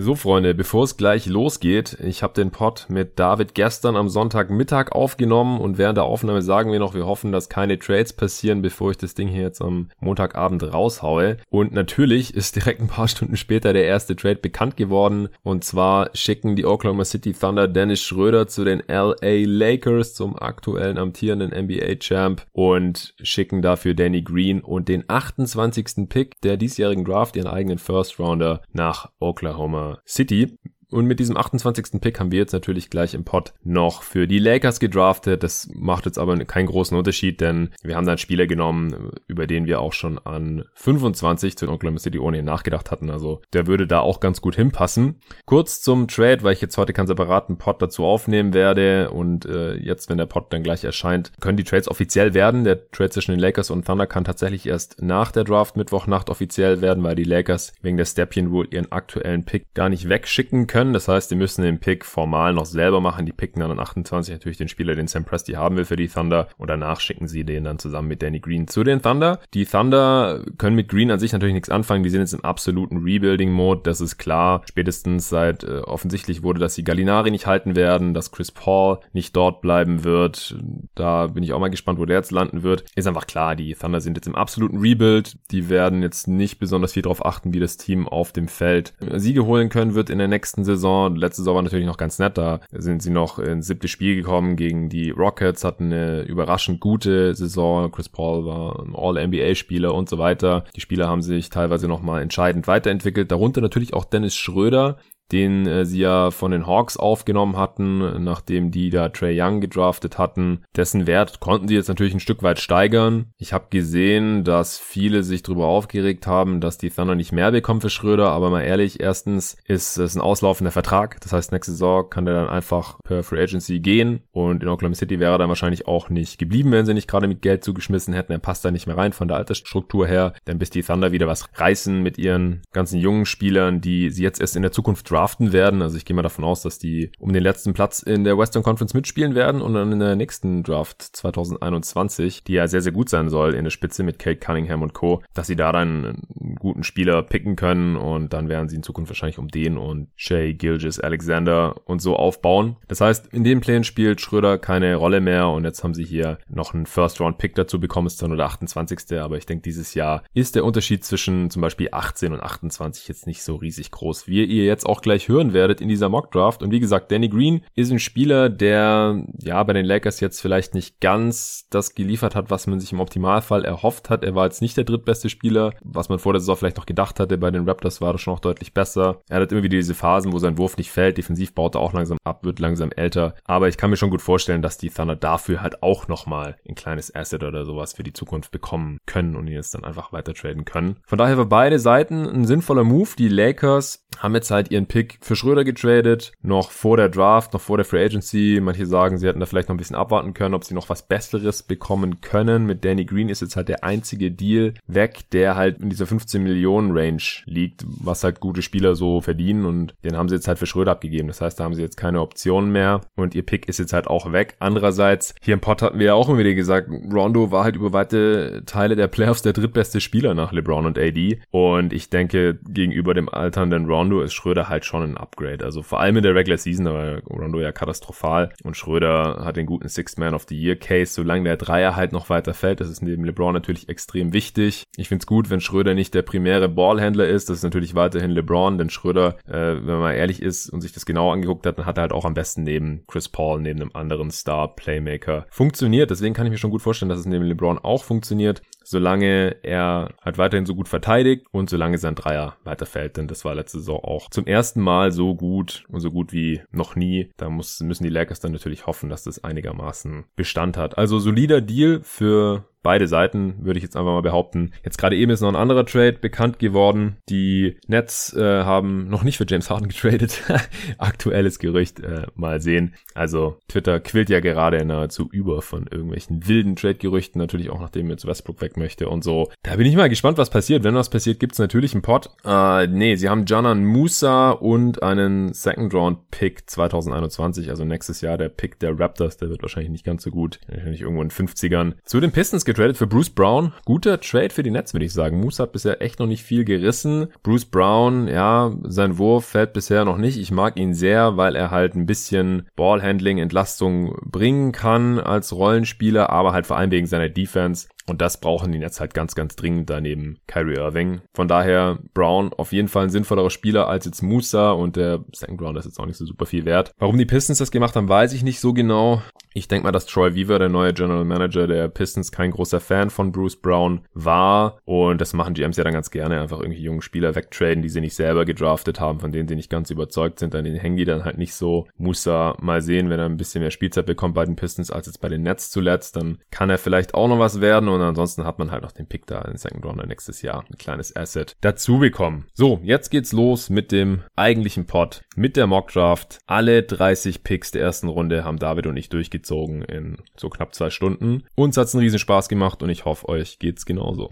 So, Freunde, bevor es gleich losgeht, ich habe den Pod mit David gestern am Sonntagmittag aufgenommen und während der Aufnahme sagen wir noch, wir hoffen, dass keine Trades passieren, bevor ich das Ding hier jetzt am Montagabend raushaue. Und natürlich ist direkt ein paar Stunden später der erste Trade bekannt geworden. Und zwar schicken die Oklahoma City Thunder Dennis Schröder zu den LA Lakers zum aktuellen amtierenden NBA-Champ und schicken dafür Danny Green und den 28. Pick der diesjährigen Draft, ihren eigenen First Rounder, nach Oklahoma City und mit diesem 28. Pick haben wir jetzt natürlich gleich im Pod noch für die Lakers gedraftet. Das macht jetzt aber keinen großen Unterschied, denn wir haben da einen Spieler genommen, über den wir auch schon an 25 zu Oklahoma City ohnehin nachgedacht hatten. Also der würde da auch ganz gut hinpassen. Kurz zum Trade, weil ich jetzt heute keinen separaten Pod dazu aufnehmen werde und äh, jetzt, wenn der Pod dann gleich erscheint, können die Trades offiziell werden. Der Trade zwischen den Lakers und Thunder kann tatsächlich erst nach der Draft Mittwochnacht offiziell werden, weil die Lakers wegen der Stepien Rule ihren aktuellen Pick gar nicht wegschicken können können. Das heißt, die müssen den Pick formal noch selber machen. Die picken dann an 28 natürlich den Spieler, den Sam Presti haben will für die Thunder. Und danach schicken sie den dann zusammen mit Danny Green zu den Thunder. Die Thunder können mit Green an sich natürlich nichts anfangen. Die sind jetzt im absoluten Rebuilding-Mode. Das ist klar. Spätestens seit äh, offensichtlich wurde, dass sie Gallinari nicht halten werden, dass Chris Paul nicht dort bleiben wird. Da bin ich auch mal gespannt, wo der jetzt landen wird. Ist einfach klar, die Thunder sind jetzt im absoluten Rebuild. Die werden jetzt nicht besonders viel darauf achten, wie das Team auf dem Feld Siege holen können wird in der nächsten Saison. Letzte Saison war natürlich noch ganz nett. Da sind sie noch ins siebte Spiel gekommen gegen die Rockets, hatten eine überraschend gute Saison. Chris Paul war ein All-NBA-Spieler und so weiter. Die Spieler haben sich teilweise nochmal entscheidend weiterentwickelt. Darunter natürlich auch Dennis Schröder, den äh, sie ja von den Hawks aufgenommen hatten, nachdem die da Trey Young gedraftet hatten. Dessen Wert konnten sie jetzt natürlich ein Stück weit steigern. Ich habe gesehen, dass viele sich darüber aufgeregt haben, dass die Thunder nicht mehr bekommen für Schröder, aber mal ehrlich, erstens ist es ein auslaufender Vertrag. Das heißt, nächste Saison kann der dann einfach per Free Agency gehen und in Oklahoma City wäre er dann wahrscheinlich auch nicht geblieben, wenn sie nicht gerade mit Geld zugeschmissen hätten. Er passt da nicht mehr rein von der Altersstruktur her, denn bis die Thunder wieder was reißen mit ihren ganzen jungen Spielern, die sie jetzt erst in der Zukunft draften, draften werden. Also ich gehe mal davon aus, dass die um den letzten Platz in der Western Conference mitspielen werden und dann in der nächsten Draft 2021, die ja sehr, sehr gut sein soll in der Spitze mit Kate Cunningham und Co., dass sie da dann einen guten Spieler picken können und dann werden sie in Zukunft wahrscheinlich um den und Shay, Gilgis, Alexander und so aufbauen. Das heißt, in den Plänen spielt Schröder keine Rolle mehr und jetzt haben sie hier noch einen First-Round-Pick dazu bekommen, ist dann nur der 28. Aber ich denke, dieses Jahr ist der Unterschied zwischen zum Beispiel 18 und 28 jetzt nicht so riesig groß, wie ihr jetzt auch gleich hören werdet in dieser Mock Draft. Und wie gesagt, Danny Green ist ein Spieler, der ja bei den Lakers jetzt vielleicht nicht ganz das geliefert hat, was man sich im Optimalfall erhofft hat. Er war jetzt nicht der drittbeste Spieler, was man vor der Saison vielleicht noch gedacht hatte. Bei den Raptors war das schon noch deutlich besser. Er hat immer wieder diese Phasen, wo sein Wurf nicht fällt. Defensiv baut er auch langsam ab, wird langsam älter. Aber ich kann mir schon gut vorstellen, dass die Thunder dafür halt auch nochmal ein kleines Asset oder sowas für die Zukunft bekommen können und ihn jetzt dann einfach weiter traden können. Von daher war beide Seiten ein sinnvoller Move. Die Lakers haben jetzt halt ihren Pick Pick für Schröder getradet, noch vor der Draft, noch vor der Free Agency. Manche sagen, sie hätten da vielleicht noch ein bisschen abwarten können, ob sie noch was Besseres bekommen können. Mit Danny Green ist jetzt halt der einzige Deal weg, der halt in dieser 15 Millionen Range liegt, was halt gute Spieler so verdienen und den haben sie jetzt halt für Schröder abgegeben. Das heißt, da haben sie jetzt keine Optionen mehr und ihr Pick ist jetzt halt auch weg. Andererseits, hier im Pod hatten wir ja auch immer wieder gesagt, Rondo war halt über weite Teile der Playoffs der drittbeste Spieler nach LeBron und AD und ich denke, gegenüber dem alternden Rondo ist Schröder halt schon ein Upgrade. Also vor allem in der Regular Season, da war Rondo ja katastrophal und Schröder hat den guten Sixth Man of the Year Case, solange der Dreier halt noch weiter fällt. Das ist neben LeBron natürlich extrem wichtig. Ich find's gut, wenn Schröder nicht der primäre Ballhändler ist. Das ist natürlich weiterhin LeBron, denn Schröder, äh, wenn man ehrlich ist und sich das genau angeguckt hat, dann hat er halt auch am besten neben Chris Paul, neben einem anderen Star Playmaker funktioniert. Deswegen kann ich mir schon gut vorstellen, dass es neben LeBron auch funktioniert solange er halt weiterhin so gut verteidigt und solange sein Dreier weiterfällt. Denn das war letzte Saison auch zum ersten Mal so gut und so gut wie noch nie. Da muss, müssen die Lakers dann natürlich hoffen, dass das einigermaßen Bestand hat. Also solider Deal für beide Seiten, würde ich jetzt einfach mal behaupten. Jetzt gerade eben ist noch ein anderer Trade bekannt geworden. Die Nets äh, haben noch nicht für James Harden getradet. Aktuelles Gerücht, äh, mal sehen. Also Twitter quillt ja gerade nahezu über von irgendwelchen wilden Trade-Gerüchten, natürlich auch nachdem jetzt Westbrook weg möchte und so. Da bin ich mal gespannt, was passiert. Wenn was passiert, gibt's natürlich einen Pot. Äh, nee, sie haben Janan Musa und einen Second-Round-Pick 2021, also nächstes Jahr der Pick der Raptors. Der wird wahrscheinlich nicht ganz so gut. Wahrscheinlich irgendwo in 50ern. Zu den Pistons getradet für Bruce Brown. Guter Trade für die Nets, würde ich sagen. Moose hat bisher echt noch nicht viel gerissen. Bruce Brown, ja, sein Wurf fällt bisher noch nicht. Ich mag ihn sehr, weil er halt ein bisschen Ballhandling, Entlastung bringen kann als Rollenspieler, aber halt vor allem wegen seiner Defense und das brauchen die Nets halt ganz, ganz dringend daneben Kyrie Irving. Von daher Brown auf jeden Fall ein sinnvollerer Spieler als jetzt Musa und der Second Round ist jetzt auch nicht so super viel wert. Warum die Pistons das gemacht haben, weiß ich nicht so genau. Ich denke mal, dass Troy Weaver, der neue General Manager der Pistons, kein großer Fan von Bruce Brown war. Und das machen GMs ja dann ganz gerne, einfach irgendwie jungen Spieler wegtraden, die sie nicht selber gedraftet haben, von denen sie nicht ganz überzeugt sind. An denen hängen die dann halt nicht so. Musa mal sehen, wenn er ein bisschen mehr Spielzeit bekommt bei den Pistons als jetzt bei den Nets zuletzt, dann kann er vielleicht auch noch was werden. Und ansonsten hat man halt noch den Pick da in Second Rounder nächstes Jahr, ein kleines Asset dazu bekommen. So, jetzt geht's los mit dem eigentlichen Pot, mit der Mock Draft. Alle 30 Picks der ersten Runde haben David und ich durchgezogen in so knapp zwei Stunden. Uns hat's einen riesen Spaß gemacht und ich hoffe, euch geht's genauso.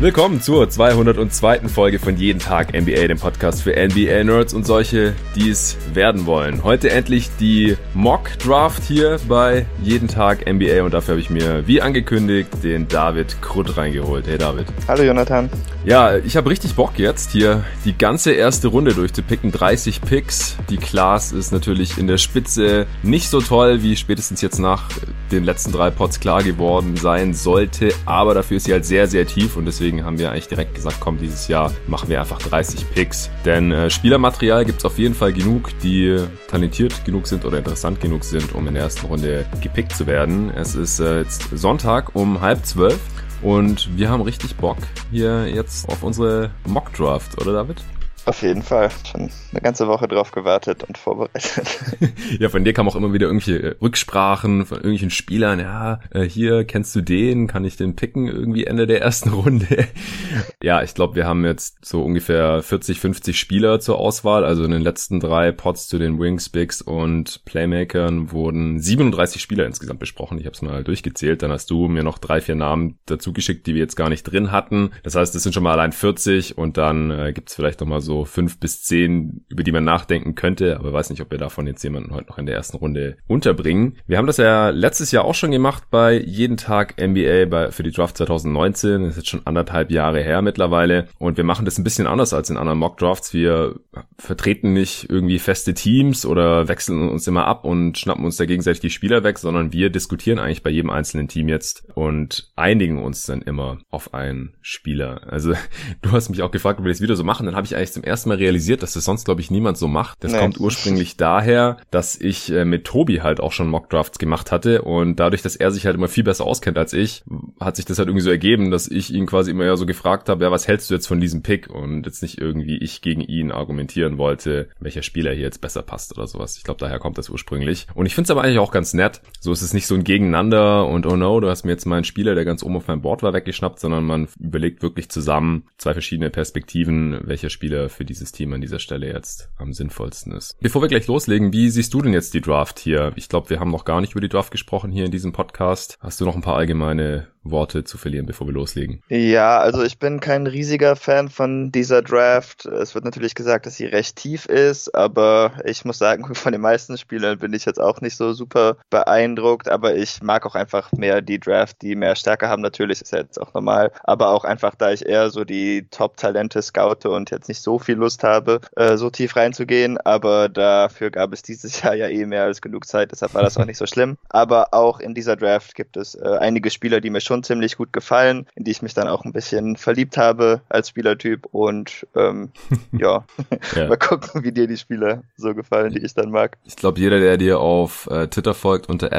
Willkommen zur 202. Folge von Jeden Tag NBA, dem Podcast für NBA-Nerds und solche, die es werden wollen. Heute endlich die Mock-Draft hier bei Jeden Tag NBA und dafür habe ich mir, wie angekündigt, den David Krutt reingeholt. Hey David. Hallo Jonathan. Ja, ich habe richtig Bock jetzt hier die ganze erste Runde durchzupicken. 30 Picks. Die Class ist natürlich in der Spitze nicht so toll, wie spätestens jetzt nach den letzten drei Pots klar geworden sein sollte, aber dafür ist sie halt sehr, sehr tief und deswegen deswegen haben wir eigentlich direkt gesagt, komm, dieses Jahr machen wir einfach 30 Picks. Denn äh, Spielermaterial gibt es auf jeden Fall genug, die talentiert genug sind oder interessant genug sind, um in der ersten Runde gepickt zu werden. Es ist äh, jetzt Sonntag um halb zwölf. Und wir haben richtig Bock hier jetzt auf unsere Mock Draft, oder David? Auf jeden Fall. Schon eine ganze Woche drauf gewartet und vorbereitet. ja, von dir kamen auch immer wieder irgendwelche äh, Rücksprachen von irgendwelchen Spielern. Ja, äh, hier kennst du den, kann ich den picken irgendwie Ende der ersten Runde. ja, ich glaube, wir haben jetzt so ungefähr 40, 50 Spieler zur Auswahl. Also in den letzten drei Pots zu den Wings, Bigs und Playmakern wurden 37 Spieler insgesamt besprochen. Ich habe es mal durchgezählt. Dann hast du mir noch drei, vier Namen dazu geschickt, die wir jetzt gar nicht drin hatten. Das heißt, es sind schon mal allein 40 und dann äh, gibt es vielleicht noch mal so fünf bis zehn, über die man nachdenken könnte, aber weiß nicht, ob wir davon jetzt jemanden heute noch in der ersten Runde unterbringen. Wir haben das ja letztes Jahr auch schon gemacht bei jeden Tag NBA bei, für die Draft 2019. Das ist jetzt schon anderthalb Jahre her mittlerweile und wir machen das ein bisschen anders als in anderen Mock Drafts. Wir vertreten nicht irgendwie feste Teams oder wechseln uns immer ab und schnappen uns da gegenseitig die Spieler weg, sondern wir diskutieren eigentlich bei jedem einzelnen Team jetzt und einigen uns dann immer auf einen Spieler. Also du hast mich auch gefragt, ob wir das wieder so machen, dann habe ich eigentlich zum ersten Mal realisiert, dass das sonst, glaube ich, niemand so macht. Das nee. kommt ursprünglich daher, dass ich äh, mit Tobi halt auch schon Mockdrafts gemacht hatte und dadurch, dass er sich halt immer viel besser auskennt als ich, hat sich das halt irgendwie so ergeben, dass ich ihn quasi immer ja so gefragt habe, ja, was hältst du jetzt von diesem Pick? Und jetzt nicht irgendwie ich gegen ihn argumentieren wollte, welcher Spieler hier jetzt besser passt oder sowas. Ich glaube, daher kommt das ursprünglich. Und ich finde es aber eigentlich auch ganz nett. So ist es nicht so ein Gegeneinander und oh no, du hast mir jetzt meinen Spieler, der ganz oben auf meinem Board war, weggeschnappt, sondern man überlegt wirklich zusammen zwei verschiedene Perspektiven, welcher Spieler für dieses Team an dieser Stelle jetzt am sinnvollsten ist. Bevor wir gleich loslegen, wie siehst du denn jetzt die Draft hier? Ich glaube, wir haben noch gar nicht über die Draft gesprochen hier in diesem Podcast. Hast du noch ein paar allgemeine Worte zu verlieren, bevor wir loslegen? Ja, also ich bin kein riesiger Fan von dieser Draft. Es wird natürlich gesagt, dass sie recht tief ist, aber ich muss sagen, von den meisten Spielern bin ich jetzt auch nicht so super beeindruckt, aber ich mag auch einfach mehr die Draft, die mehr Stärke haben. Natürlich ist ja jetzt auch normal, aber auch einfach, da ich eher so die Top-Talente scoute und jetzt nicht so viel Lust habe, äh, so tief reinzugehen, aber dafür gab es dieses Jahr ja eh mehr als genug Zeit, deshalb war das auch nicht so schlimm. Aber auch in dieser Draft gibt es äh, einige Spieler, die mir schon ziemlich gut gefallen, in die ich mich dann auch ein bisschen verliebt habe als Spielertyp und ähm, ja. ja. mal gucken, wie dir die Spieler so gefallen, die ich dann mag. Ich glaube, jeder, der dir auf äh, Twitter folgt unter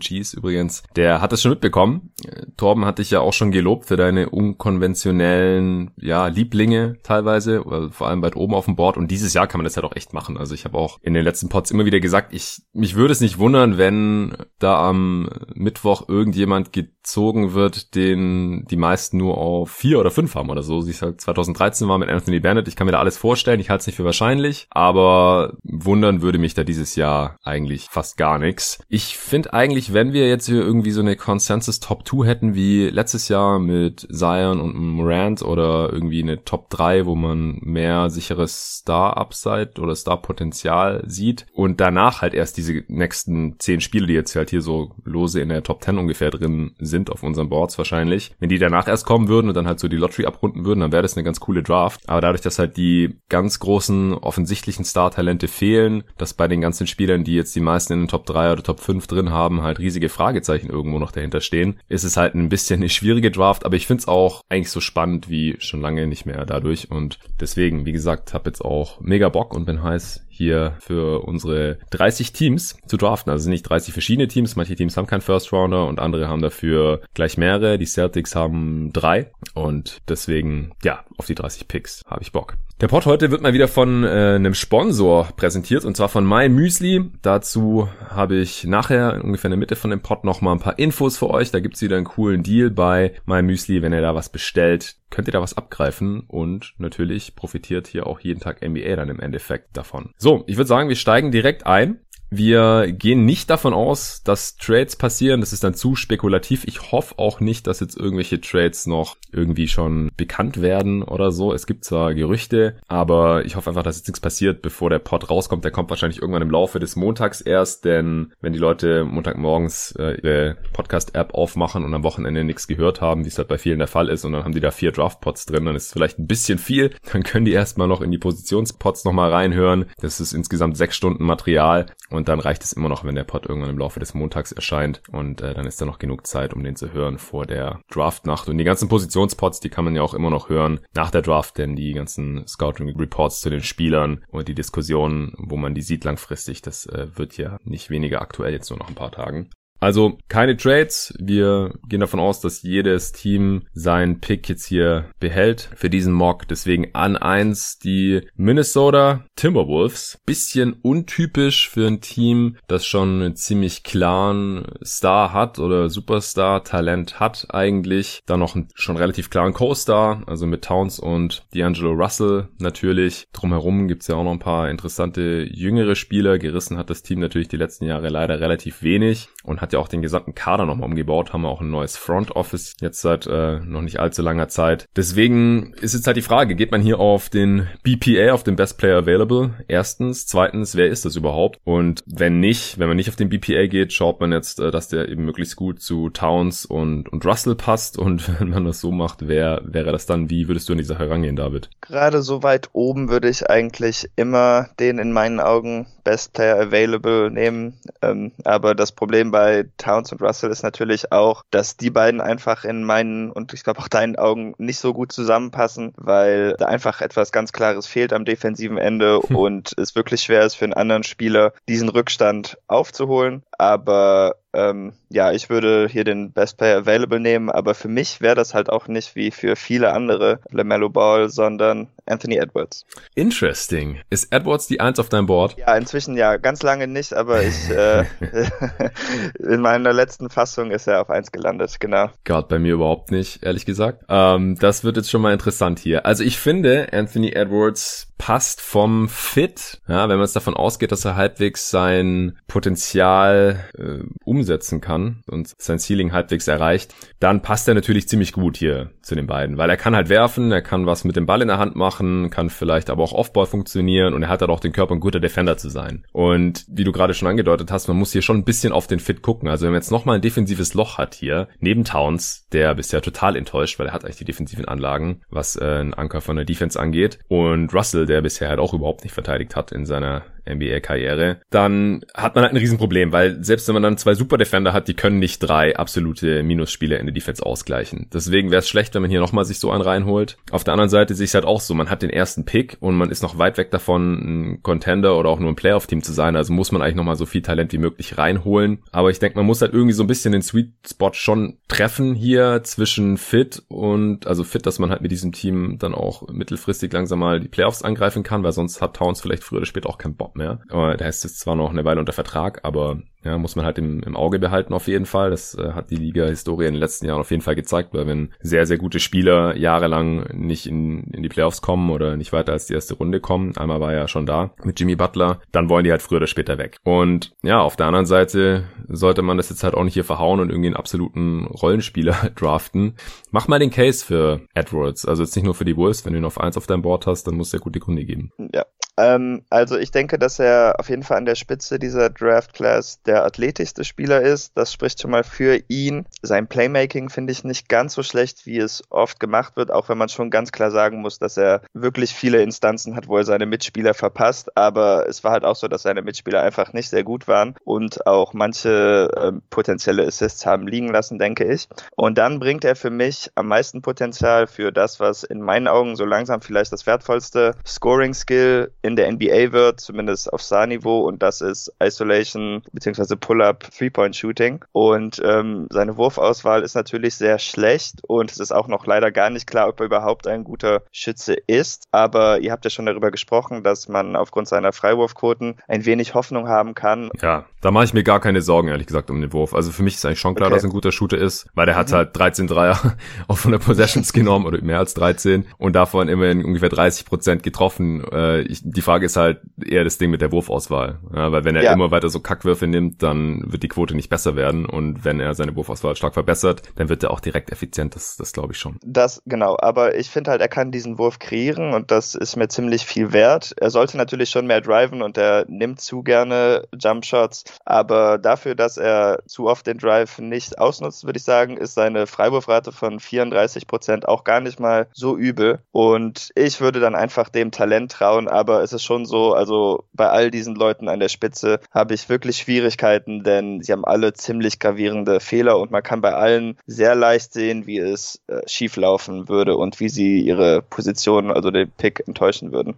Cheese übrigens, der hat es schon mitbekommen. Äh, Torben hat dich ja auch schon gelobt für deine unkonventionellen ja, Lieblinge teilweise, vor allem weit oben auf dem Board und dieses Jahr kann man das halt auch echt machen. Also ich habe auch in den letzten Pods immer wieder gesagt, ich mich würde es nicht wundern, wenn da am Mittwoch irgendjemand gezogen gezogen wird, den die meisten nur auf vier oder fünf haben oder so. Sie ist halt 2013 war mit Anthony Bennett. Ich kann mir da alles vorstellen. Ich halte es nicht für wahrscheinlich, aber wundern würde mich da dieses Jahr eigentlich fast gar nichts. Ich finde eigentlich, wenn wir jetzt hier irgendwie so eine Consensus Top 2 hätten wie letztes Jahr mit Zion und Morant oder irgendwie eine Top 3, wo man mehr sicheres Star-Upside oder Star-Potenzial sieht und danach halt erst diese nächsten zehn Spiele, die jetzt halt hier so lose in der Top 10 ungefähr drin sind auf unseren Boards wahrscheinlich. Wenn die danach erst kommen würden und dann halt so die Lottery abrunden würden, dann wäre das eine ganz coole Draft. Aber dadurch, dass halt die ganz großen offensichtlichen Star-Talente fehlen, dass bei den ganzen Spielern, die jetzt die meisten in den Top 3 oder Top 5 drin haben, halt riesige Fragezeichen irgendwo noch dahinter stehen, ist es halt ein bisschen eine schwierige Draft, aber ich finde es auch eigentlich so spannend wie schon lange nicht mehr dadurch und deswegen, wie gesagt, habe jetzt auch mega Bock und bin heiß, hier für unsere 30 Teams zu draften. Also nicht 30 verschiedene Teams. Manche Teams haben keinen First Rounder und andere haben dafür gleich mehrere. Die Celtics haben drei und deswegen, ja, auf die 30 Picks habe ich Bock. Der Pod heute wird mal wieder von äh, einem Sponsor präsentiert und zwar von My Müsli. Dazu habe ich nachher ungefähr in der Mitte von dem Pod noch mal ein paar Infos für euch. Da gibt's wieder einen coolen Deal bei My Müsli. Wenn ihr da was bestellt, könnt ihr da was abgreifen und natürlich profitiert hier auch jeden Tag NBA dann im Endeffekt davon. So, ich würde sagen, wir steigen direkt ein. Wir gehen nicht davon aus, dass Trades passieren. Das ist dann zu spekulativ. Ich hoffe auch nicht, dass jetzt irgendwelche Trades noch irgendwie schon bekannt werden oder so. Es gibt zwar Gerüchte, aber ich hoffe einfach, dass jetzt nichts passiert, bevor der Pod rauskommt. Der kommt wahrscheinlich irgendwann im Laufe des Montags erst, denn wenn die Leute Montagmorgens äh, ihre Podcast-App aufmachen und am Wochenende nichts gehört haben, wie es halt bei vielen der Fall ist, und dann haben die da vier Draft-Pods drin, dann ist es vielleicht ein bisschen viel. Dann können die erstmal noch in die Positionspods nochmal reinhören. Das ist insgesamt sechs Stunden Material und dann reicht es immer noch, wenn der Pod irgendwann im Laufe des Montags erscheint und äh, dann ist da noch genug Zeit, um den zu hören vor der Draftnacht. Und die ganzen Positionspods, die kann man ja auch immer noch hören nach der Draft, denn die ganzen Scouting Reports zu den Spielern und die Diskussionen, wo man die sieht langfristig, das äh, wird ja nicht weniger aktuell jetzt nur noch ein paar Tagen. Also keine Trades. Wir gehen davon aus, dass jedes Team seinen Pick jetzt hier behält für diesen Mock. Deswegen an eins die Minnesota Timberwolves. Bisschen untypisch für ein Team, das schon einen ziemlich klaren Star hat oder Superstar-Talent hat eigentlich. Dann noch einen schon relativ klaren Co-Star, also mit Towns und D'Angelo Russell natürlich. Drumherum gibt's ja auch noch ein paar interessante jüngere Spieler. Gerissen hat das Team natürlich die letzten Jahre leider relativ wenig und hat ja auch den gesamten Kader nochmal umgebaut, haben wir auch ein neues Front Office jetzt seit äh, noch nicht allzu langer Zeit. Deswegen ist jetzt halt die Frage, geht man hier auf den BPA, auf den Best Player Available? Erstens. Zweitens, wer ist das überhaupt? Und wenn nicht, wenn man nicht auf den BPA geht, schaut man jetzt, äh, dass der eben möglichst gut zu Towns und, und Russell passt. Und wenn man das so macht, wer wäre das dann? Wie würdest du an die Sache rangehen, David? Gerade so weit oben würde ich eigentlich immer den in meinen Augen Best Player Available nehmen. Ähm, aber das Problem bei Towns und Russell ist natürlich auch, dass die beiden einfach in meinen und ich glaube auch deinen Augen nicht so gut zusammenpassen, weil da einfach etwas ganz Klares fehlt am defensiven Ende hm. und es wirklich schwer ist für einen anderen Spieler, diesen Rückstand aufzuholen. Aber ähm, ja, ich würde hier den Best Player Available nehmen, aber für mich wäre das halt auch nicht wie für viele andere LaMelo Ball, sondern Anthony Edwards. Interesting. Ist Edwards die Eins auf deinem Board? Ja, inzwischen ja. Ganz lange nicht, aber ich äh, in meiner letzten Fassung ist er auf Eins gelandet, genau. Gott, bei mir überhaupt nicht, ehrlich gesagt. Ähm, das wird jetzt schon mal interessant hier. Also ich finde, Anthony Edwards passt vom Fit, ja, wenn man jetzt davon ausgeht, dass er halbwegs sein Potenzial äh, umsetzen kann und sein Ceiling halbwegs erreicht, dann passt er natürlich ziemlich gut hier zu den beiden, weil er kann halt werfen, er kann was mit dem Ball in der Hand machen, kann vielleicht aber auch Offball funktionieren und er hat halt auch den Körper, ein guter Defender zu sein. Und wie du gerade schon angedeutet hast, man muss hier schon ein bisschen auf den Fit gucken. Also wenn man jetzt nochmal ein defensives Loch hat hier, neben Towns, der bisher total enttäuscht, weil er hat eigentlich die defensiven Anlagen, was äh, ein Anker von der Defense angeht, und Russell, der bisher halt auch überhaupt nicht verteidigt hat in seiner NBA-Karriere, dann hat man halt ein Riesenproblem, weil selbst wenn man dann zwei Super-Defender hat, die können nicht drei absolute Minusspiele in der Defense ausgleichen. Deswegen wäre es schlecht, wenn man hier nochmal sich so einen reinholt. Auf der anderen Seite sehe ich es halt auch so, man hat den ersten Pick und man ist noch weit weg davon, ein Contender oder auch nur ein Playoff-Team zu sein, also muss man eigentlich nochmal so viel Talent wie möglich reinholen. Aber ich denke, man muss halt irgendwie so ein bisschen den Sweet Spot schon treffen hier zwischen Fit und, also Fit, dass man halt mit diesem Team dann auch mittelfristig langsam mal die Playoffs angreifen kann, weil sonst hat Towns vielleicht früher oder später auch keinen Bock mehr. Der heißt jetzt zwar noch eine Weile unter Vertrag, aber ja, muss man halt im, im Auge behalten auf jeden Fall. Das äh, hat die Liga-Historie in den letzten Jahren auf jeden Fall gezeigt, weil wenn sehr, sehr gute Spieler jahrelang nicht in, in die Playoffs kommen oder nicht weiter als die erste Runde kommen, einmal war ja schon da mit Jimmy Butler, dann wollen die halt früher oder später weg. Und ja, auf der anderen Seite sollte man das jetzt halt auch nicht hier verhauen und irgendwie einen absoluten Rollenspieler draften. Mach mal den Case für Edwards. Also jetzt nicht nur für die Wolves, wenn du ihn auf eins auf deinem Board hast, dann muss er gute Gründe geben. Ja, ähm, also ich denke, dass er auf jeden Fall an der Spitze dieser Draft Class der athletischste Spieler ist. Das spricht schon mal für ihn. Sein Playmaking finde ich nicht ganz so schlecht, wie es oft gemacht wird, auch wenn man schon ganz klar sagen muss, dass er wirklich viele Instanzen hat, wo er seine Mitspieler verpasst. Aber es war halt auch so, dass seine Mitspieler einfach nicht sehr gut waren und auch manche äh, potenzielle Assists haben liegen lassen, denke ich. Und dann bringt er für mich am meisten Potenzial für das, was in meinen Augen so langsam vielleicht das wertvollste Scoring Skill in der NBA wird, zumindest auf Star-Niveau, und das ist Isolation bzw. Pull-Up Three-Point-Shooting. Und ähm, seine Wurfauswahl ist natürlich sehr schlecht und es ist auch noch leider gar nicht klar, ob er überhaupt ein guter Schütze ist. Aber ihr habt ja schon darüber gesprochen, dass man aufgrund seiner Freiwurfquoten ein wenig Hoffnung haben kann. Ja, da mache ich mir gar keine Sorgen, ehrlich gesagt, um den Wurf. Also für mich ist eigentlich schon klar, okay. dass er ein guter Shooter ist, weil der hat mhm. halt 13 Dreier auf 100 Possessions genommen oder mehr als 13 und davon immerhin ungefähr 30 Prozent getroffen. Äh, ich, die Frage ist halt eher das Ding mit der Wurfauswahl. Ja, weil wenn er ja. immer weiter so Kackwürfe nimmt, dann wird die Quote nicht besser werden. Und wenn er seine Wurfauswahl stark verbessert, dann wird er auch direkt effizient. Das, das glaube ich schon. Das, genau. Aber ich finde halt, er kann diesen Wurf kreieren und das ist mir ziemlich viel wert. Er sollte natürlich schon mehr driven und er nimmt zu gerne Jumpshots. Aber dafür, dass er zu oft den Drive nicht ausnutzt, würde ich sagen, ist seine Freiwurfrate von 34 Prozent auch gar nicht mal so übel. Und ich würde dann einfach dem Talent trauen, aber es ist schon so, also bei all diesen Leuten an der Spitze habe ich wirklich Schwierigkeiten, denn sie haben alle ziemlich gravierende Fehler und man kann bei allen sehr leicht sehen, wie es äh, schief laufen würde und wie sie ihre Position, also den Pick enttäuschen würden.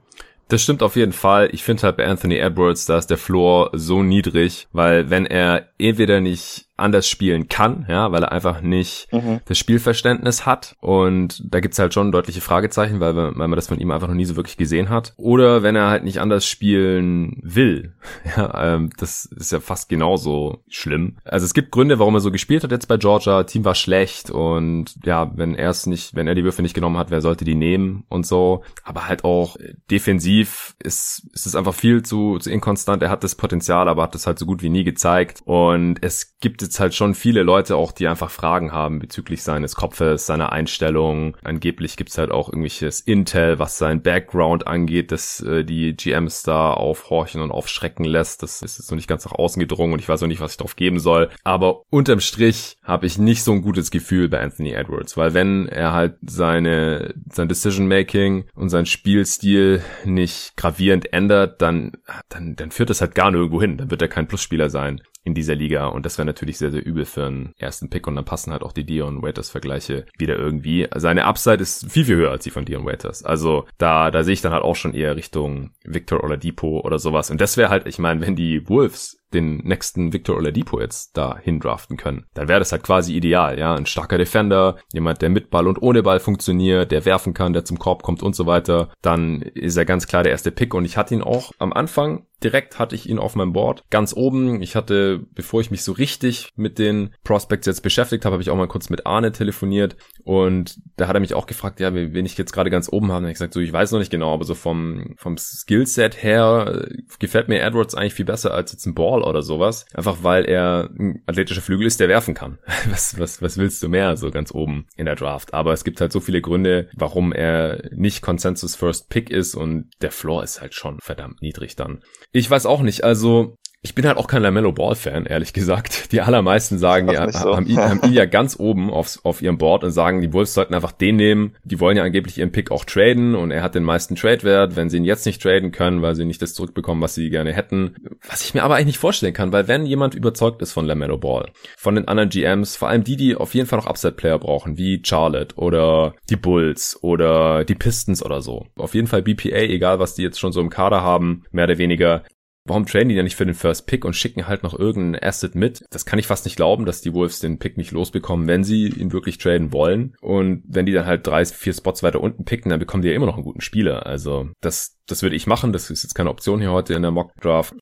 Das stimmt auf jeden Fall. Ich finde halt bei Anthony Edwards, da ist der Floor so niedrig, weil wenn er entweder nicht anders spielen kann, ja, weil er einfach nicht mhm. das Spielverständnis hat. Und da gibt's halt schon deutliche Fragezeichen, weil, weil man das von ihm einfach noch nie so wirklich gesehen hat. Oder wenn er halt nicht anders spielen will. Ja, ähm, das ist ja fast genauso schlimm. Also es gibt Gründe, warum er so gespielt hat jetzt bei Georgia. Team war schlecht und ja, wenn er es nicht, wenn er die Würfe nicht genommen hat, wer sollte die nehmen und so. Aber halt auch defensiv ist, ist es einfach viel zu, zu inkonstant. Er hat das Potenzial, aber hat das halt so gut wie nie gezeigt. Und es gibt jetzt halt schon viele Leute auch, die einfach Fragen haben bezüglich seines Kopfes, seiner Einstellung. Angeblich gibt's halt auch irgendwelches Intel, was sein Background angeht, dass äh, die GMs da aufhorchen und aufschrecken lässt. Das ist jetzt noch nicht ganz nach außen gedrungen und ich weiß noch nicht, was ich drauf geben soll. Aber unterm Strich habe ich nicht so ein gutes Gefühl bei Anthony Edwards, weil wenn er halt seine sein Decision Making und sein Spielstil nicht gravierend ändert, dann dann dann führt das halt gar nirgendwo hin. Dann wird er kein Plusspieler sein in dieser Liga und das wäre natürlich sehr, sehr übel für einen ersten Pick und dann passen halt auch die Dion Waiters Vergleiche wieder irgendwie. Seine Upside ist viel, viel höher als die von Dion Waiters. Also da, da sehe ich dann halt auch schon eher Richtung Victor oder Depot oder sowas und das wäre halt, ich meine, wenn die Wolves den nächsten Victor Oladipo jetzt da hindraften können. Dann wäre das halt quasi ideal, ja. Ein starker Defender, jemand, der mit Ball und ohne Ball funktioniert, der werfen kann, der zum Korb kommt und so weiter. Dann ist er ganz klar der erste Pick und ich hatte ihn auch am Anfang direkt hatte ich ihn auf meinem Board ganz oben. Ich hatte, bevor ich mich so richtig mit den Prospects jetzt beschäftigt habe, habe ich auch mal kurz mit Arne telefoniert und da hat er mich auch gefragt, ja, wen ich jetzt gerade ganz oben habe. Und ich gesagt, so, ich weiß noch nicht genau, aber so vom, vom Skillset her äh, gefällt mir Edwards eigentlich viel besser als jetzt ein Ball oder sowas. Einfach weil er ein athletischer Flügel ist, der werfen kann. Was, was, was willst du mehr so ganz oben in der Draft? Aber es gibt halt so viele Gründe, warum er nicht Consensus First Pick ist und der Floor ist halt schon verdammt niedrig dann. Ich weiß auch nicht, also ich bin halt auch kein Lamello Ball Fan, ehrlich gesagt. Die allermeisten sagen ja, so. haben, ihn, haben ihn ja ganz oben aufs, auf ihrem Board und sagen, die Wolves sollten einfach den nehmen. Die wollen ja angeblich ihren Pick auch traden und er hat den meisten Trade-Wert, wenn sie ihn jetzt nicht traden können, weil sie nicht das zurückbekommen, was sie gerne hätten. Was ich mir aber eigentlich nicht vorstellen kann, weil wenn jemand überzeugt ist von Lamello Ball, von den anderen GMs, vor allem die, die auf jeden Fall noch Upset-Player brauchen, wie Charlotte oder die Bulls oder die Pistons oder so. Auf jeden Fall BPA, egal was die jetzt schon so im Kader haben, mehr oder weniger, warum traden die ja nicht für den First Pick und schicken halt noch irgendeinen Asset mit? Das kann ich fast nicht glauben, dass die Wolves den Pick nicht losbekommen, wenn sie ihn wirklich traden wollen. Und wenn die dann halt drei, vier Spots weiter unten picken, dann bekommen die ja immer noch einen guten Spieler. Also das, das würde ich machen. Das ist jetzt keine Option hier heute in der Mock Draft.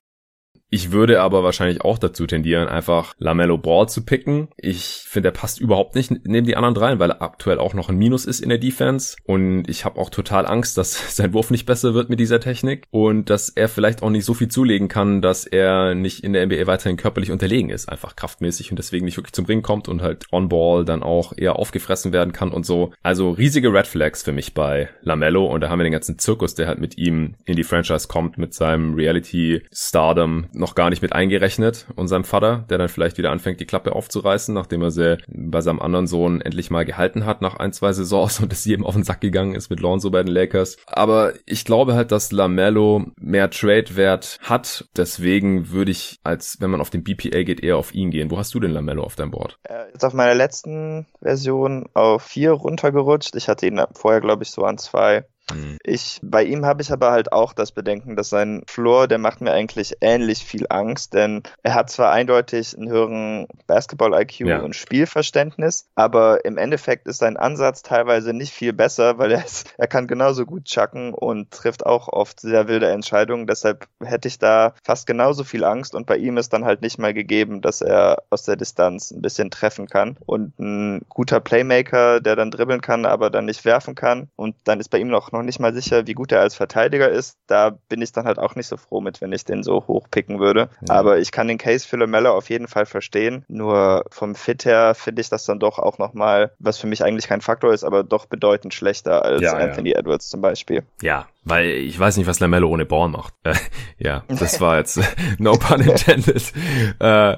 Ich würde aber wahrscheinlich auch dazu tendieren, einfach Lamello Ball zu picken. Ich finde, er passt überhaupt nicht neben die anderen dreien, weil er aktuell auch noch ein Minus ist in der Defense. Und ich habe auch total Angst, dass sein Wurf nicht besser wird mit dieser Technik und dass er vielleicht auch nicht so viel zulegen kann, dass er nicht in der NBA weiterhin körperlich unterlegen ist, einfach kraftmäßig und deswegen nicht wirklich zum Ring kommt und halt on-ball dann auch eher aufgefressen werden kann und so. Also riesige Red Flags für mich bei Lamello und da haben wir den ganzen Zirkus, der halt mit ihm in die Franchise kommt, mit seinem Reality-Stardom noch gar nicht mit eingerechnet und seinem Vater, der dann vielleicht wieder anfängt, die Klappe aufzureißen, nachdem er sie bei seinem anderen Sohn endlich mal gehalten hat nach ein, zwei Saisons und es jedem auf den Sack gegangen ist mit Lonzo bei den Lakers. Aber ich glaube halt, dass Lamello mehr Trade-Wert hat. Deswegen würde ich, als wenn man auf den BPA geht, eher auf ihn gehen. Wo hast du denn Lamello auf deinem Board? Er ist auf meiner letzten Version auf vier runtergerutscht. Ich hatte ihn vorher, glaube ich, so an zwei. Mhm. Ich, bei ihm habe ich aber halt auch das Bedenken, dass sein Floor, der macht mir eigentlich ähnlich viel Angst, denn er hat zwar eindeutig einen höheren Basketball-IQ ja. und Spielverständnis, aber im Endeffekt ist sein Ansatz teilweise nicht viel besser, weil er, ist, er kann genauso gut chucken und trifft auch oft sehr wilde Entscheidungen. Deshalb hätte ich da fast genauso viel Angst und bei ihm ist dann halt nicht mal gegeben, dass er aus der Distanz ein bisschen treffen kann und ein guter Playmaker, der dann dribbeln kann, aber dann nicht werfen kann und dann ist bei ihm noch noch nicht mal sicher, wie gut er als Verteidiger ist. Da bin ich dann halt auch nicht so froh mit, wenn ich den so hoch picken würde. Ja. Aber ich kann den Case für Lamella auf jeden Fall verstehen. Nur vom Fit her finde ich das dann doch auch nochmal, was für mich eigentlich kein Faktor ist, aber doch bedeutend schlechter als ja, Anthony ja. Edwards zum Beispiel. Ja, weil ich weiß nicht, was Lamello ohne Ball macht. Äh, ja, das war jetzt no pun intended. äh,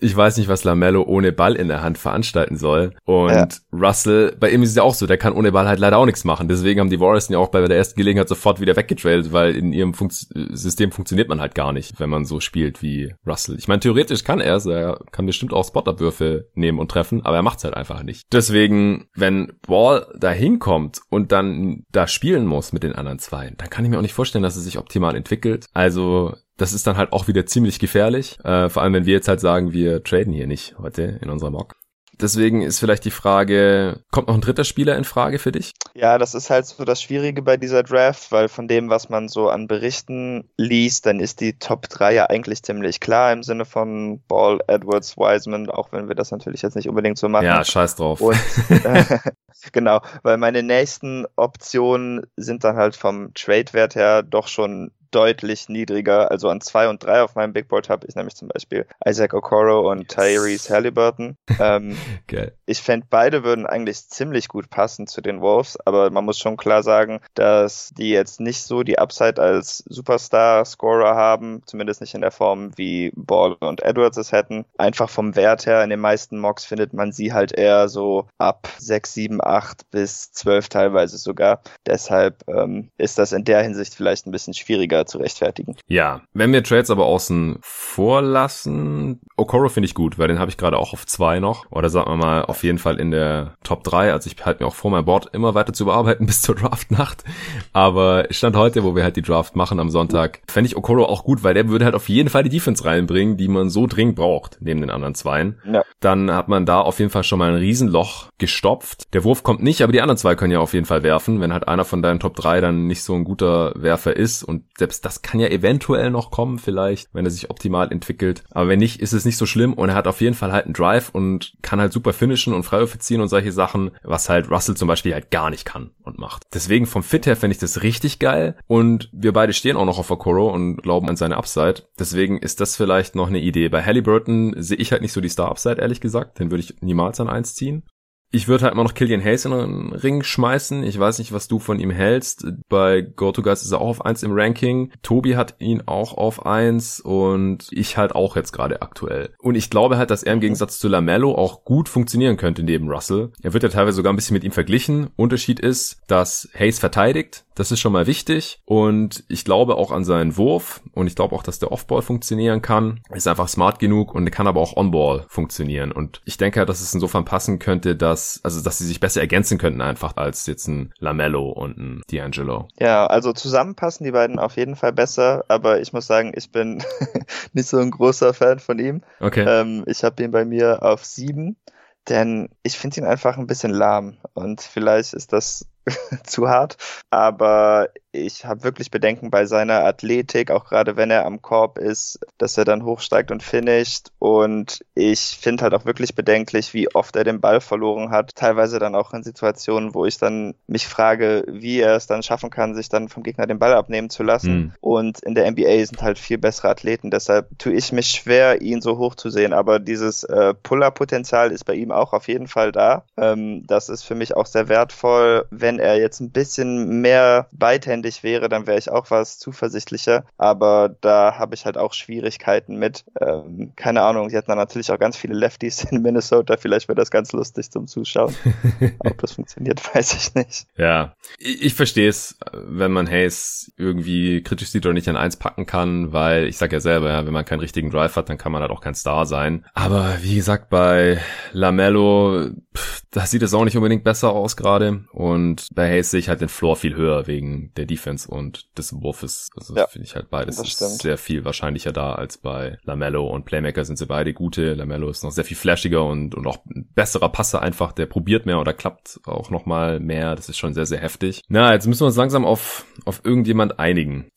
ich weiß nicht, was Lamello ohne Ball in der Hand veranstalten soll. Und ja. Russell, bei ihm ist es ja auch so, der kann ohne Ball halt leider auch nichts machen. Deswegen haben die Warriors ihn ja auch bei der ersten Gelegenheit sofort wieder weggetradet, weil in ihrem Fun System funktioniert man halt gar nicht, wenn man so spielt wie Russell. Ich meine, theoretisch kann er es, er kann bestimmt auch Spot-Abwürfe nehmen und treffen, aber er macht es halt einfach nicht. Deswegen, wenn Ball da hinkommt und dann da spielen muss mit den anderen zwei, sein. Dann kann ich mir auch nicht vorstellen, dass es sich optimal entwickelt. Also das ist dann halt auch wieder ziemlich gefährlich. Äh, vor allem, wenn wir jetzt halt sagen, wir traden hier nicht heute in unserer Mock. Deswegen ist vielleicht die Frage, kommt noch ein dritter Spieler in Frage für dich? Ja, das ist halt so das Schwierige bei dieser Draft, weil von dem, was man so an Berichten liest, dann ist die Top 3 ja eigentlich ziemlich klar im Sinne von Ball, Edwards, Wiseman, auch wenn wir das natürlich jetzt nicht unbedingt so machen. Ja, scheiß drauf. Und, äh, genau, weil meine nächsten Optionen sind dann halt vom Trade-Wert her doch schon deutlich niedriger. Also an zwei und drei auf meinem Big Board habe ich nämlich zum Beispiel Isaac Okoro und. Tyrese Halliburton. Ähm. Ich fände, beide würden eigentlich ziemlich gut passen zu den Wolves, aber man muss schon klar sagen, dass die jetzt nicht so die Upside als Superstar-Scorer haben, zumindest nicht in der Form wie Ball und Edwards es hätten. Einfach vom Wert her, in den meisten Mocks findet man sie halt eher so ab 6, 7, 8 bis 12 teilweise sogar. Deshalb ähm, ist das in der Hinsicht vielleicht ein bisschen schwieriger zu rechtfertigen. Ja, wenn wir Trades aber außen vor lassen, Okoro finde ich gut, weil den habe ich gerade auch auf zwei noch. Oder sagen wir mal auf jeden Fall in der Top 3. Also ich halte mir auch vor, mein Board immer weiter zu bearbeiten bis zur Draftnacht. Aber Stand heute, wo wir halt die Draft machen am Sonntag, fände ich Okoro auch gut, weil der würde halt auf jeden Fall die Defense reinbringen, die man so dringend braucht, neben den anderen Zweien. Ja. Dann hat man da auf jeden Fall schon mal ein Riesenloch gestopft. Der Wurf kommt nicht, aber die anderen zwei können ja auf jeden Fall werfen, wenn halt einer von deinen Top 3 dann nicht so ein guter Werfer ist und selbst das kann ja eventuell noch kommen, vielleicht, wenn er sich optimal entwickelt. Aber wenn nicht, ist es nicht so schlimm und er hat auf jeden Fall halt einen Drive und kann halt super finishen und Freiwürfe ziehen und solche Sachen, was halt Russell zum Beispiel halt gar nicht kann und macht. Deswegen vom Fit her fände ich das richtig geil und wir beide stehen auch noch auf Okoro und glauben an seine Upside. Deswegen ist das vielleicht noch eine Idee. Bei Halliburton sehe ich halt nicht so die Star-Upside, ehrlich gesagt. Den würde ich niemals an eins ziehen. Ich würde halt immer noch Killian Hayes in den Ring schmeißen. Ich weiß nicht, was du von ihm hältst. Bei GoToGuys ist er auch auf eins im Ranking. Tobi hat ihn auch auf eins und ich halt auch jetzt gerade aktuell. Und ich glaube halt, dass er im Gegensatz zu Lamello auch gut funktionieren könnte neben Russell. Er wird ja teilweise sogar ein bisschen mit ihm verglichen. Unterschied ist, dass Hayes verteidigt. Das ist schon mal wichtig. Und ich glaube auch an seinen Wurf. Und ich glaube auch, dass der Offball funktionieren kann. Ist einfach smart genug und kann aber auch Onball funktionieren. Und ich denke dass es insofern passen könnte, dass dass, also dass sie sich besser ergänzen könnten einfach als jetzt ein Lamello und ein D'Angelo. Ja, also zusammenpassen die beiden auf jeden Fall besser, aber ich muss sagen, ich bin nicht so ein großer Fan von ihm. Okay. Ähm, ich habe ihn bei mir auf sieben, denn ich finde ihn einfach ein bisschen lahm und vielleicht ist das zu hart, aber ich habe wirklich Bedenken bei seiner Athletik, auch gerade wenn er am Korb ist, dass er dann hochsteigt und finisht. Und ich finde halt auch wirklich bedenklich, wie oft er den Ball verloren hat. Teilweise dann auch in Situationen, wo ich dann mich frage, wie er es dann schaffen kann, sich dann vom Gegner den Ball abnehmen zu lassen. Mhm. Und in der NBA sind halt viel bessere Athleten. Deshalb tue ich mich schwer, ihn so hoch zu sehen. Aber dieses äh, Puller-Potenzial ist bei ihm auch auf jeden Fall da. Ähm, das ist für mich auch sehr wertvoll. Wenn er jetzt ein bisschen mehr beidhändig notwendig wäre, dann wäre ich auch was zuversichtlicher. Aber da habe ich halt auch Schwierigkeiten mit. Ähm, keine Ahnung, sie hatten dann natürlich auch ganz viele Lefties in Minnesota. Vielleicht wäre das ganz lustig zum Zuschauen. Ob das funktioniert, weiß ich nicht. Ja, ich, ich verstehe es, wenn man Hayes irgendwie kritisch sieht oder nicht an eins packen kann, weil ich sag ja selber, ja, wenn man keinen richtigen Drive hat, dann kann man halt auch kein Star sein. Aber wie gesagt, bei Lamello, da sieht es auch nicht unbedingt besser aus gerade. Und bei Hayes sehe ich halt den Floor viel höher wegen der Defense und des Wurfes. Also ja, finde ich halt beides sehr viel wahrscheinlicher da als bei Lamello und Playmaker sind sie beide gute. Lamello ist noch sehr viel flashiger und, und auch ein besserer Passer einfach. Der probiert mehr oder klappt auch noch mal mehr. Das ist schon sehr, sehr heftig. Na, jetzt müssen wir uns langsam auf, auf irgendjemand einigen.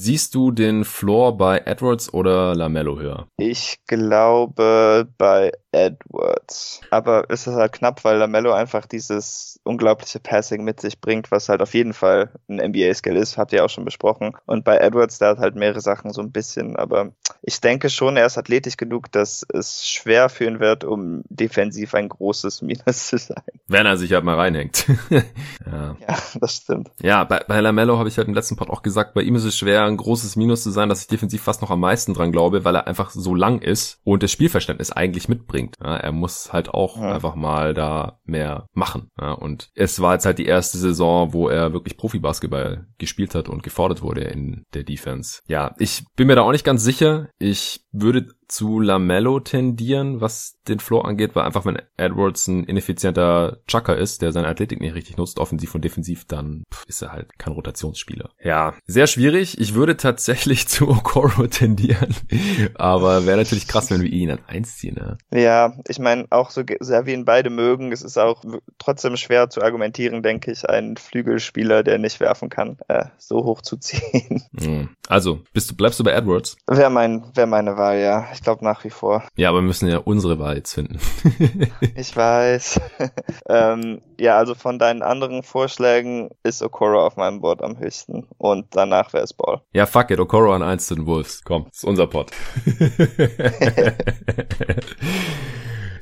Siehst du den Floor bei Edwards oder Lamello höher? Ich glaube bei Edwards. Aber es ist halt knapp, weil Lamello einfach dieses unglaubliche Passing mit sich bringt, was halt auf jeden Fall ein NBA-Skill ist, habt ihr auch schon besprochen. Und bei Edwards, der hat halt mehrere Sachen so ein bisschen, aber ich denke schon, er ist athletisch genug, dass es schwer für ihn wird, um defensiv ein großes Minus zu sein. Wenn er sich halt mal reinhängt. ja. ja, das stimmt. Ja, bei, bei Lamello habe ich halt im letzten Part auch gesagt, bei ihm ist es schwer, ein großes Minus zu sein, dass ich defensiv fast noch am meisten dran glaube, weil er einfach so lang ist und das Spielverständnis eigentlich mitbringt. Ja, er muss halt auch ja. einfach mal da mehr machen. Ja, und es war jetzt halt die erste Saison, wo er wirklich Profibasketball gespielt hat und gefordert wurde in der Defense. Ja, ich bin mir da auch nicht ganz sicher. Ich würde zu Lamello tendieren, was den Floor angeht, weil einfach wenn Edwards ein ineffizienter Chucker ist, der seine Athletik nicht richtig nutzt, offensiv und defensiv, dann ist er halt kein Rotationsspieler. Ja, sehr schwierig. Ich würde tatsächlich zu Okoro tendieren, aber wäre natürlich krass, wenn wir ihn an eins ziehen. Ne? Ja, ich meine, auch so sehr wie ihn beide mögen, es ist auch trotzdem schwer zu argumentieren, denke ich, einen Flügelspieler, der nicht werfen kann, äh, so hoch zu ziehen. Hm. Also, bist du, bleibst du bei Edwards? Wäre mein, wäre meine Wahl, ja. Ich glaube nach wie vor. Ja, aber wir müssen ja unsere Wahl jetzt finden. ich weiß. ähm, ja, also von deinen anderen Vorschlägen ist Okoro auf meinem Board am höchsten. Und danach wäre es Ball. Ja, fuck it. Okoro an 1 zu den Wolves. Komm, ist unser Pot.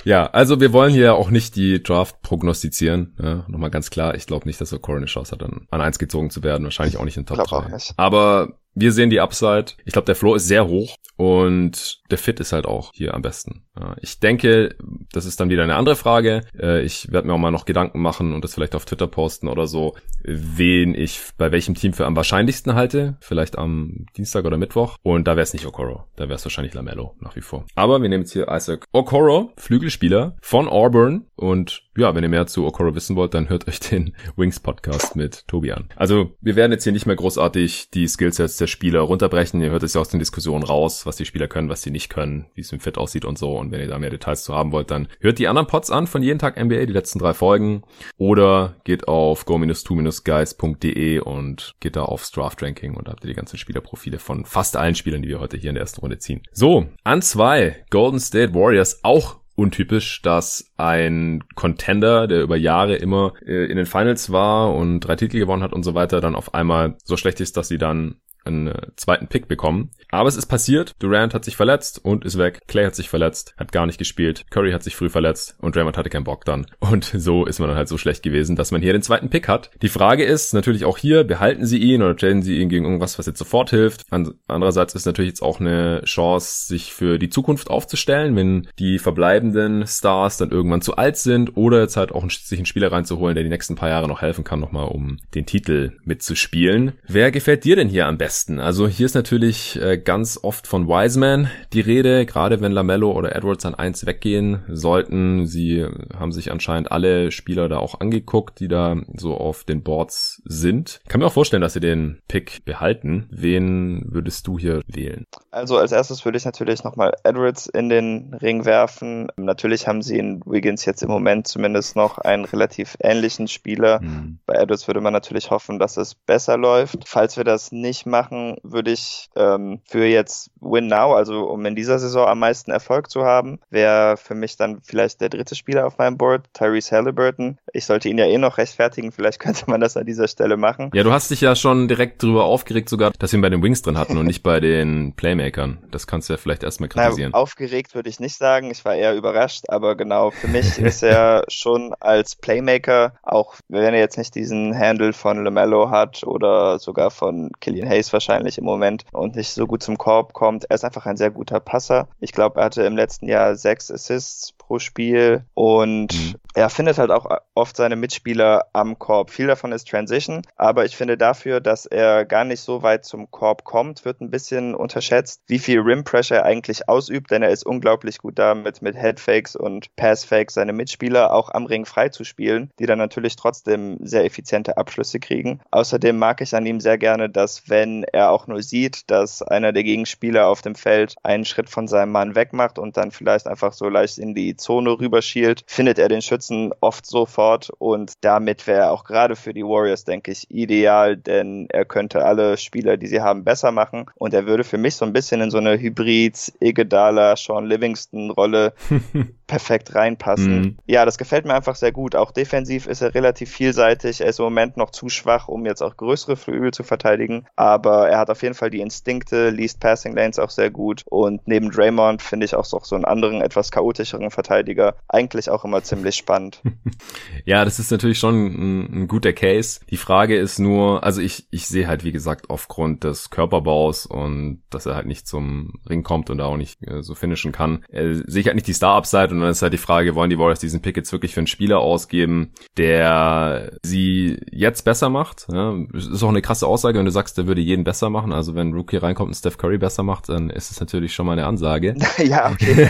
Ja, also wir wollen hier auch nicht die Draft prognostizieren. Ja, Nochmal ganz klar, ich glaube nicht, dass Okoro eine Chance hat, dann an eins gezogen zu werden. Wahrscheinlich auch nicht in Top 3. Aber wir sehen die Upside. Ich glaube, der Flow ist sehr hoch und der Fit ist halt auch hier am besten. Ich denke, das ist dann wieder eine andere Frage. Äh, ich werde mir auch mal noch Gedanken machen und das vielleicht auf Twitter posten oder so, wen ich bei welchem Team für am wahrscheinlichsten halte. Vielleicht am Dienstag oder Mittwoch. Und da wäre es nicht Okoro. Da wäre es wahrscheinlich Lamello nach wie vor. Aber wir nehmen jetzt hier Isaac Okoro, Flügelspieler von Auburn. Und ja, wenn ihr mehr zu Okoro wissen wollt, dann hört euch den Wings Podcast mit Tobi an. Also wir werden jetzt hier nicht mehr großartig die Skillsets der Spieler runterbrechen. Ihr hört es ja aus den Diskussionen raus, was die Spieler können, was sie nicht können, wie es im Fit aussieht und so. Und wenn ihr da mehr Details zu haben wollt, dann hört die anderen Pods an von jeden Tag NBA, die letzten drei Folgen. Oder geht auf go-2-guys.de und geht da aufs Draft Ranking und habt ihr die ganzen Spielerprofile von fast allen Spielern, die wir heute hier in der ersten Runde ziehen. So, an zwei Golden State Warriors auch untypisch, dass ein Contender, der über Jahre immer äh, in den Finals war und drei Titel gewonnen hat und so weiter, dann auf einmal so schlecht ist, dass sie dann einen äh, zweiten Pick bekommen. Aber es ist passiert. Durant hat sich verletzt und ist weg. Clay hat sich verletzt, hat gar nicht gespielt. Curry hat sich früh verletzt und Draymond hatte keinen Bock dann. Und so ist man dann halt so schlecht gewesen, dass man hier den zweiten Pick hat. Die Frage ist natürlich auch hier, behalten sie ihn oder traden sie ihn gegen irgendwas, was jetzt sofort hilft. Andererseits ist natürlich jetzt auch eine Chance, sich für die Zukunft aufzustellen, wenn die verbleibenden Stars dann irgendwann zu alt sind oder jetzt halt auch sich einen Spieler reinzuholen, der die nächsten paar Jahre noch helfen kann, nochmal um den Titel mitzuspielen. Wer gefällt dir denn hier am besten? Westen. Also hier ist natürlich äh, ganz oft von Wiseman die Rede, gerade wenn Lamello oder Edwards an eins weggehen sollten. Sie haben sich anscheinend alle Spieler da auch angeguckt, die da so auf den Boards sind. Ich kann mir auch vorstellen, dass sie den Pick behalten. Wen würdest du hier wählen? Also als erstes würde ich natürlich nochmal Edwards in den Ring werfen. Natürlich haben sie in Wiggins jetzt im Moment zumindest noch einen relativ ähnlichen Spieler. Mhm. Bei Edwards würde man natürlich hoffen, dass es besser läuft. Falls wir das nicht machen, würde ich ähm, für jetzt Win Now, also um in dieser Saison am meisten Erfolg zu haben, wäre für mich dann vielleicht der dritte Spieler auf meinem Board, Tyrese Halliburton. Ich sollte ihn ja eh noch rechtfertigen, vielleicht könnte man das an dieser Stelle machen. Ja, du hast dich ja schon direkt drüber aufgeregt sogar, dass wir ihn bei den Wings drin hatten und nicht bei den Playmakern. Das kannst du ja vielleicht erstmal kritisieren. Na, aufgeregt würde ich nicht sagen, ich war eher überrascht, aber genau, für mich ist er schon als Playmaker, auch wenn er jetzt nicht diesen Handle von LaMelo hat oder sogar von Killian Hayes wahrscheinlich im Moment und nicht so gut zum Korb kommt, er ist einfach ein sehr guter Passer. Ich glaube, er hatte im letzten Jahr sechs Assists pro Spiel und mhm. er findet halt auch oft seine Mitspieler am Korb. Viel davon ist Transition, aber ich finde dafür, dass er gar nicht so weit zum Korb kommt, wird ein bisschen unterschätzt, wie viel Rim Pressure er eigentlich ausübt, denn er ist unglaublich gut damit, mit Headfakes und Passfakes seine Mitspieler auch am Ring frei zu spielen, die dann natürlich trotzdem sehr effiziente Abschlüsse kriegen. Außerdem mag ich an ihm sehr gerne, dass wenn er auch nur sieht, dass einer der Gegenspieler auf dem Feld einen Schritt von seinem Mann wegmacht und dann vielleicht einfach so leicht in die Zone rüberschielt, findet er den Schützen oft sofort und damit wäre er auch gerade für die Warriors, denke ich, ideal, denn er könnte alle Spieler, die sie haben, besser machen und er würde für mich so ein bisschen in so eine Hybrid Iguodala, Sean Livingston Rolle perfekt reinpassen. Mhm. Ja, das gefällt mir einfach sehr gut. Auch defensiv ist er relativ vielseitig. Er ist im Moment noch zu schwach, um jetzt auch größere Flügel zu verteidigen. Aber er hat auf jeden Fall die Instinkte, liest Passing Lanes auch sehr gut. Und neben Draymond finde ich auch so, so einen anderen, etwas chaotischeren Verteidiger eigentlich auch immer ziemlich spannend. ja, das ist natürlich schon ein, ein, guter Case. Die Frage ist nur, also ich, ich sehe halt, wie gesagt, aufgrund des Körperbaus und dass er halt nicht zum Ring kommt und da auch nicht äh, so finishen kann, äh, sehe ich halt nicht die Star-Upside und dann ist halt die Frage, wollen die Warriors diesen Pick jetzt wirklich für einen Spieler ausgeben, der sie jetzt besser macht? Ja, ist auch eine krasse Aussage, wenn du sagst, der würde jeden besser machen. Also wenn Rookie reinkommt und Steph Curry besser macht, dann ist es natürlich schon mal eine Ansage. ja, okay.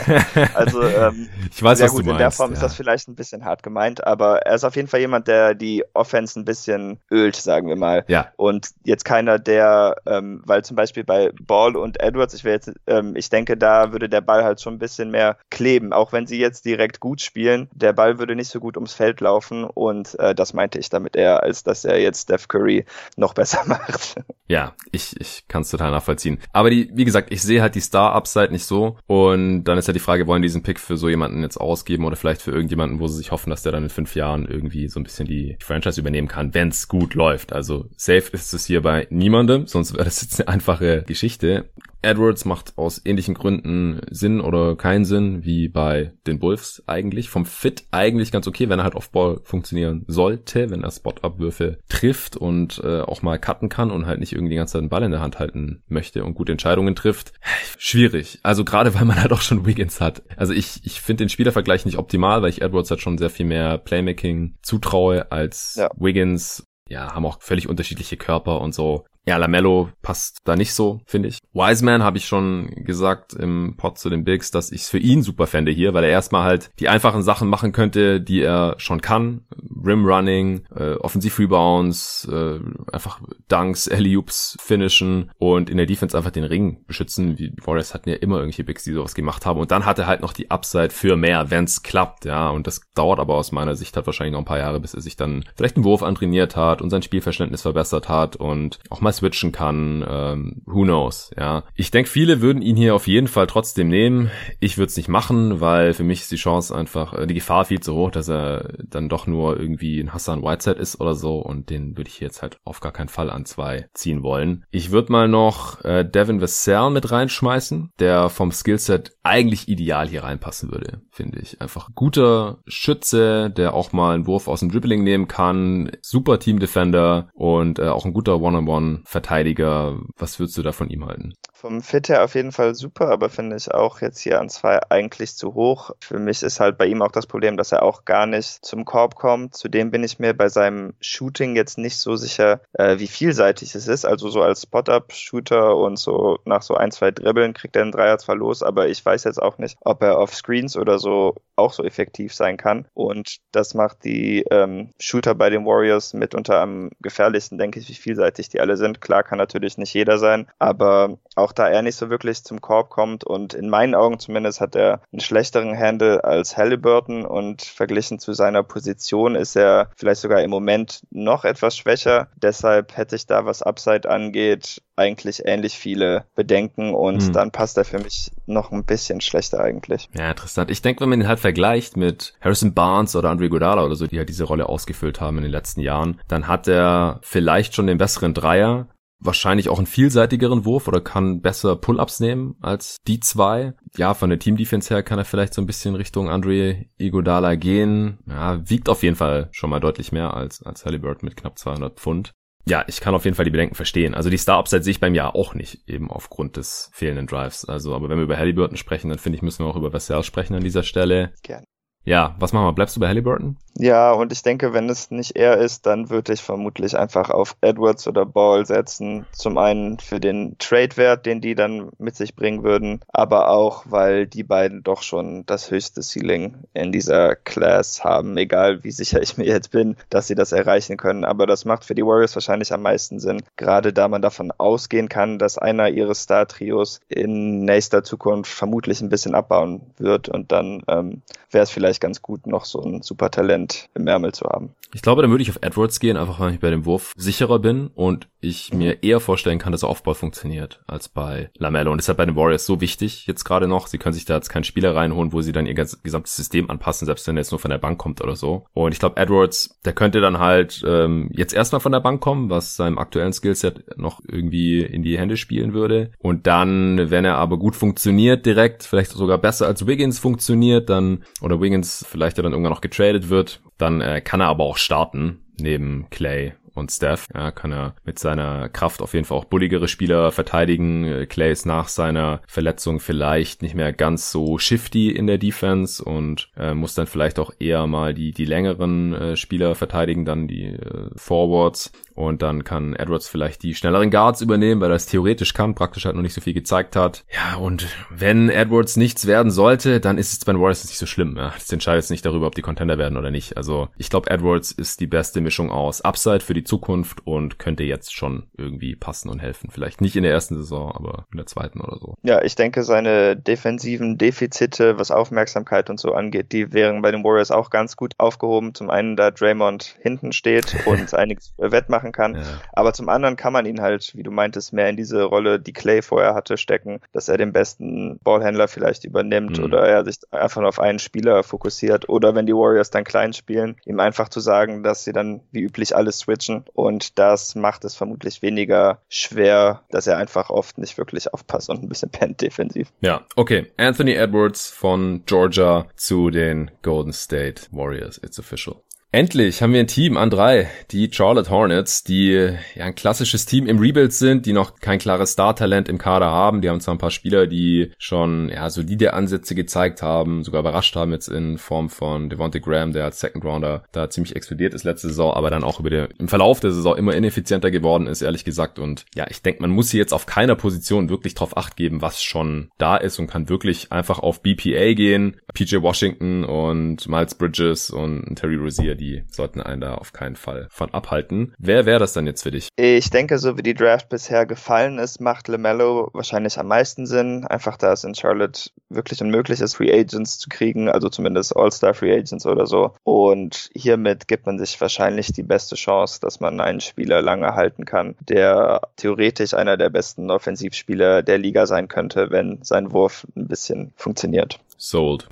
Also ähm, ich weiß, was gut, du meinst. In der Form ja. ist das vielleicht ein bisschen hart gemeint, aber er ist auf jeden Fall jemand, der die Offense ein bisschen ölt, sagen wir mal. Ja. Und jetzt keiner, der, ähm, weil zum Beispiel bei Ball und Edwards, ich will jetzt, ähm, ich denke, da würde der Ball halt schon ein bisschen mehr kleben, auch wenn sie jetzt direkt gut spielen. Der Ball würde nicht so gut ums Feld laufen und äh, das meinte ich damit eher, als dass er jetzt Steph Curry noch besser macht. Ja, ich, ich kann es total nachvollziehen. Aber die, wie gesagt, ich sehe halt die Star-Upside nicht so und dann ist ja die Frage, wollen die diesen Pick für so jemanden jetzt ausgeben oder vielleicht für irgendjemanden, wo sie sich hoffen, dass der dann in fünf Jahren irgendwie so ein bisschen die Franchise übernehmen kann, wenn es gut läuft. Also safe ist es hier bei niemandem, sonst wäre das jetzt eine einfache Geschichte. Edwards macht aus ähnlichen Gründen Sinn oder keinen Sinn wie bei den Bulls eigentlich. Vom Fit eigentlich ganz okay, wenn er halt auf Ball funktionieren sollte, wenn er Spot-Abwürfe trifft und äh, auch mal cutten kann und halt nicht irgendwie die ganze Zeit den Ball in der Hand halten möchte und gute Entscheidungen trifft. Schwierig. Also gerade weil man halt auch schon Wiggins hat. Also ich, ich finde den Spielervergleich nicht optimal, weil ich Edwards halt schon sehr viel mehr Playmaking zutraue als ja. Wiggins ja, haben auch völlig unterschiedliche Körper und so. Ja, Lamello passt da nicht so, finde ich. Wiseman habe ich schon gesagt im Pod zu den Bigs, dass ich es für ihn super fände hier, weil er erstmal halt die einfachen Sachen machen könnte, die er schon kann. Rim Running, äh, Offensiv-Rebounds, äh, einfach Dunks, Alley-Oops finishen und in der Defense einfach den Ring beschützen. Die Warriors hatten ja immer irgendwelche Bigs, die sowas gemacht haben. Und dann hat er halt noch die Upside für mehr, wenn's klappt, ja. Und das dauert aber aus meiner Sicht halt wahrscheinlich noch ein paar Jahre, bis er sich dann vielleicht einen Wurf antrainiert hat und sein Spielverständnis verbessert hat und auch mal switchen kann. Ähm, who knows, ja. Ich denke, viele würden ihn hier auf jeden Fall trotzdem nehmen. Ich würde es nicht machen, weil für mich ist die Chance einfach, äh, die Gefahr viel zu hoch, dass er dann doch nur irgendwie ein Hassan Whiteside ist oder so und den würde ich jetzt halt auf gar keinen Fall an zwei ziehen wollen. Ich würde mal noch äh, Devin Vassell mit reinschmeißen, der vom Skillset eigentlich ideal hier reinpassen würde, finde ich. Einfach guter Schütze, der auch mal einen Wurf aus dem Dribbling nehmen kann, super Team Defender und äh, auch ein guter One-on-One -on -One Verteidiger. Was würdest du da von ihm halten? Vom Fit her auf jeden Fall super, aber finde ich auch jetzt hier an zwei eigentlich zu hoch. Für mich ist halt bei ihm auch das Problem, dass er auch gar nicht zum Korb kommt. Zudem bin ich mir bei seinem Shooting jetzt nicht so sicher, äh, wie vielseitig es ist. Also so als Spot-Up-Shooter und so nach so ein, zwei Dribbeln kriegt er einen Dreier zwar los, aber ich weiß jetzt auch nicht, ob er auf Screens oder so auch so effektiv sein kann. Und das macht die ähm, Shooter bei den Warriors mitunter am gefährlichsten, denke ich, wie vielseitig die alle sind. Klar kann natürlich nicht jeder sein, aber auch da er nicht so wirklich zum Korb kommt und in meinen Augen zumindest hat er einen schlechteren Handle als Halliburton und verglichen zu seiner Position ist er vielleicht sogar im Moment noch etwas schwächer. Deshalb hätte ich da, was Upside angeht, eigentlich ähnlich viele Bedenken und hm. dann passt er für mich noch ein bisschen schlechter eigentlich. Ja, interessant. Ich denke, wenn man ihn halt vergleicht mit Harrison Barnes oder Andre Godala oder so, die halt diese Rolle ausgefüllt haben in den letzten Jahren, dann hat er vielleicht schon den besseren Dreier, wahrscheinlich auch einen vielseitigeren Wurf oder kann besser Pull-ups nehmen als die zwei. Ja, von der Team-Defense her kann er vielleicht so ein bisschen Richtung Andre Iguodala gehen. Ja, wiegt auf jeden Fall schon mal deutlich mehr als, als Halliburton mit knapp 200 Pfund. Ja, ich kann auf jeden Fall die Bedenken verstehen. Also die Star-Upside sehe ich beim Jahr auch nicht, eben aufgrund des fehlenden Drives. Also, aber wenn wir über Halliburton sprechen, dann finde ich, müssen wir auch über Vassell sprechen an dieser Stelle. Gerne. Ja, was machen wir? Bleibst du bei Halliburton? Ja, und ich denke, wenn es nicht er ist, dann würde ich vermutlich einfach auf Edwards oder Ball setzen. Zum einen für den Trade-Wert, den die dann mit sich bringen würden, aber auch, weil die beiden doch schon das höchste Ceiling in dieser Class haben, egal wie sicher ich mir jetzt bin, dass sie das erreichen können. Aber das macht für die Warriors wahrscheinlich am meisten Sinn, gerade da man davon ausgehen kann, dass einer ihres Star-Trios in nächster Zukunft vermutlich ein bisschen abbauen wird und dann ähm, wäre es vielleicht ganz gut, noch so ein super Talent im Ärmel zu haben. Ich glaube, dann würde ich auf Edwards gehen, einfach weil ich bei dem Wurf sicherer bin und ich mir eher vorstellen kann, dass der Aufbau funktioniert als bei Lamello. Und deshalb bei den Warriors so wichtig jetzt gerade noch. Sie können sich da jetzt keinen Spieler reinholen, wo sie dann ihr gesamtes System anpassen, selbst wenn er jetzt nur von der Bank kommt oder so. Und ich glaube, Edwards, der könnte dann halt ähm, jetzt erstmal von der Bank kommen, was seinem aktuellen Skillset noch irgendwie in die Hände spielen würde. Und dann, wenn er aber gut funktioniert direkt, vielleicht sogar besser als Wiggins funktioniert, dann oder Wiggins vielleicht ja dann irgendwann noch getradet wird, dann äh, kann er aber auch starten neben Clay und Steph. Ja, kann er mit seiner Kraft auf jeden Fall auch bulligere Spieler verteidigen. Clay ist nach seiner Verletzung vielleicht nicht mehr ganz so shifty in der Defense und äh, muss dann vielleicht auch eher mal die, die längeren äh, Spieler verteidigen, dann die äh, Forwards. Und dann kann Edwards vielleicht die schnelleren Guards übernehmen, weil er es theoretisch kann, praktisch halt noch nicht so viel gezeigt hat. Ja, und wenn Edwards nichts werden sollte, dann ist es bei den Warriors nicht so schlimm. Ja. Das entscheidet jetzt nicht darüber, ob die Contender werden oder nicht. Also ich glaube, Edwards ist die beste Mischung aus Upside für die Zukunft und könnte jetzt schon irgendwie passen und helfen. Vielleicht nicht in der ersten Saison, aber in der zweiten oder so. Ja, ich denke, seine defensiven Defizite, was Aufmerksamkeit und so angeht, die wären bei den Warriors auch ganz gut aufgehoben. Zum einen, da Draymond hinten steht und einiges wettmachen machen kann. Ja. Aber zum anderen kann man ihn halt, wie du meintest, mehr in diese Rolle, die Clay vorher hatte, stecken, dass er den besten Ballhändler vielleicht übernimmt mhm. oder er sich einfach nur auf einen Spieler fokussiert oder wenn die Warriors dann klein spielen, ihm einfach zu sagen, dass sie dann wie üblich alles switchen und das macht es vermutlich weniger schwer, dass er einfach oft nicht wirklich aufpasst und ein bisschen pennt defensiv. Ja, okay. Anthony Edwards von Georgia zu den Golden State Warriors. It's official. Endlich haben wir ein Team an drei, die Charlotte Hornets, die ja ein klassisches Team im Rebuild sind, die noch kein klares Star-Talent im Kader haben. Die haben zwar ein paar Spieler, die schon ja solide Ansätze gezeigt haben, sogar überrascht haben jetzt in Form von Devontae Graham, der als Second Rounder da ziemlich explodiert ist letzte Saison, aber dann auch über den, im Verlauf der Saison immer ineffizienter geworden ist, ehrlich gesagt. Und ja, ich denke, man muss hier jetzt auf keiner Position wirklich drauf acht geben, was schon da ist und kann wirklich einfach auf BPA gehen. PJ Washington und Miles Bridges und Terry Rozier die sollten einen da auf keinen Fall von abhalten. Wer wäre das dann jetzt für dich? Ich denke, so wie die Draft bisher gefallen ist, macht LaMelo wahrscheinlich am meisten Sinn. Einfach da es in Charlotte wirklich unmöglich ist, Free Agents zu kriegen, also zumindest All-Star Free Agents oder so. Und hiermit gibt man sich wahrscheinlich die beste Chance, dass man einen Spieler lange halten kann, der theoretisch einer der besten Offensivspieler der Liga sein könnte, wenn sein Wurf ein bisschen funktioniert. Sold.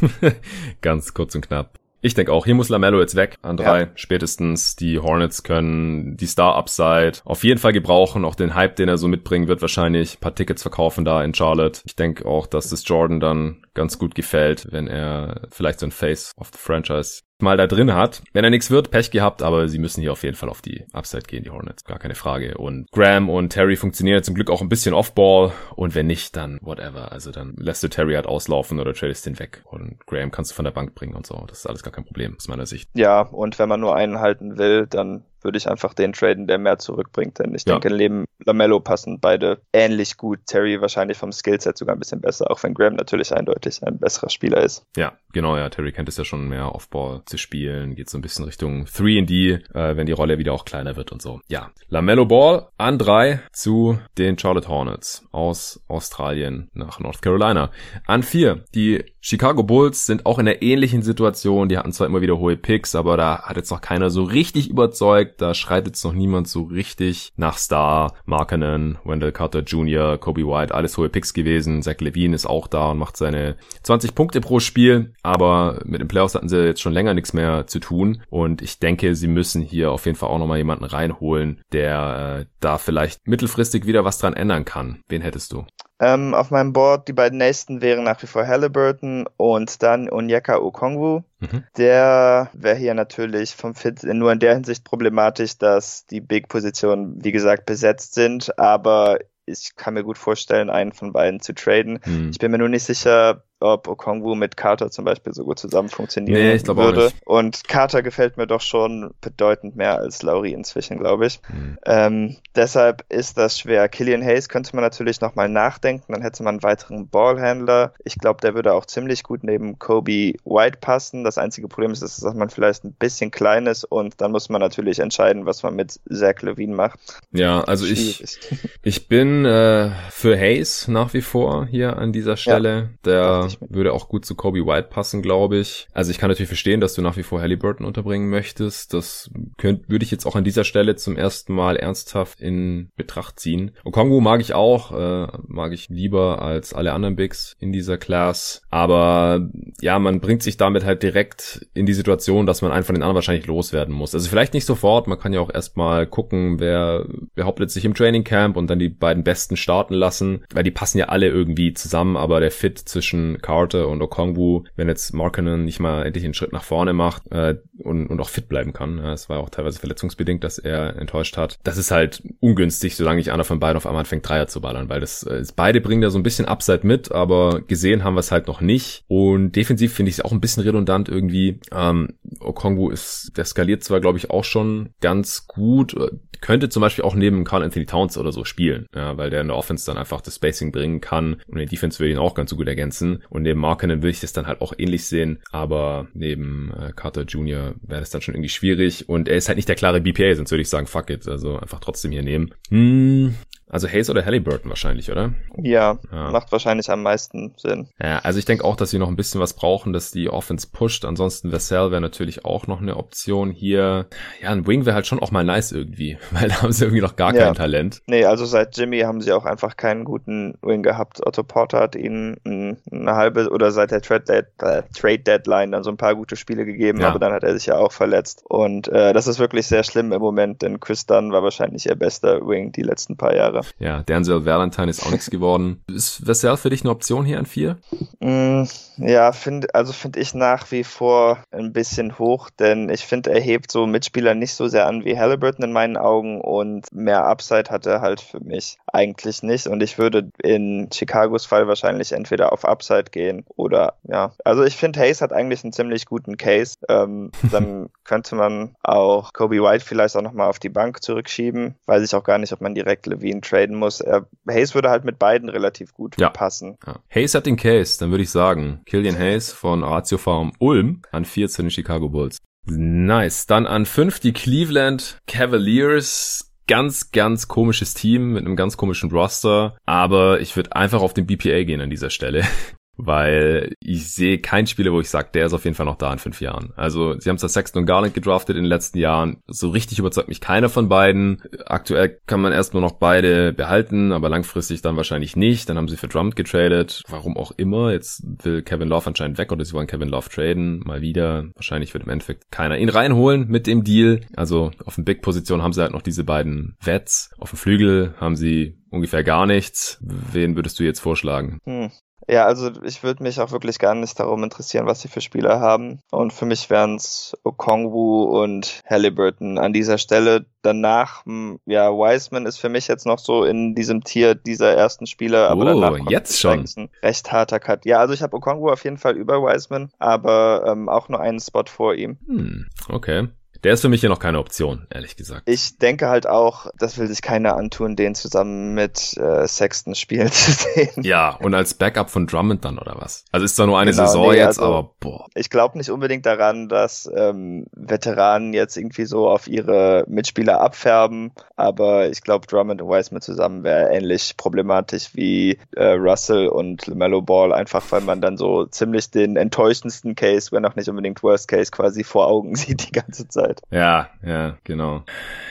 Ganz kurz und knapp. Ich denke auch, hier muss Lamello jetzt weg an drei. Ja. Spätestens die Hornets können die Star-Upside auf jeden Fall gebrauchen. Auch den Hype, den er so mitbringen wird, wahrscheinlich ein paar Tickets verkaufen da in Charlotte. Ich denke auch, dass es Jordan dann ganz gut gefällt, wenn er vielleicht so ein Face of the Franchise mal da drin hat. Wenn er nichts wird, Pech gehabt, aber sie müssen hier auf jeden Fall auf die Upside gehen, die Hornets. Gar keine Frage. Und Graham und Terry funktionieren zum Glück auch ein bisschen Off-Ball. Und wenn nicht, dann whatever. Also dann lässt du Terry halt auslaufen oder tradest den weg. Und Graham kannst du von der Bank bringen und so. Das ist alles gar kein Problem aus meiner Sicht. Ja, und wenn man nur einen halten will, dann würde ich einfach den traden, der mehr zurückbringt. Denn ich ja. denke, neben Lamello passen beide ähnlich gut. Terry wahrscheinlich vom Skillset sogar ein bisschen besser, auch wenn Graham natürlich eindeutig ein besserer Spieler ist. Ja, genau, ja. Terry kennt es ja schon mehr Offball zu spielen, geht so ein bisschen Richtung 3D, äh, wenn die Rolle wieder auch kleiner wird und so. Ja, Lamello Ball an drei zu den Charlotte Hornets aus Australien nach North Carolina. An vier die Chicago Bulls sind auch in einer ähnlichen Situation. Die hatten zwar immer wieder hohe Picks, aber da hat jetzt noch keiner so richtig überzeugt. Da schreit jetzt noch niemand so richtig nach Star. Markkanen, Wendell Carter Jr., Kobe White, alles hohe Picks gewesen. Zach Levine ist auch da und macht seine 20 Punkte pro Spiel. Aber mit den Playoffs hatten sie jetzt schon länger nichts mehr zu tun. Und ich denke, sie müssen hier auf jeden Fall auch nochmal jemanden reinholen, der äh, da vielleicht mittelfristig wieder was dran ändern kann. Wen hättest du? Ähm, auf meinem Board, die beiden nächsten wären nach wie vor Halliburton und dann Onyeka Okongwu. Mhm. Der wäre hier natürlich vom Fit nur in der Hinsicht problematisch, dass die Big-Positionen, wie gesagt, besetzt sind, aber ich kann mir gut vorstellen, einen von beiden zu traden. Mhm. Ich bin mir nur nicht sicher, ob Okongwu mit Carter zum Beispiel so gut zusammen funktionieren nee, ich würde. Und Carter gefällt mir doch schon bedeutend mehr als Laurie inzwischen, glaube ich. Mhm. Ähm, deshalb ist das schwer. Killian Hayes könnte man natürlich nochmal nachdenken, dann hätte man einen weiteren Ballhandler. Ich glaube, der würde auch ziemlich gut neben Kobe White passen. Das einzige Problem ist, dass man vielleicht ein bisschen klein ist und dann muss man natürlich entscheiden, was man mit Zach Levine macht. Ja, also ich, ich bin äh, für Hayes nach wie vor hier an dieser Stelle. Ja, der würde auch gut zu Kobe White passen, glaube ich. Also ich kann natürlich verstehen, dass du nach wie vor Halliburton unterbringen möchtest. Das könnt, würde ich jetzt auch an dieser Stelle zum ersten Mal ernsthaft in Betracht ziehen. Okongu mag ich auch, äh, mag ich lieber als alle anderen Bigs in dieser Class. Aber ja, man bringt sich damit halt direkt in die Situation, dass man einen von den anderen wahrscheinlich loswerden muss. Also vielleicht nicht sofort, man kann ja auch erstmal gucken, wer behauptet sich im Training Camp und dann die beiden Besten starten lassen, weil die passen ja alle irgendwie zusammen, aber der Fit zwischen Carter und Okongwu, wenn jetzt Markinen nicht mal endlich einen Schritt nach vorne macht äh, und, und auch fit bleiben kann. Es war auch teilweise verletzungsbedingt, dass er enttäuscht hat. Das ist halt ungünstig, solange nicht einer von beiden auf einmal anfängt, Dreier zu ballern, weil das äh, beide bringen da so ein bisschen Upside mit, aber gesehen haben wir es halt noch nicht. Und defensiv finde ich es auch ein bisschen redundant irgendwie. Ähm, Okongwu ist, der skaliert zwar, glaube ich, auch schon ganz gut, äh, könnte zum Beispiel auch neben Carl Anthony Towns oder so spielen, ja, weil der in der Offense dann einfach das Spacing bringen kann und in der Defense würde ihn auch ganz so gut ergänzen. Und neben Markinen würde ich das dann halt auch ähnlich sehen, aber neben äh, Carter Jr. wäre das dann schon irgendwie schwierig und er ist halt nicht der klare BPA, sonst würde ich sagen, fuck it, also einfach trotzdem hier nehmen. Hm, also Hayes oder Halliburton wahrscheinlich, oder? Ja, ja, macht wahrscheinlich am meisten Sinn. Ja, also ich denke auch, dass sie noch ein bisschen was brauchen, dass die Offense pusht. Ansonsten Vassell wäre natürlich auch noch eine Option hier. Ja, ein Wing wäre halt schon auch mal nice irgendwie, weil da haben sie irgendwie noch gar ja. kein Talent. Nee, also seit Jimmy haben sie auch einfach keinen guten Wing gehabt. Otto Porter hat ihnen eine halbe oder seit der Trade, äh, Trade Deadline dann so ein paar gute Spiele gegeben, ja. aber dann hat er sich ja auch verletzt. Und äh, das ist wirklich sehr schlimm im Moment, denn Chris Dunn war wahrscheinlich ihr bester Wing die letzten paar Jahre. Ja, Denzel Valentine ist auch nichts geworden. Ist Vassell für dich eine Option hier an vier? Mm, ja, find, also finde ich nach wie vor ein bisschen hoch, denn ich finde, er hebt so Mitspieler nicht so sehr an wie Halliburton in meinen Augen und mehr Upside hat er halt für mich eigentlich nicht. Und ich würde in Chicagos Fall wahrscheinlich entweder auf Upside gehen oder ja. Also ich finde, Hayes hat eigentlich einen ziemlich guten Case. Ähm, dann könnte man auch Kobe White vielleicht auch nochmal auf die Bank zurückschieben. Weiß ich auch gar nicht, ob man direkt Levine traden muss. Er, Hayes würde halt mit beiden relativ gut ja. passen. Ja. Hayes hat den Case, dann würde ich sagen. Killian Hayes von Ratio Farm Ulm an 14 den Chicago Bulls. Nice. Dann an 5 die Cleveland Cavaliers ganz, ganz komisches Team mit einem ganz komischen Roster, aber ich würde einfach auf den BPA gehen an dieser Stelle weil ich sehe keinen Spieler, wo ich sage, der ist auf jeden Fall noch da in fünf Jahren. Also sie haben zwar Sexton und Garland gedraftet in den letzten Jahren, so richtig überzeugt mich keiner von beiden. Aktuell kann man erstmal noch beide behalten, aber langfristig dann wahrscheinlich nicht. Dann haben sie für Drummond getradet, warum auch immer. Jetzt will Kevin Love anscheinend weg oder sie wollen Kevin Love traden, mal wieder. Wahrscheinlich wird im Endeffekt keiner ihn reinholen mit dem Deal. Also auf den Big-Position haben sie halt noch diese beiden Vets. Auf dem Flügel haben sie ungefähr gar nichts. Wen würdest du jetzt vorschlagen? Hm. Ja, also ich würde mich auch wirklich gar nicht darum interessieren, was sie für Spieler haben. Und für mich wären es Okongwu und Halliburton an dieser Stelle. Danach, ja, Wiseman ist für mich jetzt noch so in diesem Tier dieser ersten Spieler. Aber oh, danach jetzt schon. Ein recht harter Cut. Ja, also ich habe Okongwu auf jeden Fall über Wiseman, aber ähm, auch nur einen Spot vor ihm. Hm, okay. Der ist für mich hier noch keine Option, ehrlich gesagt. Ich denke halt auch, das will sich keiner antun, den zusammen mit äh, Sexton spielen zu sehen. Ja, und als Backup von Drummond dann oder was? Also ist zwar nur eine genau, Saison nee, jetzt, also, aber boah. Ich glaube nicht unbedingt daran, dass ähm, Veteranen jetzt irgendwie so auf ihre Mitspieler abfärben, aber ich glaube, Drummond und Wiseman zusammen wäre ähnlich problematisch wie äh, Russell und LaMelo Ball, einfach weil man dann so ziemlich den enttäuschendsten Case, wenn auch nicht unbedingt Worst Case, quasi vor Augen sieht die ganze Zeit. Zeit. Ja, ja, genau.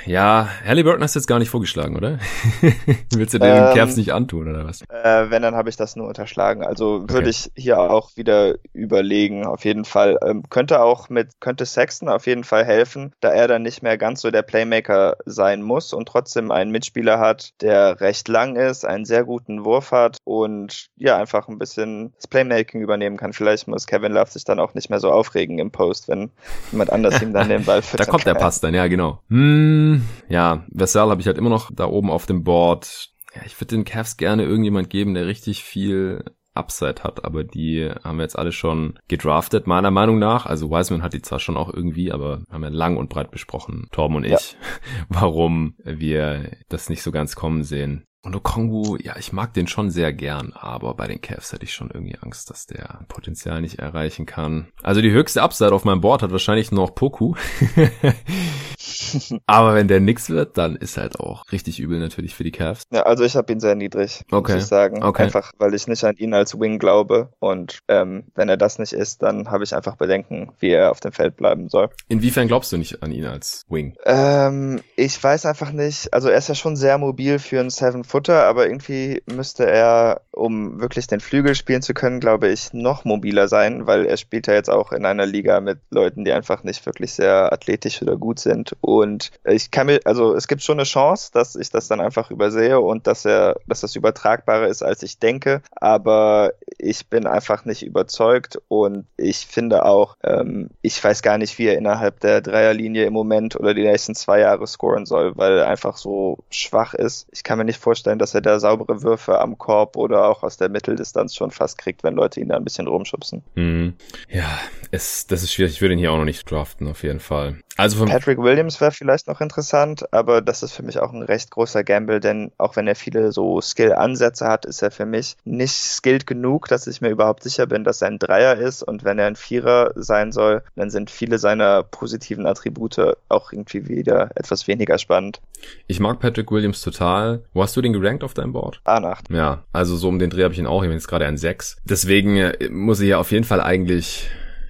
Ja, Halliburton hast du jetzt gar nicht vorgeschlagen, oder? Willst du den ähm, Cavs nicht antun, oder was? Äh, wenn, dann habe ich das nur unterschlagen. Also okay. würde ich hier auch wieder überlegen, auf jeden Fall. Ähm, könnte auch mit, könnte Sexton auf jeden Fall helfen, da er dann nicht mehr ganz so der Playmaker sein muss und trotzdem einen Mitspieler hat, der recht lang ist, einen sehr guten Wurf hat und ja, einfach ein bisschen das Playmaking übernehmen kann. Vielleicht muss Kevin Love sich dann auch nicht mehr so aufregen im Post, wenn jemand anders ihm dann den Ball da kommt der Pass dann, ja, genau. Hm, ja, Vassal habe ich halt immer noch da oben auf dem Board. Ja, ich würde den Cavs gerne irgendjemand geben, der richtig viel Upside hat, aber die haben wir jetzt alle schon gedraftet, meiner Meinung nach. Also Wiseman hat die zwar schon auch irgendwie, aber haben wir lang und breit besprochen, Torben und ich, ja. warum wir das nicht so ganz kommen sehen. Und Okongwu, ja, ich mag den schon sehr gern, aber bei den Cavs hätte ich schon irgendwie Angst, dass der Potenzial nicht erreichen kann. Also die höchste Upside auf meinem Board hat wahrscheinlich noch Poku. aber wenn der nix wird, dann ist halt auch richtig übel natürlich für die Cavs. Ja, also ich habe ihn sehr niedrig, okay. muss ich sagen. Okay. Einfach, weil ich nicht an ihn als Wing glaube. Und ähm, wenn er das nicht ist, dann habe ich einfach Bedenken, wie er auf dem Feld bleiben soll. Inwiefern glaubst du nicht an ihn als Wing? Ähm, ich weiß einfach nicht. Also er ist ja schon sehr mobil für einen Seven Futter, aber irgendwie müsste er, um wirklich den Flügel spielen zu können, glaube ich, noch mobiler sein, weil er spielt ja jetzt auch in einer Liga mit Leuten, die einfach nicht wirklich sehr athletisch oder gut sind. Und ich kann mir, also es gibt schon eine Chance, dass ich das dann einfach übersehe und dass er, dass das übertragbarer ist, als ich denke. Aber ich bin einfach nicht überzeugt und ich finde auch, ähm, ich weiß gar nicht, wie er innerhalb der Dreierlinie im Moment oder die nächsten zwei Jahre scoren soll, weil er einfach so schwach ist. Ich kann mir nicht vorstellen, dass er da saubere Würfe am Korb oder auch aus der Mitteldistanz schon fast kriegt, wenn Leute ihn da ein bisschen rumschubsen. Mhm. Ja, es, das ist schwierig. Ich würde ihn hier auch noch nicht draften, auf jeden Fall. Also Patrick Williams wäre vielleicht noch interessant, aber das ist für mich auch ein recht großer Gamble, denn auch wenn er viele so Skill-Ansätze hat, ist er für mich nicht skilled genug, dass ich mir überhaupt sicher bin, dass er ein Dreier ist und wenn er ein Vierer sein soll, dann sind viele seiner positiven Attribute auch irgendwie wieder etwas weniger spannend. Ich mag Patrick Williams total. Wo hast du den gerankt auf deinem Board? A8. Ja, also so um den Dreh habe ich ihn auch. Ich bin jetzt gerade ein 6. Deswegen äh, muss ich ja auf jeden Fall eigentlich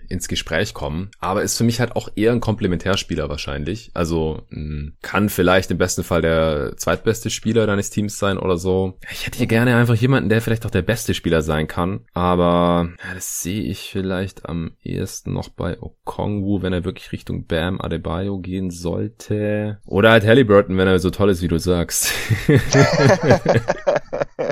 ins Gespräch kommen, aber ist für mich halt auch eher ein Komplementärspieler wahrscheinlich. Also hm, kann vielleicht im besten Fall der zweitbeste Spieler deines Teams sein oder so. Ich hätte hier gerne einfach jemanden, der vielleicht auch der beste Spieler sein kann, aber ja, das sehe ich vielleicht am ehesten noch bei Okongwu, wenn er wirklich Richtung Bam Adebayo gehen sollte. Oder halt Halliburton, wenn er so toll ist, wie du sagst.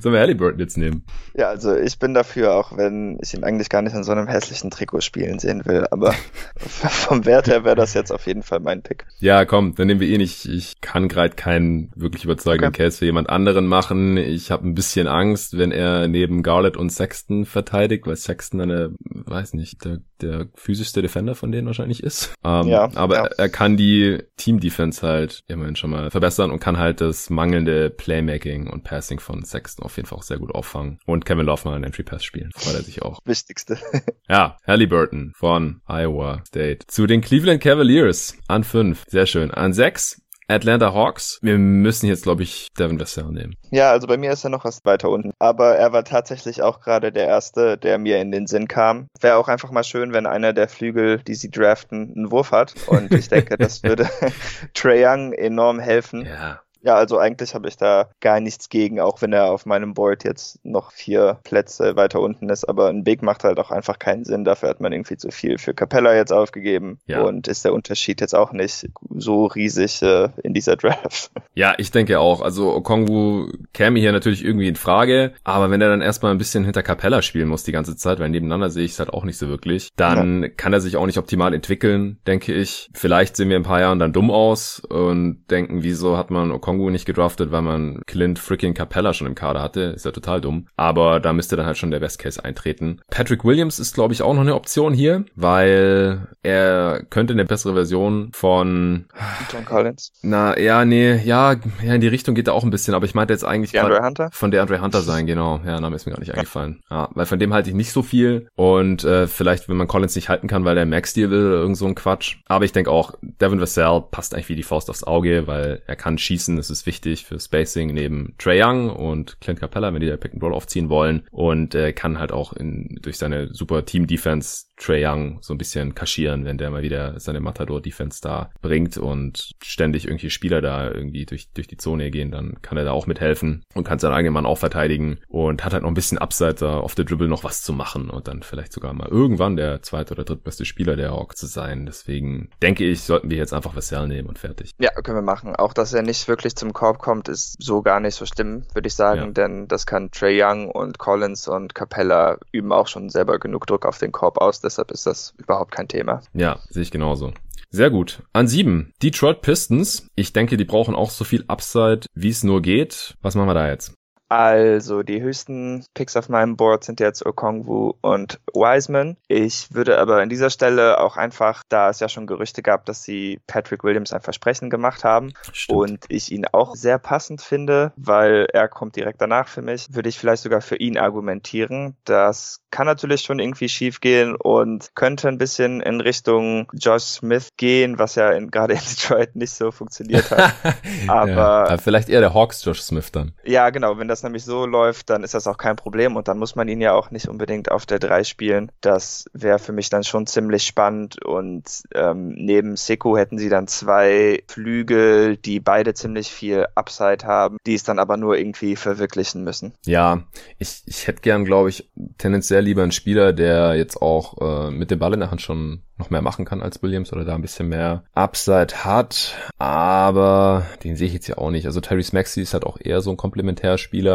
Sollen wir Halliburton jetzt nehmen? Ja, also ich bin dafür, auch wenn ich ihn eigentlich gar nicht in so einem hässlichen Trikot spielen sehen will, aber vom Wert her wäre das jetzt auf jeden Fall mein Pick. Ja, komm, dann nehmen wir ihn nicht. Ich kann gerade keinen wirklich überzeugenden okay. Case für jemand anderen machen. Ich habe ein bisschen Angst, wenn er neben Garlett und Sexton verteidigt, weil Sexton eine, weiß nicht, der, der physischste Defender von denen wahrscheinlich ist. Ähm, ja, aber ja. Er, er kann die Team-Defense halt immerhin schon mal verbessern und kann halt das mangelnde Playmaking und Passing von Sexton auf jeden Fall auch sehr gut auffangen. Und Kevin Love mal einen Entry Pass spielen. Freut er sich auch. Wichtigste. ja, Halliburton von Iowa State. Zu den Cleveland Cavaliers an fünf. Sehr schön. An sechs Atlanta Hawks. Wir müssen jetzt, glaube ich, Devin Vassell nehmen. Ja, also bei mir ist er noch was weiter unten. Aber er war tatsächlich auch gerade der Erste, der mir in den Sinn kam. Wäre auch einfach mal schön, wenn einer der Flügel, die sie draften, einen Wurf hat. Und ich denke, das würde Trey Young enorm helfen. Ja. Ja, also eigentlich habe ich da gar nichts gegen, auch wenn er auf meinem Board jetzt noch vier Plätze weiter unten ist. Aber ein Big macht halt auch einfach keinen Sinn. Dafür hat man irgendwie zu viel für Capella jetzt aufgegeben. Ja. Und ist der Unterschied jetzt auch nicht so riesig äh, in dieser Draft. Ja, ich denke auch. Also Okongwu käme hier natürlich irgendwie in Frage. Aber wenn er dann erstmal ein bisschen hinter Capella spielen muss die ganze Zeit, weil nebeneinander sehe ich es halt auch nicht so wirklich, dann ja. kann er sich auch nicht optimal entwickeln, denke ich. Vielleicht sehen wir in ein paar Jahren dann dumm aus und denken, wieso hat man Okongwu nicht gedraftet, weil man Clint freaking Capella schon im Kader hatte. Ist ja total dumm. Aber da müsste dann halt schon der Best Case eintreten. Patrick Williams ist, glaube ich, auch noch eine Option hier, weil er könnte eine bessere Version von John Collins. Na, ja, nee, ja, ja, in die Richtung geht er auch ein bisschen, aber ich meinte jetzt eigentlich der Andre Hunter? von der Andre Hunter sein, genau. Ja, Name ist mir gar nicht eingefallen. Ja, weil von dem halte ich nicht so viel und äh, vielleicht, wenn man Collins nicht halten kann, weil der Max-Deal will oder irgend so ein Quatsch. Aber ich denke auch, Devin Vassell passt eigentlich wie die Faust aufs Auge, weil er kann schießen, das ist wichtig für Spacing neben Trey Young und Clint Capella, wenn die da Pick and Roll aufziehen wollen und äh, kann halt auch in, durch seine super Team-Defense Trey Young so ein bisschen kaschieren, wenn der mal wieder seine Matador-Defense da bringt und ständig irgendwie Spieler da irgendwie durch, durch die Zone gehen, dann kann er da auch mithelfen und kann seinen eigenen Mann auch verteidigen und hat halt noch ein bisschen Upside da auf der Dribble noch was zu machen und dann vielleicht sogar mal irgendwann der zweite oder drittbeste Spieler der Hawks zu sein. Deswegen denke ich, sollten wir jetzt einfach Vassell nehmen und fertig. Ja, können wir machen. Auch, dass er nicht wirklich zum Korb kommt, ist so gar nicht so schlimm, würde ich sagen, ja. denn das kann Trey Young und Collins und Capella üben auch schon selber genug Druck auf den Korb aus deshalb ist das überhaupt kein Thema. Ja, sehe ich genauso. Sehr gut. An sieben. Detroit Pistons. Ich denke, die brauchen auch so viel Upside, wie es nur geht. Was machen wir da jetzt? Also die höchsten Picks auf meinem Board sind jetzt Okongwu und Wiseman. Ich würde aber an dieser Stelle auch einfach, da es ja schon Gerüchte gab, dass sie Patrick Williams ein Versprechen gemacht haben Stimmt. und ich ihn auch sehr passend finde, weil er kommt direkt danach für mich, würde ich vielleicht sogar für ihn argumentieren. Das kann natürlich schon irgendwie schief gehen und könnte ein bisschen in Richtung Josh Smith gehen, was ja gerade in Detroit nicht so funktioniert hat. aber ja, vielleicht eher der Hawks Josh Smith dann. Ja, genau. Wenn das nämlich so läuft, dann ist das auch kein Problem und dann muss man ihn ja auch nicht unbedingt auf der 3 spielen. Das wäre für mich dann schon ziemlich spannend und ähm, neben Seku hätten sie dann zwei Flügel, die beide ziemlich viel Upside haben, die es dann aber nur irgendwie verwirklichen müssen. Ja, ich, ich hätte gern, glaube ich, tendenziell lieber einen Spieler, der jetzt auch äh, mit dem Ball in der Hand schon noch mehr machen kann als Williams oder da ein bisschen mehr Upside hat. Aber den sehe ich jetzt ja auch nicht. Also Tyrese Maxey ist halt auch eher so ein Komplementärspieler.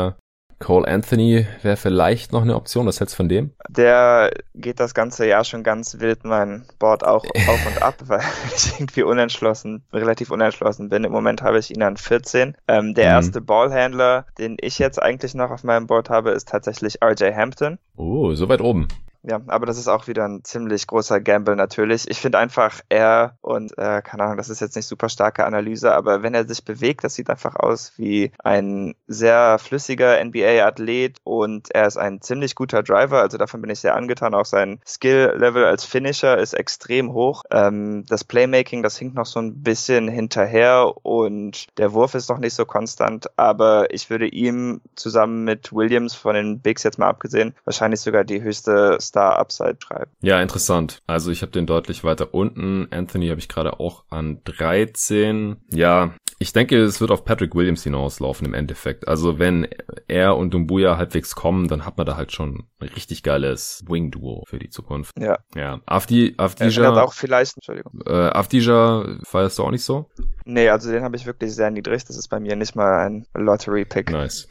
Cole Anthony wäre vielleicht noch eine Option. Was hältst du von dem? Der geht das ganze Jahr schon ganz wild mein Board auch auf und ab, weil ich irgendwie unentschlossen, relativ unentschlossen bin. Im Moment habe ich ihn an 14. Ähm, der mhm. erste Ballhandler, den ich jetzt eigentlich noch auf meinem Board habe, ist tatsächlich RJ Hampton. Oh, so weit oben. Ja, aber das ist auch wieder ein ziemlich großer Gamble natürlich. Ich finde einfach, er und, äh, keine Ahnung, das ist jetzt nicht super starke Analyse, aber wenn er sich bewegt, das sieht einfach aus wie ein sehr flüssiger NBA-Athlet und er ist ein ziemlich guter Driver, also davon bin ich sehr angetan. Auch sein Skill-Level als Finisher ist extrem hoch. Ähm, das Playmaking, das hinkt noch so ein bisschen hinterher und der Wurf ist noch nicht so konstant, aber ich würde ihm zusammen mit Williams von den Bigs jetzt mal abgesehen wahrscheinlich sogar die höchste Star Upside schreiben. Ja, interessant. Also ich habe den deutlich weiter unten. Anthony habe ich gerade auch an 13. Ja, ich denke, es wird auf Patrick Williams hinauslaufen im Endeffekt. Also wenn er und Dumbuya halbwegs kommen, dann hat man da halt schon ein richtig geiles Wing-Duo für die Zukunft. Ja. Ja. Afdi, Afdija. Er auch vielleicht, Entschuldigung. Äh, Afdija feierst du auch nicht so? Nee, also den habe ich wirklich sehr niedrig. Das ist bei mir nicht mal ein Lottery-Pick. Nice.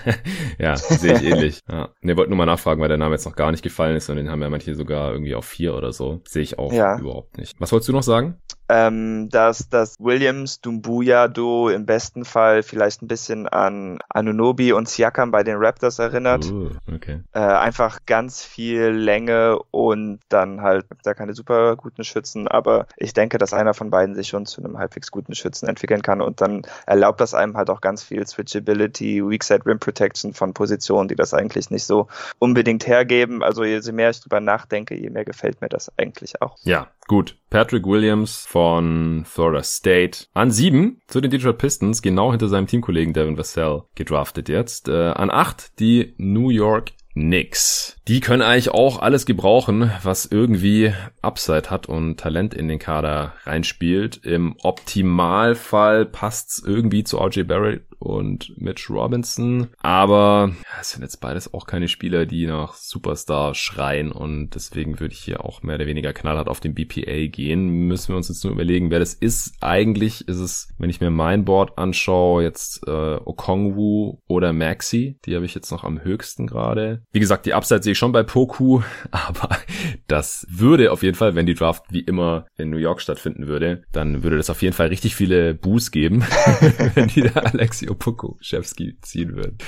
ja, sehe ich ähnlich. Ja. Ne, wollte nur mal nachfragen, weil der Name jetzt noch gar nicht gefallen ist und den haben ja manche sogar irgendwie auf vier oder so. Sehe ich auch ja. überhaupt nicht. Was wolltest du noch sagen? Ähm, dass das Williams Dumbuya Duo im besten Fall vielleicht ein bisschen an Anunobi und Siakam bei den Raptors erinnert. Uh, okay. äh, einfach ganz viel Länge und dann halt da keine super guten Schützen, aber ich denke, dass einer von beiden sich schon zu einem halbwegs guten Schützen entwickeln kann und dann erlaubt das einem halt auch ganz viel Switchability, Weak Side Rim Protection von Positionen, die das eigentlich nicht so unbedingt hergeben. Also je mehr ich drüber nachdenke, je mehr gefällt mir das eigentlich auch. Ja, gut. Patrick Williams von Florida State an sieben zu den Detroit Pistons, genau hinter seinem Teamkollegen Devin Vassell gedraftet jetzt. Äh, an acht die New York Knicks. Die können eigentlich auch alles gebrauchen, was irgendwie Upside hat und Talent in den Kader reinspielt. Im Optimalfall passt's irgendwie zu RJ Barrett und Mitch Robinson. Aber es sind jetzt beides auch keine Spieler, die nach Superstar schreien und deswegen würde ich hier auch mehr oder weniger knallhart auf den BPA gehen. Müssen wir uns jetzt nur überlegen, wer das ist. Eigentlich ist es, wenn ich mir mein Board anschaue, jetzt äh, Okongwu oder Maxi. Die habe ich jetzt noch am höchsten gerade. Wie gesagt, die Upside sehe ich schon bei Poku, aber das würde auf jeden Fall, wenn die Draft wie immer in New York stattfinden würde, dann würde das auf jeden Fall richtig viele Boos geben, wenn die da Alexi Opoku-Chefski ziehen würden.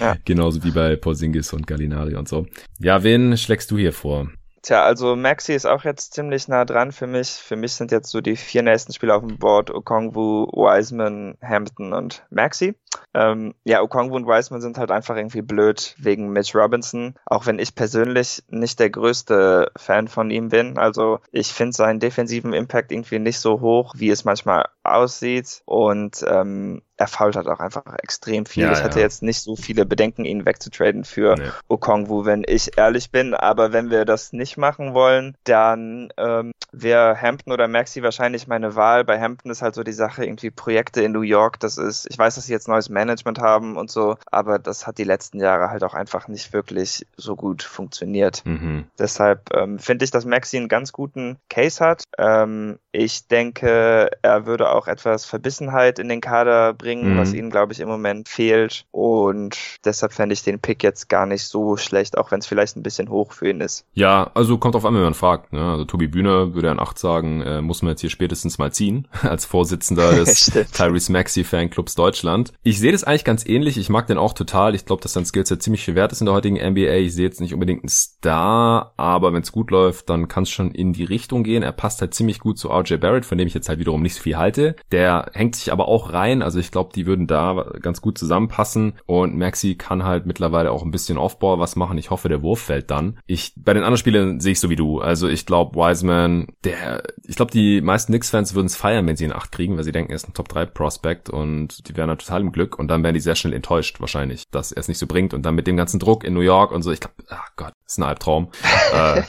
Ja. Genauso wie bei Porzingis und Gallinari und so. Ja, wen schlägst du hier vor? Tja, also Maxi ist auch jetzt ziemlich nah dran für mich. Für mich sind jetzt so die vier nächsten Spieler auf dem Board Okongwu, Wiseman, Hampton und Maxi. Ähm, ja, Okongwu und Wiseman sind halt einfach irgendwie blöd wegen Mitch Robinson. Auch wenn ich persönlich nicht der größte Fan von ihm bin. Also ich finde seinen defensiven Impact irgendwie nicht so hoch, wie es manchmal aussieht. Und ähm, er fault halt auch einfach extrem viel. Ja, ich hatte ja. jetzt nicht so viele Bedenken, ihn wegzutraden für nee. Okongwu, wenn ich ehrlich bin. Aber wenn wir das nicht machen wollen, dann ähm, wäre Hampton oder Maxi wahrscheinlich meine Wahl. Bei Hampton ist halt so die Sache, irgendwie Projekte in New York, das ist, ich weiß, dass sie jetzt neues Management haben und so, aber das hat die letzten Jahre halt auch einfach nicht wirklich so gut funktioniert. Mhm. Deshalb ähm, finde ich, dass Maxi einen ganz guten Case hat. Ähm, ich denke, er würde auch etwas Verbissenheit in den Kader bringen, mhm. was ihnen, glaube ich, im Moment fehlt. Und deshalb fände ich den Pick jetzt gar nicht so schlecht, auch wenn es vielleicht ein bisschen hoch für ihn ist. Ja, also kommt auf an, wenn man fragt. Ne? Also Tobi Bühner würde an 8 sagen, äh, muss man jetzt hier spätestens mal ziehen, als Vorsitzender des Tyrese Maxi Fanclubs Deutschland. Ich sehe das eigentlich ganz ähnlich. Ich mag den auch total. Ich glaube, dass sein Skillset ziemlich viel wert ist in der heutigen NBA. Ich sehe jetzt nicht unbedingt einen Star, aber wenn es gut läuft, dann kann es schon in die Richtung gehen. Er passt halt ziemlich gut zu RJ Barrett, von dem ich jetzt halt wiederum nicht so viel halte. Der hängt sich aber auch rein. Also ich glaube, die würden da ganz gut zusammenpassen. Und Maxi kann halt mittlerweile auch ein bisschen Offball was machen. Ich hoffe, der Wurf fällt dann. Ich, bei den anderen Spielern sehe ich so wie du. Also ich glaube, Wiseman, der, ich glaube, die meisten Knicks-Fans würden es feiern, wenn sie ihn acht kriegen, weil sie denken, er ist ein Top-3-Prospect und die wären dann total im Glück und dann wären die sehr schnell enttäuscht wahrscheinlich, dass er es nicht so bringt und dann mit dem ganzen Druck in New York und so, ich glaube, ach Gott, ist ein Albtraum. äh,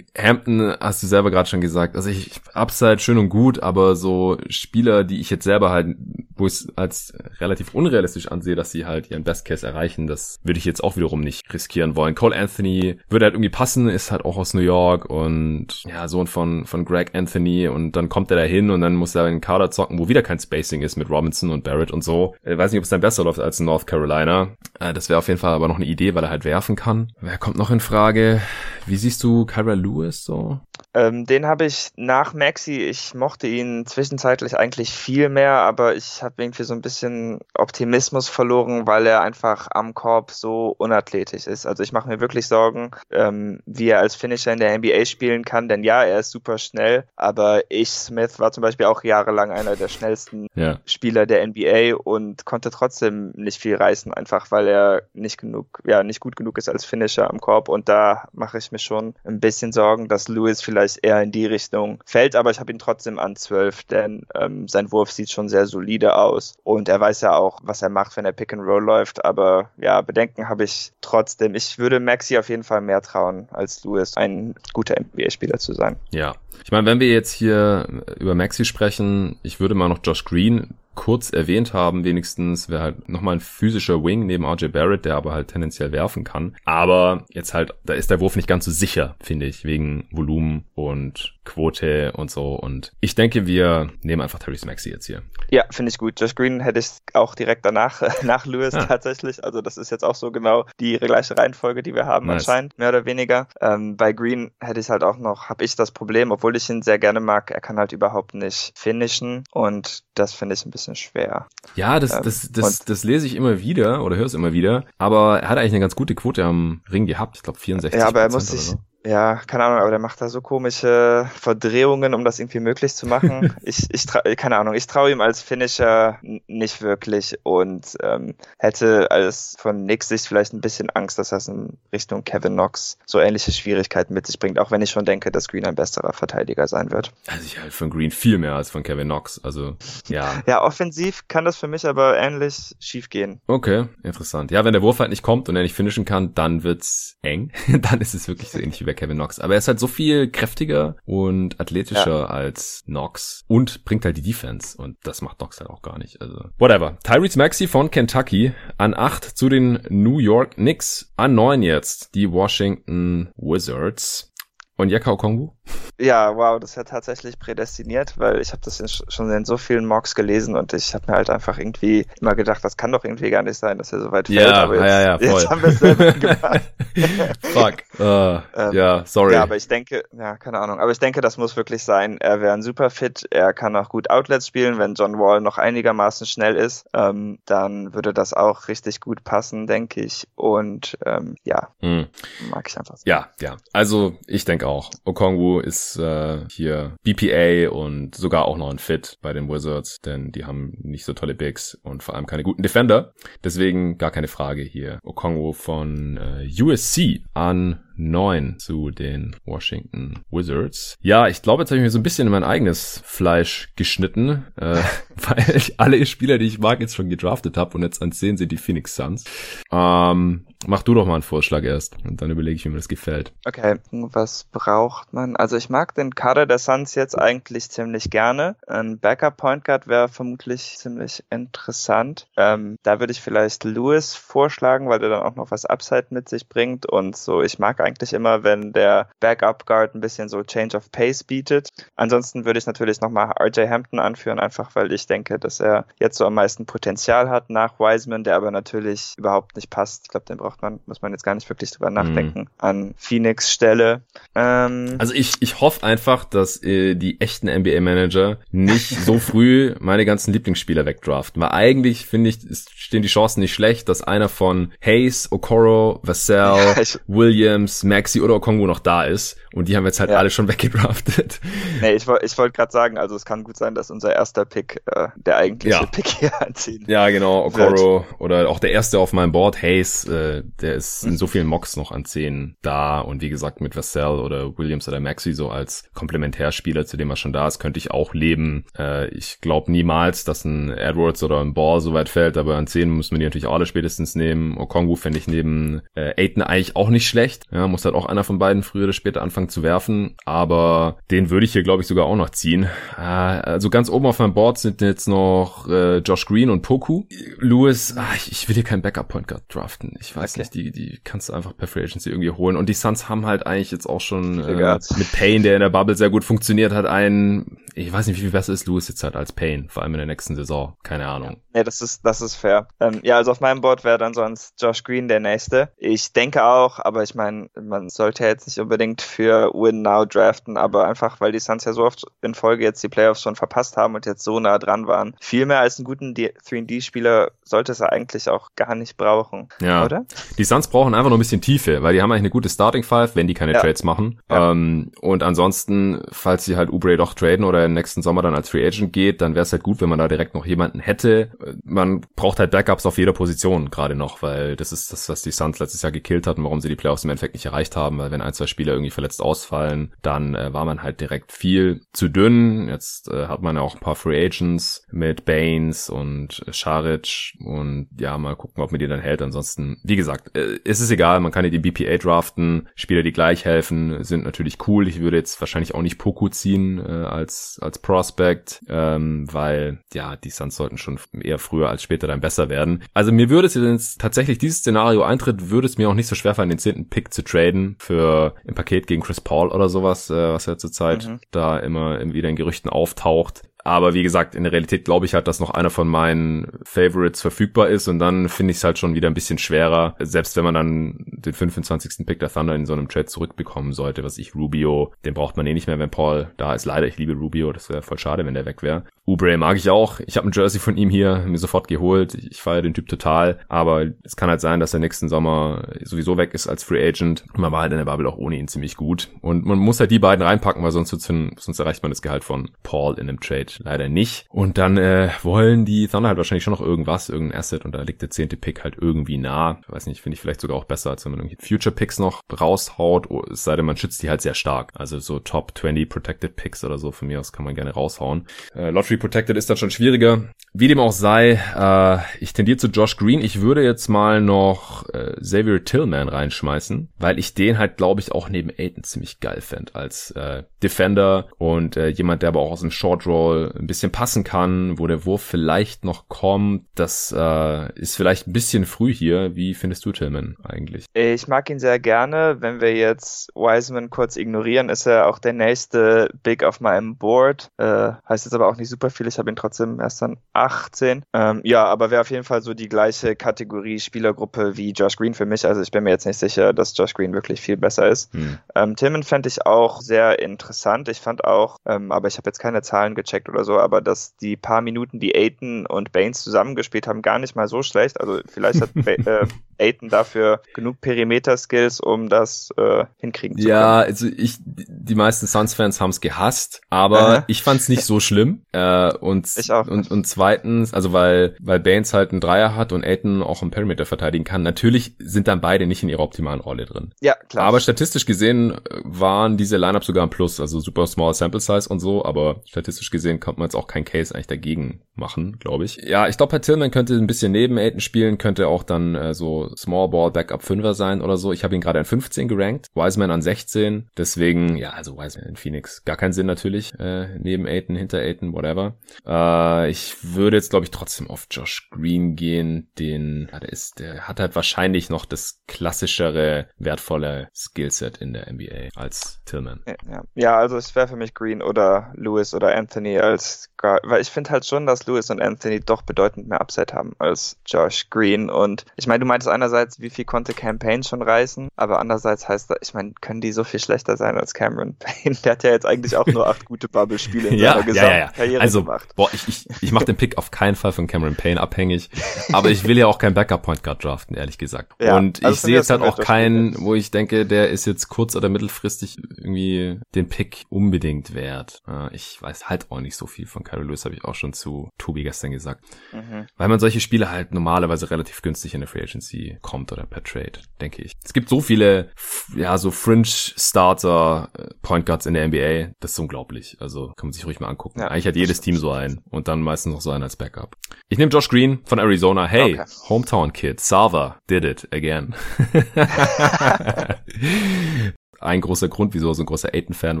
Hampton hast du selber gerade schon gesagt, also ich, Upside schön und gut, aber so Spieler, die ich jetzt selber halt, wo ich es als relativ unrealistisch ansehe, dass sie halt ihren Best Case erreichen, das würde ich jetzt auch wiederum nicht riskieren wollen. Cole Anthony würde halt irgendwie passen, ist halt auch aus New York und ja, Sohn von, von Greg Anthony und dann kommt er da hin und dann muss er in Kader zocken, wo wieder kein Spacing ist mit Robinson und Barrett und so. Ich weiß nicht, ob es dann besser läuft als in North Carolina. Äh, das wäre auf jeden Fall aber noch eine Idee, weil er halt werfen kann. Wer kommt noch in Frage? Wie siehst du Kyra Lewis so? Ähm, den habe ich nach Maxi. Ich mochte ihn zwischenzeitlich eigentlich viel mehr, aber ich habe irgendwie so ein bisschen Optimismus verloren, weil er einfach am Korb so unathletisch ist. Also ich mache mir wirklich Sorgen, ähm, wie er als Finisher in der NBA spielen kann, denn ja, er ist super schnell, aber ich, Smith, war zum Beispiel auch jahrelang einer der schnellsten ja. Spieler der NBA und konnte trotzdem nicht viel reißen, einfach weil er nicht genug, ja, nicht gut genug ist als Finisher am Korb und da mache ich mir schon ein bisschen Sorgen, dass Lewis vielleicht vielleicht eher in die Richtung fällt, aber ich habe ihn trotzdem an 12, denn ähm, sein Wurf sieht schon sehr solide aus und er weiß ja auch, was er macht, wenn er Pick and Roll läuft, aber ja, Bedenken habe ich trotzdem. Ich würde Maxi auf jeden Fall mehr trauen, als Lewis ein guter NBA-Spieler zu sein. Ja, ich meine, wenn wir jetzt hier über Maxi sprechen, ich würde mal noch Josh Green kurz erwähnt haben, wenigstens wäre halt nochmal ein physischer Wing neben RJ Barrett, der aber halt tendenziell werfen kann. Aber jetzt halt, da ist der Wurf nicht ganz so sicher, finde ich, wegen Volumen und Quote und so. Und ich denke, wir nehmen einfach Therese Maxi jetzt hier. Ja, finde ich gut. Josh Green hätte ich auch direkt danach, nach Lewis ja. tatsächlich. Also das ist jetzt auch so genau die gleiche Reihenfolge, die wir haben nice. anscheinend, mehr oder weniger. Ähm, bei Green hätte ich halt auch noch, habe ich das Problem, obwohl ich ihn sehr gerne mag, er kann halt überhaupt nicht finishen und das finde ich ein bisschen schwer. Ja, das, ähm, das, das, das lese ich immer wieder oder höre es immer wieder, aber er hat eigentlich eine ganz gute Quote am Ring gehabt. Ich glaube 64. Ja, aber er muss sich, so. Ja, keine Ahnung, aber der macht da so komische Verdrehungen, um das irgendwie möglich zu machen. ich, ich keine Ahnung, ich traue ihm als Finisher nicht wirklich und ähm, hätte als von Nix Sicht vielleicht ein bisschen Angst, dass das in Richtung Kevin Knox so ähnliche Schwierigkeiten mit sich bringt, auch wenn ich schon denke, dass Green ein besserer Verteidiger sein wird. Also ich halt von Green viel mehr als von Kevin Knox, also ja. Ja, offensiv kann das für mich aber ähnlich schief gehen. Okay, interessant. Ja, wenn der Wurf halt nicht kommt und er nicht finishen kann, dann wird's eng. dann ist es wirklich so ähnlich wie bei Kevin Knox. Aber er ist halt so viel kräftiger und athletischer ja. als Knox und bringt halt die Defense und das macht Knox halt auch gar nicht. Also whatever. Tyrese Maxey von Kentucky an 8 zu den New York Knicks. An 9 jetzt die Washington Wizards. Und Yakao Kongu? Ja, wow, das ist ja tatsächlich prädestiniert, weil ich habe das schon in so vielen Mocks gelesen und ich habe mir halt einfach irgendwie immer gedacht, das kann doch irgendwie gar nicht sein, dass er so weit fällt. Ja, aber jetzt, ja, ja, voll. jetzt haben wir es selber gemacht. Fuck. Uh, ähm, ja, sorry. Ja, aber ich denke, ja, keine Ahnung, aber ich denke, das muss wirklich sein. Er wäre ein super fit, er kann auch gut Outlets spielen, wenn John Wall noch einigermaßen schnell ist, ähm, dann würde das auch richtig gut passen, denke ich. Und ähm, ja, hm. mag ich einfach so. Ja, ja. Also ich denke auch. Okongwu ist äh, hier BPA und sogar auch noch ein Fit bei den Wizards, denn die haben nicht so tolle Bigs und vor allem keine guten Defender. Deswegen gar keine Frage hier. Okongwu von äh, USC an 9 zu den Washington Wizards. Ja, ich glaube, jetzt habe ich mir so ein bisschen in mein eigenes Fleisch geschnitten, äh, weil ich alle Spieler, die ich mag, jetzt schon gedraftet habe und jetzt an 10 sind die Phoenix Suns. Ähm, mach du doch mal einen Vorschlag erst und dann überlege ich, wie mir das gefällt. Okay, was braucht man? Also ich mag den Kader der Suns jetzt eigentlich ziemlich gerne. Ein Backup Point Guard wäre vermutlich ziemlich interessant. Ähm, da würde ich vielleicht Lewis vorschlagen, weil der dann auch noch was Upside mit sich bringt und so. Ich mag eigentlich immer, wenn der Backup Guard ein bisschen so Change of Pace bietet. Ansonsten würde ich natürlich nochmal RJ Hampton anführen, einfach weil ich denke, dass er jetzt so am meisten Potenzial hat nach Wiseman, der aber natürlich überhaupt nicht passt. Ich glaube, den braucht man, muss man jetzt gar nicht wirklich drüber nachdenken. Mhm. An Phoenix Stelle. Ähm, also ich, ich hoffe einfach, dass äh, die echten NBA-Manager nicht so früh meine ganzen Lieblingsspieler wegdraften. Weil eigentlich finde ich, stehen die Chancen nicht schlecht, dass einer von Hayes, Okoro, Vassell, ja, Williams, Maxi oder Okongo noch da ist. Und die haben jetzt halt ja. alle schon weggedraftet. Nee, ich, ich wollte gerade sagen, also es kann gut sein, dass unser erster Pick äh, der eigentliche ja. Pick hier anziehen. Ja, genau, Okoro oder auch der erste auf meinem Board, Hayes, äh, der ist in so vielen Mocks noch an 10 da. Und wie gesagt, mit Vassell oder Williams oder Maxi so als Komplementärspieler, zu dem er schon da ist, könnte ich auch leben. Äh, ich glaube niemals, dass ein Edwards oder ein Ball so weit fällt, aber an 10 müssen wir die natürlich alle spätestens nehmen. Okongu fände ich neben äh, Aiden eigentlich auch nicht schlecht. Ja, muss halt auch einer von beiden früher oder später anfangen zu werfen, aber den würde ich hier glaube ich sogar auch noch ziehen. Äh, also ganz oben auf meinem Board sind jetzt noch äh, Josh Green und Poku. Lewis, ach, ich, ich will hier keinen Backup Point Guard draften. Ich weiß okay. nicht, die die kannst du einfach per Free Agency irgendwie holen und die Suns haben halt eigentlich jetzt auch schon äh, mit Payne, der in der Bubble sehr gut funktioniert hat, einen ich weiß nicht, wie viel besser ist Lewis jetzt halt als Payne, vor allem in der nächsten Saison. Keine Ahnung. Ja, das ist, das ist fair. Ähm, ja, also auf meinem Board wäre dann sonst Josh Green der nächste. Ich denke auch, aber ich meine, man sollte jetzt nicht unbedingt für Win Now draften, aber einfach, weil die Suns ja so oft in Folge jetzt die Playoffs schon verpasst haben und jetzt so nah dran waren. Viel mehr als einen guten 3D-Spieler sollte es eigentlich auch gar nicht brauchen. Ja. Oder? Die Suns brauchen einfach nur ein bisschen Tiefe, weil die haben eigentlich eine gute Starting Five, wenn die keine ja. Trades machen. Ja. Ähm, und ansonsten, falls sie halt Ubre doch traden oder im nächsten Sommer dann als Free Agent geht, dann wäre es halt gut, wenn man da direkt noch jemanden hätte. Man braucht halt Backups auf jeder Position gerade noch, weil das ist das, was die Suns letztes Jahr gekillt hatten, warum sie die Playoffs im Endeffekt nicht erreicht haben, weil wenn ein, zwei Spieler irgendwie verletzt ausfallen, dann äh, war man halt direkt viel zu dünn. Jetzt äh, hat man ja auch ein paar Free Agents mit Baines und Scharic und ja, mal gucken, ob man die dann hält. Ansonsten, wie gesagt, äh, es ist egal, man kann die BPA draften, Spieler, die gleich helfen, sind natürlich cool. Ich würde jetzt wahrscheinlich auch nicht Poku ziehen äh, als, als Prospect, ähm, weil ja, die Suns sollten schon eher früher als später dann besser werden. Also mir würde es jetzt tatsächlich dieses Szenario eintritt, würde es mir auch nicht so schwer fallen, den zehnten Pick zu traden für ein Paket gegen Chris Paul oder sowas, äh, was ja zurzeit mhm. da immer, immer wieder in Gerüchten auftaucht. Aber wie gesagt, in der Realität glaube ich halt, dass noch einer von meinen Favorites verfügbar ist und dann finde ich es halt schon wieder ein bisschen schwerer, selbst wenn man dann den 25. Pick der Thunder in so einem Trade zurückbekommen sollte, was ich Rubio, den braucht man eh nicht mehr, wenn Paul da ist. Leider, ich liebe Rubio, das wäre voll schade, wenn der weg wäre. Ubre mag ich auch. Ich habe ein Jersey von ihm hier mir sofort geholt. Ich feiere den Typ total, aber es kann halt sein, dass er nächsten Sommer sowieso weg ist als Free Agent. Man war halt in der Bubble auch ohne ihn ziemlich gut und man muss halt die beiden reinpacken, weil sonst, sonst erreicht man das Gehalt von Paul in einem Trade leider nicht. Und dann äh, wollen die Thunder halt wahrscheinlich schon noch irgendwas, irgendein Asset und da liegt der zehnte Pick halt irgendwie nah. Ich weiß nicht, finde ich vielleicht sogar auch besser, als wenn man irgendwie Future Picks noch raushaut, oh, es sei denn, man schützt die halt sehr stark. Also so Top 20 Protected Picks oder so von mir aus kann man gerne raushauen. Äh, Lottery Protected ist dann schon schwieriger. Wie dem auch sei, äh, ich tendiere zu Josh Green. Ich würde jetzt mal noch äh, Xavier Tillman reinschmeißen, weil ich den halt, glaube ich, auch neben Aiden ziemlich geil fände als äh, Defender und äh, jemand, der aber auch aus dem Short Roll ein bisschen passen kann, wo der Wurf vielleicht noch kommt. Das äh, ist vielleicht ein bisschen früh hier. Wie findest du Tillman eigentlich? Ich mag ihn sehr gerne. Wenn wir jetzt Wiseman kurz ignorieren, ist er auch der nächste Big auf meinem Board. Äh, heißt jetzt aber auch nicht super viel. Ich habe ihn trotzdem erst an 18. Ähm, ja, aber wäre auf jeden Fall so die gleiche Kategorie Spielergruppe wie Josh Green für mich. Also ich bin mir jetzt nicht sicher, dass Josh Green wirklich viel besser ist. Hm. Ähm, Tillman fände ich auch sehr interessant. Ich fand auch, ähm, aber ich habe jetzt keine Zahlen gecheckt oder so, aber dass die paar Minuten, die Aiton und Baines zusammengespielt haben, gar nicht mal so schlecht. Also vielleicht hat äh, Aiton dafür genug Perimeter-Skills, um das äh, hinkriegen zu ja, können. Ja, also ich, die meisten Suns-Fans haben es gehasst, aber Aha. ich fand es nicht so schlimm. Äh, und, ich auch. Und, und zweitens, also weil, weil Baines halt einen Dreier hat und Aiton auch im Perimeter verteidigen kann, natürlich sind dann beide nicht in ihrer optimalen Rolle drin. Ja, klar. Aber statistisch gesehen äh, waren diese Lineup sogar ein Plus, also super small Sample Size und so, aber statistisch gesehen kommt man jetzt auch kein Case eigentlich dagegen machen, glaube ich. Ja, ich glaube, Herr Tillman könnte ein bisschen neben Aiton spielen, könnte auch dann äh, so Small Ball Backup Fünfer sein oder so. Ich habe ihn gerade an 15 gerankt, Wiseman an 16. Deswegen, ja, also Wiseman in Phoenix. Gar keinen Sinn natürlich, äh, neben Aiton, hinter Aiton, whatever. Äh, ich würde jetzt, glaube ich, trotzdem auf Josh Green gehen. Den, ja, der ist, der hat halt wahrscheinlich noch das klassischere, wertvolle Skillset in der NBA als Tillman. Ja, ja also es wäre für mich Green oder Lewis oder Anthony als weil ich finde halt schon, dass Lewis und Anthony doch bedeutend mehr Upside haben als Josh Green. Und ich meine, du meintest einerseits, wie viel konnte Campaign schon reißen, aber andererseits heißt das, ich meine, können die so viel schlechter sein als Cameron Payne? Der hat ja jetzt eigentlich auch nur acht gute Bubble-Spiele in ja, seiner gesamten ja, ja, Karriere also, gemacht. Boah, ich, ich, ich mache den Pick auf keinen Fall von Cameron Payne abhängig, aber ich will ja auch keinen Backup-Point Guard draften, ehrlich gesagt. Ja, und also ich sehe jetzt halt auch keinen, wo ich denke, der ist jetzt kurz- oder mittelfristig irgendwie den Pick unbedingt wert. Ich weiß halt auch nicht so viel von Kyrie Lewis, habe ich auch schon zu Tobi gestern gesagt. Mhm. Weil man solche Spiele halt normalerweise relativ günstig in der Free Agency kommt oder per Trade, denke ich. Es gibt so viele, ja, so Fringe-Starter äh, Point Guards in der NBA, das ist unglaublich. Also kann man sich ruhig mal angucken. Ja, Eigentlich hat jedes Team so einen und dann meistens noch so einen als Backup. Ich nehme Josh Green von Arizona. Hey, okay. Hometown Kid, Sava did it again. ein großer Grund, wieso er so ein großer Aiton-Fan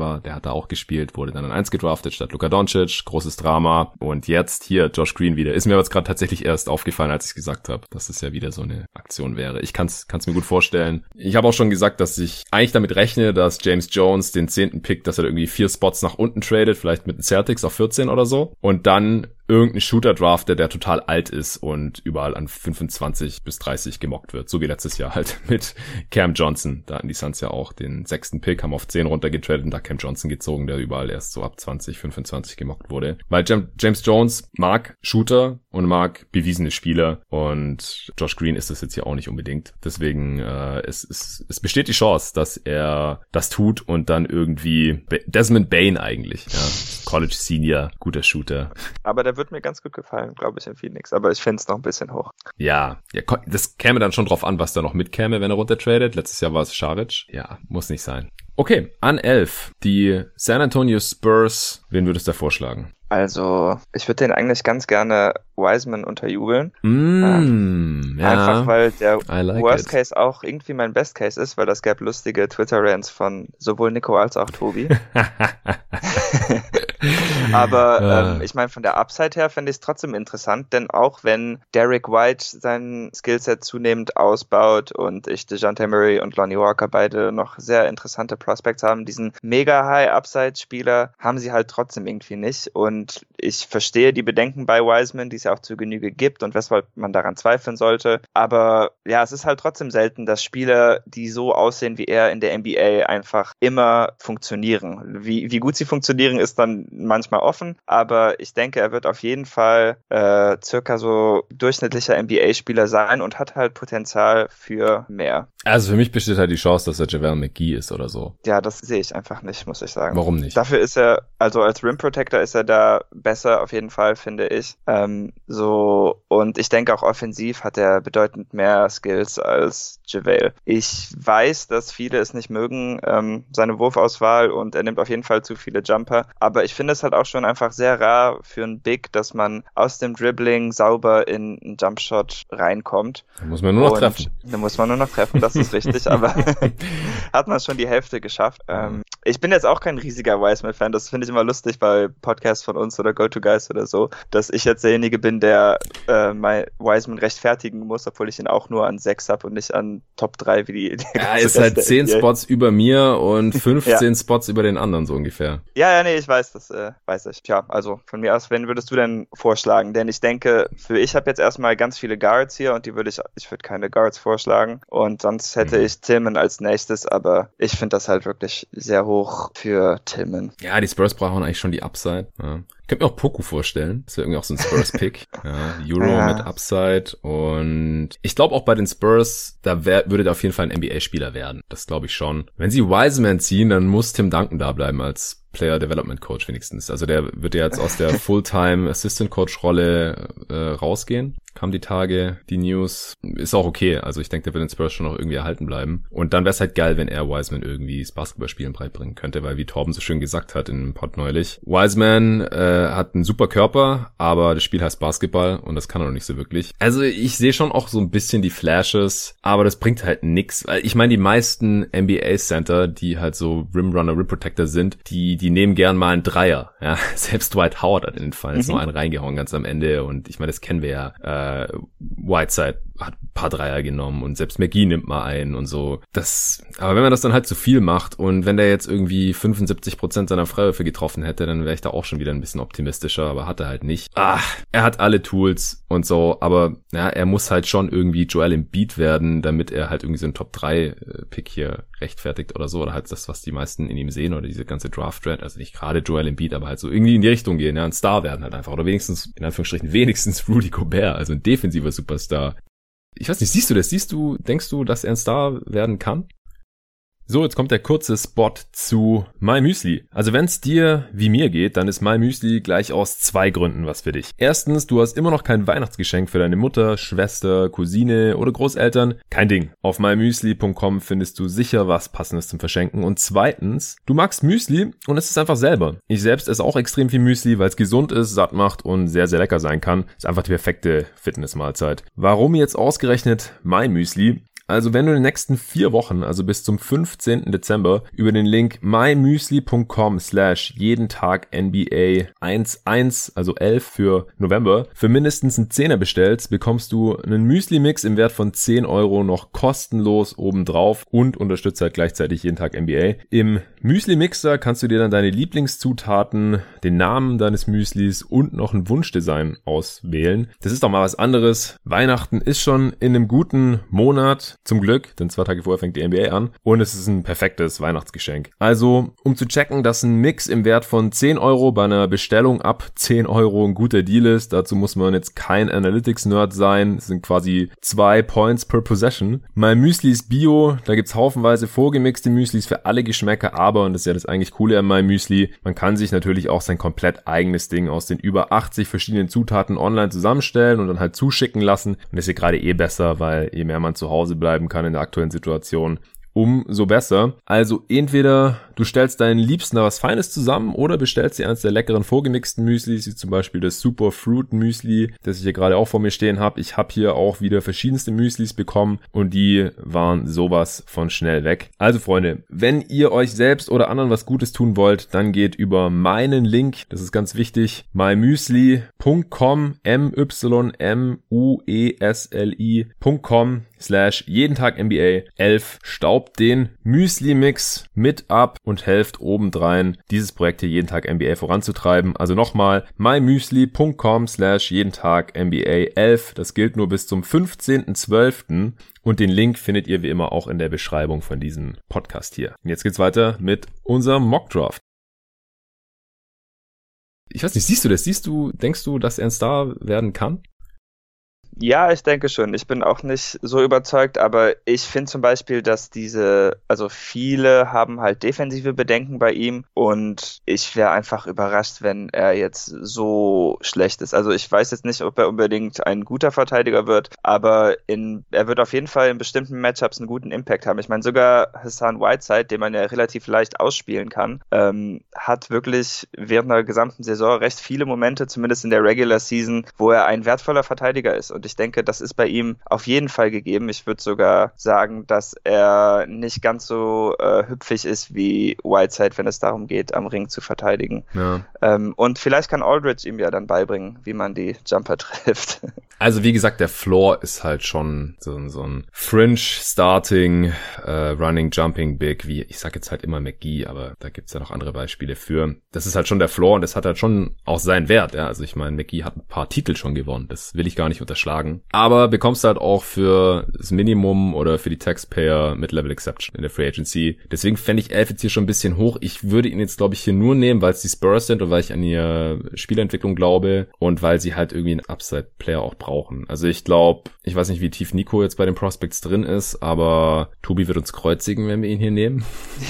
war. Der hat da auch gespielt, wurde dann an 1 gedraftet statt Luka Doncic. Großes Drama. Und jetzt hier Josh Green wieder. Ist mir jetzt gerade tatsächlich erst aufgefallen, als ich gesagt habe, dass es ja wieder so eine Aktion wäre. Ich kann es mir gut vorstellen. Ich habe auch schon gesagt, dass ich eigentlich damit rechne, dass James Jones den zehnten Pick, dass er irgendwie vier Spots nach unten tradet, vielleicht mit den Celtics auf 14 oder so. Und dann irgendeinen Shooter draftet, der total alt ist und überall an 25 bis 30 gemockt wird. So wie letztes Jahr halt mit Cam Johnson. Da hatten die Suns ja auch den sechsten Pick, haben auf 10 runtergetradet und da Cam Johnson gezogen, der überall erst so ab 20, 25 gemockt wurde. Weil James Jones mag Shooter und mag bewiesene Spieler und Josh Green ist das jetzt ja auch nicht unbedingt. Deswegen äh, es, es, es besteht die Chance, dass er das tut und dann irgendwie Desmond Bain eigentlich, ja, College Senior, guter Shooter. Aber der wird mir ganz gut gefallen, glaube ich, in Phoenix. Aber ich finde es noch ein bisschen hoch. Ja, ja, das käme dann schon drauf an, was da noch mitkäme, wenn er runtertradet. Letztes Jahr war es Scharic. Ja, muss nicht sein. Okay, an 11. Die San Antonio Spurs. Wen würdest du da vorschlagen? Also, ich würde den eigentlich ganz gerne Wiseman unterjubeln. Mm, ähm, ja, einfach weil der like Worst it. Case auch irgendwie mein Best Case ist, weil das gab lustige Twitter-Rants von sowohl Nico als auch Tobi. Aber ja. ähm, ich meine, von der Upside her finde ich es trotzdem interessant, denn auch wenn Derek White sein Skillset zunehmend ausbaut und ich DeJounte Murray und Lonnie Walker beide noch sehr interessante Prospects haben, diesen mega High Upside Spieler haben sie halt trotzdem irgendwie nicht. Und ich verstehe die Bedenken bei Wiseman, die es ja auch zu Genüge gibt und weshalb man daran zweifeln sollte. Aber ja, es ist halt trotzdem selten, dass Spieler, die so aussehen wie er in der NBA, einfach immer funktionieren. Wie, wie gut sie funktionieren, ist dann manchmal offen, aber ich denke, er wird auf jeden Fall äh, circa so durchschnittlicher NBA-Spieler sein und hat halt Potenzial für mehr. Also für mich besteht halt die Chance, dass er JaVale McGee ist oder so. Ja, das sehe ich einfach nicht, muss ich sagen. Warum nicht? Dafür ist er, also als Rim Protector ist er da besser auf jeden Fall, finde ich. Ähm, so, und ich denke auch offensiv hat er bedeutend mehr Skills als JaVale. Ich weiß, dass viele es nicht mögen, ähm, seine Wurfauswahl und er nimmt auf jeden Fall zu viele Jumper, aber ich finde es halt auch schon einfach sehr rar für einen Big, dass man aus dem Dribbling sauber in einen Jumpshot reinkommt. Da muss man nur noch und treffen. Da muss man nur noch treffen, das ist richtig, aber hat man schon die Hälfte geschafft. Ähm, ich bin jetzt auch kein riesiger Wiseman-Fan, das finde ich immer lustig bei Podcasts von uns oder Go-To-Guys oder so, dass ich jetzt derjenige bin, der äh, mein Wiseman rechtfertigen muss, obwohl ich ihn auch nur an 6 habe und nicht an Top 3 wie die. ja, ist halt 10 Spots über mir und 15 ja. Spots über den anderen so ungefähr. Ja, ja, nee, ich weiß, das äh, weiß ich. Tja, also von mir aus, wen würdest du denn vorschlagen? Denn ich denke, für ich habe jetzt erstmal ganz viele Guards hier und die würde ich, ich würde keine Guards vorschlagen und sonst hätte mhm. ich Tillman als nächstes, aber ich finde das halt wirklich sehr hoch für Tillman. Ja, die Spurs brauchen eigentlich schon die Upside. Ja. Ich könnte mir auch Poku vorstellen. Das wäre irgendwie auch so ein Spurs-Pick. ja, Euro ja. mit Upside. Und ich glaube auch bei den Spurs, da wär, würde da auf jeden Fall ein NBA-Spieler werden. Das glaube ich schon. Wenn sie Wiseman ziehen, dann muss Tim Duncan da bleiben als Player Development Coach wenigstens. Also der wird ja jetzt aus der Fulltime Assistant Coach Rolle äh, rausgehen. Kam die Tage, die News. Ist auch okay. Also ich denke, der wird den Spurs schon noch irgendwie erhalten bleiben. Und dann wäre es halt geil, wenn er Wiseman irgendwie das Basketballspielen beibringen könnte, weil wie Torben so schön gesagt hat in einem Pod neulich, Wiseman äh, hat einen super Körper, aber das Spiel heißt Basketball und das kann er noch nicht so wirklich. Also ich sehe schon auch so ein bisschen die Flashes, aber das bringt halt nix. Ich meine, die meisten NBA Center, die halt so Rimrunner, Rim Protector sind, die die nehmen gern mal einen Dreier. Ja, selbst Dwight Howard hat in den Fall mhm. noch einen reingehauen ganz am Ende. Und ich meine, das kennen wir ja. Äh, Whiteside hat ein paar Dreier genommen und selbst McGee nimmt mal einen und so. Das, aber wenn man das dann halt zu viel macht und wenn der jetzt irgendwie 75 Prozent seiner Freiwürfe getroffen hätte, dann wäre ich da auch schon wieder ein bisschen optimistischer, aber hat er halt nicht. Ah, er hat alle Tools und so, aber ja, er muss halt schon irgendwie Joel Embiid werden, damit er halt irgendwie so einen Top 3 äh, Pick hier rechtfertigt oder so oder halt das, was die meisten in ihm sehen oder diese ganze Draft Dread, also nicht gerade Joel Embiid, aber halt so irgendwie in die Richtung gehen, ja, ein Star werden halt einfach oder wenigstens in Anführungsstrichen wenigstens Rudy Gobert, also ein defensiver Superstar. Ich weiß nicht, siehst du das? Siehst du, denkst du, dass er ein Star werden kann? So, jetzt kommt der kurze Spot zu My Müsli. Also wenn es dir wie mir geht, dann ist My Müsli gleich aus zwei Gründen was für dich. Erstens, du hast immer noch kein Weihnachtsgeschenk für deine Mutter, Schwester, Cousine oder Großeltern. Kein Ding. Auf mymüsli.com findest du sicher was passendes zum Verschenken. Und zweitens, du magst Müsli und es ist einfach selber. Ich selbst esse auch extrem viel Müsli, weil es gesund ist, satt macht und sehr, sehr lecker sein kann. Ist einfach die perfekte Fitnessmahlzeit. Warum jetzt ausgerechnet My Müsli? Also wenn du in den nächsten vier Wochen, also bis zum 15. Dezember, über den Link mymüsli.com slash jeden Tag NBA 11, also 11 für November, für mindestens einen Zehner bestellst, bekommst du einen Müsli-Mix im Wert von 10 Euro noch kostenlos obendrauf und unterstützt halt gleichzeitig jeden Tag NBA. Im Müsli-Mixer kannst du dir dann deine Lieblingszutaten, den Namen deines Müslis und noch ein Wunschdesign auswählen. Das ist doch mal was anderes. Weihnachten ist schon in einem guten Monat. Zum Glück, denn zwei Tage vorher fängt die NBA an. Und es ist ein perfektes Weihnachtsgeschenk. Also, um zu checken, dass ein Mix im Wert von 10 Euro bei einer Bestellung ab 10 Euro ein guter Deal ist, dazu muss man jetzt kein Analytics-Nerd sein. Es sind quasi zwei Points per Possession. Mein Müsli ist Bio, da gibt's haufenweise vorgemixte Müslis für alle Geschmäcker, aber, und das ist ja das eigentlich Coole an meinem Müsli, man kann sich natürlich auch sein komplett eigenes Ding aus den über 80 verschiedenen Zutaten online zusammenstellen und dann halt zuschicken lassen. Und das ist ja gerade eh besser, weil je mehr man zu Hause bleiben kann in der aktuellen Situation, umso besser. Also entweder du stellst deinen Liebsten da was Feines zusammen oder bestellst dir eines der leckeren vorgemixten Müslis, wie zum Beispiel das Super Fruit Müsli, das ich hier gerade auch vor mir stehen habe. Ich habe hier auch wieder verschiedenste Müslis bekommen und die waren sowas von schnell weg. Also Freunde, wenn ihr euch selbst oder anderen was Gutes tun wollt, dann geht über meinen Link, das ist ganz wichtig, mymüsli.com, m y m u e s l i.com slash jeden Tag NBA 11 staubt den Müsli-Mix mit ab und helft obendrein, dieses Projekt hier jeden Tag NBA voranzutreiben. Also nochmal mymüsli.com slash jeden Tag NBA 11. Das gilt nur bis zum 15.12. Und den Link findet ihr wie immer auch in der Beschreibung von diesem Podcast hier. Und jetzt geht's weiter mit unserem Mockdraft. Ich weiß nicht, siehst du das? Siehst du, denkst du, dass er ein Star werden kann? Ja, ich denke schon. Ich bin auch nicht so überzeugt, aber ich finde zum Beispiel, dass diese, also viele haben halt defensive Bedenken bei ihm und ich wäre einfach überrascht, wenn er jetzt so schlecht ist. Also ich weiß jetzt nicht, ob er unbedingt ein guter Verteidiger wird, aber in, er wird auf jeden Fall in bestimmten Matchups einen guten Impact haben. Ich meine, sogar Hassan Whiteside, den man ja relativ leicht ausspielen kann, ähm, hat wirklich während der gesamten Saison recht viele Momente, zumindest in der Regular Season, wo er ein wertvoller Verteidiger ist. Und ich denke, das ist bei ihm auf jeden Fall gegeben. Ich würde sogar sagen, dass er nicht ganz so äh, hüpfig ist wie Whiteside, wenn es darum geht, am Ring zu verteidigen. Ja. Ähm, und vielleicht kann Aldridge ihm ja dann beibringen, wie man die Jumper trifft. Also wie gesagt, der Floor ist halt schon so, so ein Fringe Starting, äh, Running, Jumping Big, wie ich sag jetzt halt immer McGee, aber da gibt's ja noch andere Beispiele für. Das ist halt schon der Floor und das hat halt schon auch seinen Wert. Ja? Also ich meine, McGee hat ein paar Titel schon gewonnen, das will ich gar nicht unterschlagen. Aber bekommst du halt auch für das Minimum oder für die Taxpayer Mid-Level Exception in der Free Agency. Deswegen fände ich Elf jetzt hier schon ein bisschen hoch. Ich würde ihn jetzt, glaube ich, hier nur nehmen, weil es die Spurs sind und weil ich an ihr Spielentwicklung glaube und weil sie halt irgendwie einen Upside-Player auch brauchen. Also ich glaube, ich weiß nicht, wie tief Nico jetzt bei den Prospects drin ist, aber Tobi wird uns kreuzigen, wenn wir ihn hier nehmen.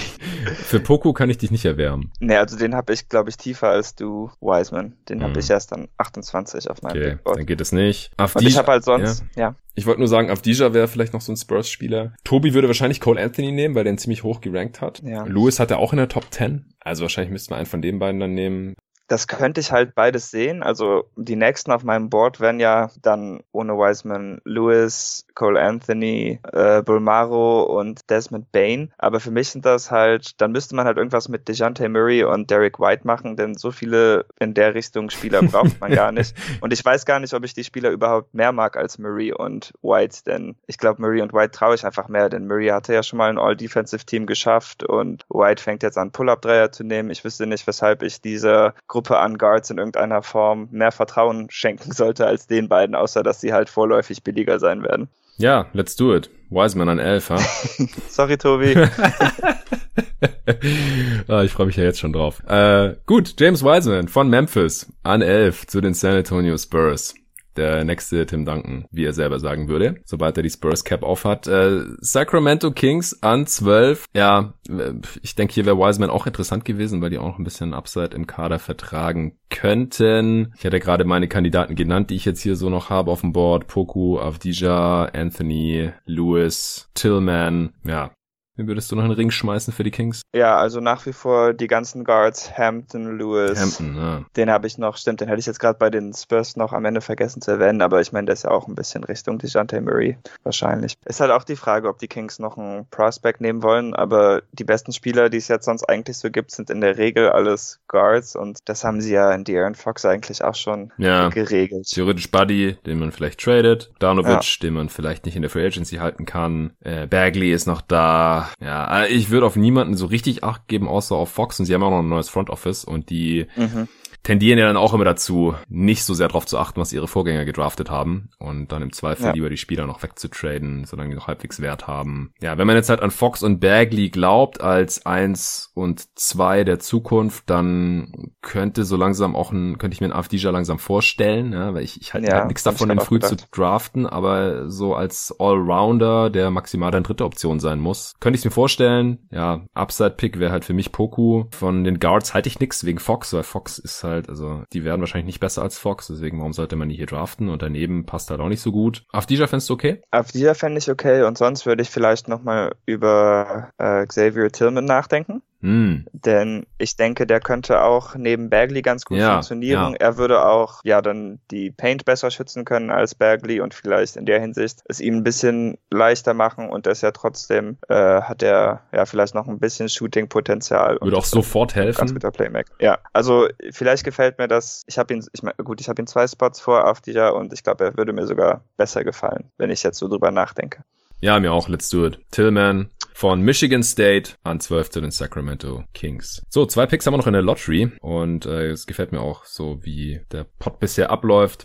Für Poco kann ich dich nicht erwärmen. Nee, also den habe ich, glaube ich, tiefer als du, Wiseman. Den habe mhm. ich erst dann 28 auf meinem okay, Bigboard. dann geht es nicht. Afdi ich habe halt sonst, ja. ja. Ich wollte nur sagen, Avdija wäre vielleicht noch so ein Spurs-Spieler. Tobi würde wahrscheinlich Cole Anthony nehmen, weil der ihn ziemlich hoch gerankt hat. Ja. Lewis hat er auch in der Top 10. Also wahrscheinlich müssten wir einen von den beiden dann nehmen das könnte ich halt beides sehen. Also die nächsten auf meinem Board wären ja dann ohne Wiseman Lewis, Cole Anthony, äh, Bulmaro und Desmond Bain. Aber für mich sind das halt, dann müsste man halt irgendwas mit DeJounte Murray und Derek White machen, denn so viele in der Richtung Spieler braucht man gar nicht. Und ich weiß gar nicht, ob ich die Spieler überhaupt mehr mag als Murray und White, denn ich glaube, Murray und White traue ich einfach mehr, denn Murray hatte ja schon mal ein All-Defensive-Team geschafft und White fängt jetzt an, Pull-Up-Dreier zu nehmen. Ich wüsste nicht, weshalb ich diese Gruppe an Guards in irgendeiner Form mehr Vertrauen schenken sollte als den beiden, außer dass sie halt vorläufig billiger sein werden. Ja, let's do it. Wiseman an 11, ha? Sorry, Tobi. ah, ich freue mich ja jetzt schon drauf. Äh, gut, James Wiseman von Memphis an 11 zu den San Antonio Spurs der nächste Tim Duncan, wie er selber sagen würde, sobald er die Spurs Cap aufhat. Äh, Sacramento Kings an 12. Ja, äh, ich denke, hier wäre Wiseman auch interessant gewesen, weil die auch noch ein bisschen Upside im Kader vertragen könnten. Ich hatte gerade meine Kandidaten genannt, die ich jetzt hier so noch habe auf dem Board. Poku, Avdija, Anthony, Lewis, Tillman. Ja, Wen würdest du noch in den Ring schmeißen für die Kings? Ja, also nach wie vor die ganzen Guards, Hampton, Lewis. Hampton, ja. Den habe ich noch, stimmt, den hätte ich jetzt gerade bei den Spurs noch am Ende vergessen zu erwähnen, aber ich meine, der ist ja auch ein bisschen Richtung DeJounte Murray wahrscheinlich. Ist halt auch die Frage, ob die Kings noch einen Prospect nehmen wollen, aber die besten Spieler, die es jetzt sonst eigentlich so gibt, sind in der Regel alles Guards und das haben sie ja in De'Aaron Fox eigentlich auch schon ja. geregelt. Theoretisch Buddy, den man vielleicht tradet, Danovic, ja. den man vielleicht nicht in der Free Agency halten kann, äh, Bagley ist noch da, ja, äh, ich würde auf niemanden so richtig Acht geben, außer auf Fox und sie haben auch noch ein neues Front Office und die mhm tendieren ja dann auch immer dazu, nicht so sehr darauf zu achten, was ihre Vorgänger gedraftet haben und dann im Zweifel ja. lieber die Spieler noch wegzutraden, solange die noch halbwegs Wert haben. Ja, wenn man jetzt halt an Fox und Bagley glaubt als eins und zwei der Zukunft, dann könnte so langsam auch ein, könnte ich mir einen Afdija langsam vorstellen, ja, weil ich, ich halte ja, halt nichts davon, den früh gedacht. zu draften, aber so als Allrounder, der maximal dann dritte Option sein muss, könnte ich es mir vorstellen. Ja, Upside-Pick wäre halt für mich Poku. Von den Guards halte ich nichts wegen Fox, weil Fox ist halt halt, also die werden wahrscheinlich nicht besser als Fox, deswegen warum sollte man die hier draften? Und daneben passt halt auch nicht so gut. Dieser fändest du okay? Dieser fände ich okay und sonst würde ich vielleicht nochmal über äh, Xavier Tillman nachdenken. Hm. Denn ich denke, der könnte auch neben Bagley ganz gut Ja, funktionieren. ja. Er würde auch ja dann die Paint besser schützen können als Bagley und vielleicht in der Hinsicht es ihm ein bisschen leichter machen und das ja trotzdem äh, hat er ja vielleicht noch ein bisschen Shooting-Potenzial. Würde auch sofort ein Ganz helfen. guter Playmaker. Ja, also vielleicht gefällt mir das. Ich habe ihn, ich mein, gut, ich habe ihn zwei Spots vor auf dieser und ich glaube, er würde mir sogar besser gefallen, wenn ich jetzt so drüber nachdenke. Ja, mir auch. Let's do it. Tillman von Michigan State an 12 zu den Sacramento Kings. So, zwei Picks haben wir noch in der Lottery und äh, es gefällt mir auch so, wie der Pot bisher abläuft.